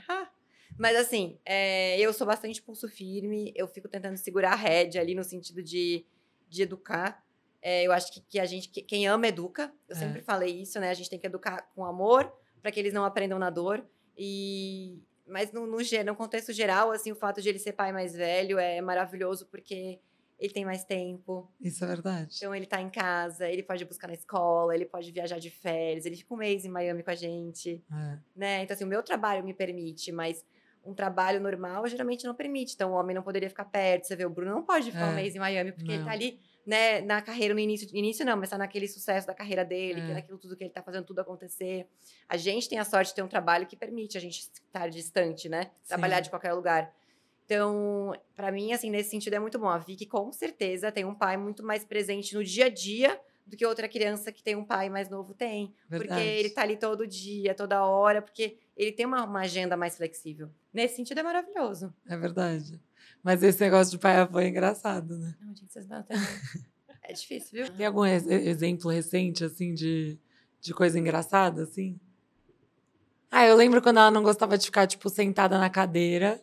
Mas assim, é, eu sou bastante pulso firme, eu fico tentando segurar a rédea ali no sentido de, de educar. É, eu acho que, que a gente, que, quem ama, educa. Eu é. sempre falei isso, né? A gente tem que educar com amor para que eles não aprendam na dor. E, mas no, no, no contexto geral, assim, o fato de ele ser pai mais velho é maravilhoso porque ele tem mais tempo. Isso é verdade. Então ele tá em casa, ele pode buscar na escola, ele pode viajar de férias, ele fica um mês em Miami com a gente. É. Né? Então, assim, o meu trabalho me permite, mas um trabalho normal geralmente não permite. Então, o homem não poderia ficar perto. Você vê, o Bruno não pode ficar é. um mês em Miami, porque não. ele tá ali, né, na carreira, no início, início não, mas tá naquele sucesso da carreira dele, é. que é naquilo tudo que ele tá fazendo tudo acontecer. A gente tem a sorte de ter um trabalho que permite a gente estar distante, né? Trabalhar Sim. de qualquer lugar. Então, para mim, assim, nesse sentido é muito bom. A Vicky, com certeza, tem um pai muito mais presente no dia a dia do que outra criança que tem um pai mais novo tem. Verdade. Porque ele tá ali todo dia, toda hora, porque ele tem uma, uma agenda mais flexível. Nesse sentido é maravilhoso. É verdade. Mas esse negócio de pai avô é engraçado, né? Não, gente, vocês não [LAUGHS] É difícil, viu? Tem algum exemplo recente, assim, de, de coisa engraçada, assim? Ah, eu lembro quando ela não gostava de ficar, tipo, sentada na cadeira.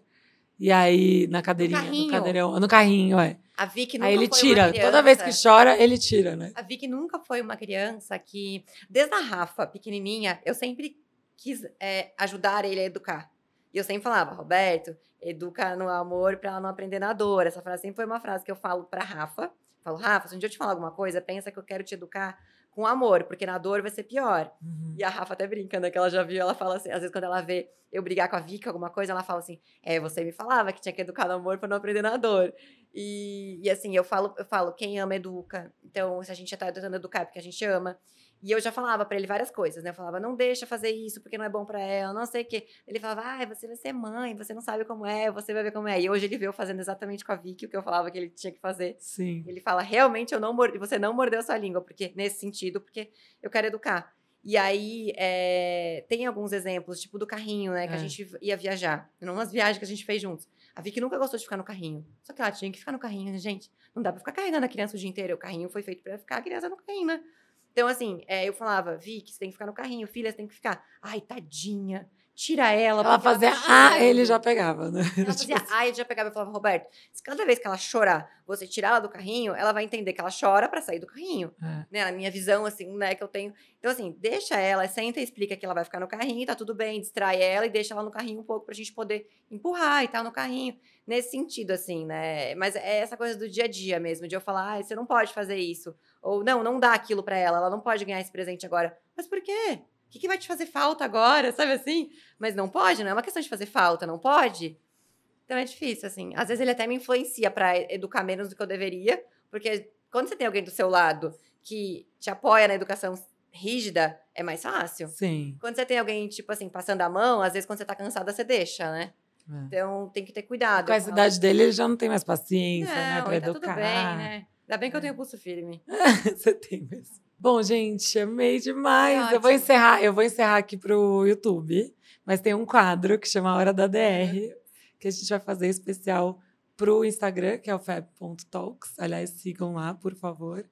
E aí, na cadeirinha, no, no cadeirão, no carrinho, é. A Vicky nunca Aí ele tira. Toda vez que chora, ele tira, né? A Vicky nunca foi uma criança que, desde a Rafa, pequenininha, eu sempre quis é, ajudar ele a educar. E eu sempre falava, Roberto, educa no amor para ela não aprender na dor. Essa frase sempre foi uma frase que eu falo para Rafa. Eu falo, Rafa, se um dia eu te falar alguma coisa, pensa que eu quero te educar com amor, porque na dor vai ser pior. Uhum. E a Rafa até brinca, né? Que ela já viu, ela fala assim, às vezes quando ela vê eu brigar com a Vika, alguma coisa, ela fala assim: É, você me falava que tinha que educar no amor para não aprender na dor. E, e assim, eu falo, eu falo, quem ama, educa. Então, se a gente já tá tentando educar porque a gente ama. E eu já falava para ele várias coisas, né? Eu falava, não deixa fazer isso porque não é bom para ela, não sei o quê. Ele falava, ah, você vai ser mãe, você não sabe como é, você vai ver como é. E hoje ele veio fazendo exatamente com a Vicky o que eu falava que ele tinha que fazer. Sim. Ele fala, realmente eu não mordi, você não mordeu sua língua, porque nesse sentido, porque eu quero educar. E aí, é, tem alguns exemplos, tipo do carrinho, né? Que é. a gente ia viajar. Numas viagens que a gente fez juntos. A Vicky nunca gostou de ficar no carrinho. Só que ela tinha que ficar no carrinho, né, gente? Não dá pra ficar carregando a criança o dia inteiro. O carrinho foi feito pra ficar a criança no carrinho, né? Então, assim, é, eu falava, Vicky, você tem que ficar no carrinho. Filha, você tem que ficar. Ai, tadinha tira ela. Ela fazia ela ah, ele já pegava, né? Ela [LAUGHS] fazia tipo ah, ele já pegava. Eu falava, Roberto, se cada vez que ela chorar, você tirar ela do carrinho, ela vai entender que ela chora para sair do carrinho. É. Né? Na minha visão, assim, né, que eu tenho. Então, assim, deixa ela, senta e explica que ela vai ficar no carrinho, tá tudo bem, distrai ela e deixa ela no carrinho um pouco pra gente poder empurrar e tal no carrinho. Nesse sentido, assim, né? Mas é essa coisa do dia a dia mesmo, de eu falar, ah, você não pode fazer isso. Ou não, não dá aquilo para ela, ela não pode ganhar esse presente agora. Mas por quê? O que, que vai te fazer falta agora? Sabe assim? Mas não pode, não é uma questão de fazer falta, não pode? Então é difícil, assim. Às vezes ele até me influencia para educar menos do que eu deveria, porque quando você tem alguém do seu lado que te apoia na educação rígida, é mais fácil. Sim. Quando você tem alguém, tipo assim, passando a mão, às vezes quando você tá cansada, você deixa, né? É. Então tem que ter cuidado. Com a idade dele, ele já não tem mais paciência, não, né? Pra educar. Tá tudo bem, né? Ainda bem que eu tenho pulso firme. [LAUGHS] você tem mesmo. Bom, gente, amei demais. eu vou encerrar, eu vou encerrar aqui pro YouTube, mas tem um quadro que chama Hora da DR, que a gente vai fazer especial pro Instagram, que é o fab.talks. Aliás, sigam lá, por favor.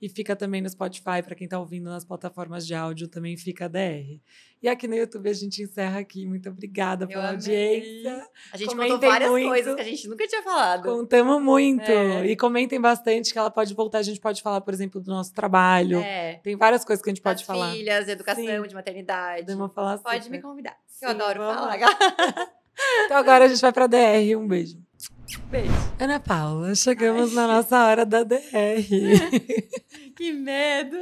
E fica também no Spotify, para quem está ouvindo nas plataformas de áudio, também fica DR. E aqui no YouTube a gente encerra aqui. Muito obrigada Eu pela amei. audiência. A gente comentem contou várias muito. coisas que a gente nunca tinha falado. Contamos muito. É. E comentem bastante que ela pode voltar. A gente pode falar, por exemplo, do nosso trabalho. É. Tem várias coisas que a gente pode As falar. filhas, educação, Sim. de maternidade. Podemos falar Pode super. me convidar. Sim, eu adoro falar. [LAUGHS] então agora a gente vai para DR. Um beijo. Beijo. Ana Paula, chegamos Ai. na nossa hora da DR. [LAUGHS] que medo.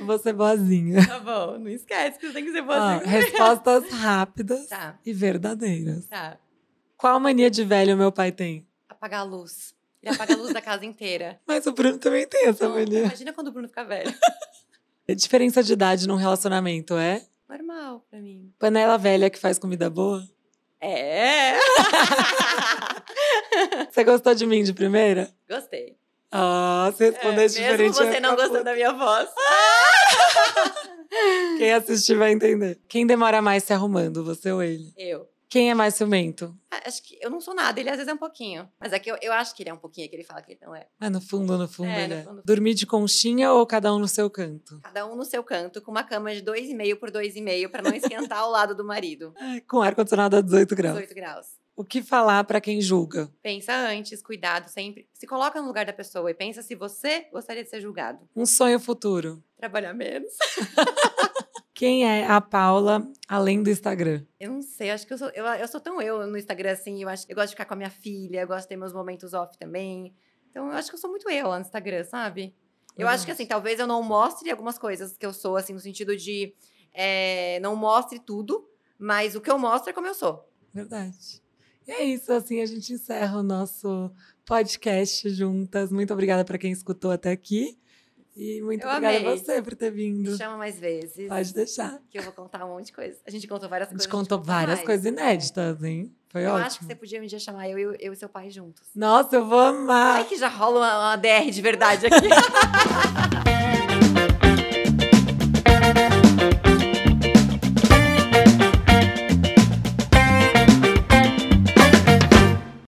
Vou ser boazinha. Tá bom, não esquece que você tem que ser boazinha. Ó, respostas [LAUGHS] rápidas tá. e verdadeiras. Tá. Qual mania de velho meu pai tem? Apagar a luz. Ele apaga a luz da casa inteira. [LAUGHS] Mas o Bruno também tem essa mania. Imagina quando o Bruno ficar velho. A diferença de idade num relacionamento é? Normal pra mim. Panela velha que faz comida boa? É. [LAUGHS] Você gostou de mim de primeira? Gostei. Ah, você respondeu é, diferente. Mesmo você não gostando da minha voz. [LAUGHS] Quem assistir vai entender. Quem demora mais se arrumando, você ou ele? Eu. Quem é mais ciumento? Ah, acho que eu não sou nada, ele às vezes é um pouquinho. Mas é que eu, eu acho que ele é um pouquinho, é que ele fala que ele não é. Ah, no fundo, no fundo, É, ele no é. fundo. Dormir de conchinha ou cada um no seu canto? Cada um no seu canto, com uma cama de 2,5 por 2,5 para não esquentar ao lado do marido. [LAUGHS] É, com ar-condicionado a 18 graus. 18 graus. O que falar pra quem julga? Pensa antes, cuidado sempre. Se coloca no lugar da pessoa e pensa se você gostaria de ser julgado. Um sonho futuro. Trabalhar menos. [LAUGHS] Quem é a Paula além do Instagram? Eu não sei, acho que eu sou, eu, eu sou tão eu no Instagram, assim. Eu, acho, eu gosto de ficar com a minha filha, eu gosto de ter meus momentos off também. Então, eu acho que eu sou muito eu lá no Instagram, sabe? Eu acho que, assim, talvez eu não mostre algumas coisas que eu sou, assim, no sentido de é, não mostre tudo, mas o que eu mostro é como eu sou. Verdade. E é isso, assim a gente encerra o nosso podcast juntas. Muito obrigada para quem escutou até aqui. E muito Eu obrigada a amei. você por ter Me vindo. chama mais vezes. Pode deixar. Que eu vou contar um monte de coisa. A gente contou várias A gente coisas. contou conta várias mais. coisas inéditas, hein? Foi Eu ótimo. acho que você podia um dia chamar eu, e- eu e seu pai juntos. Nossa, eu vou amar. Ai, que já rola uma, uma DR de verdade aqui. [LAUGHS]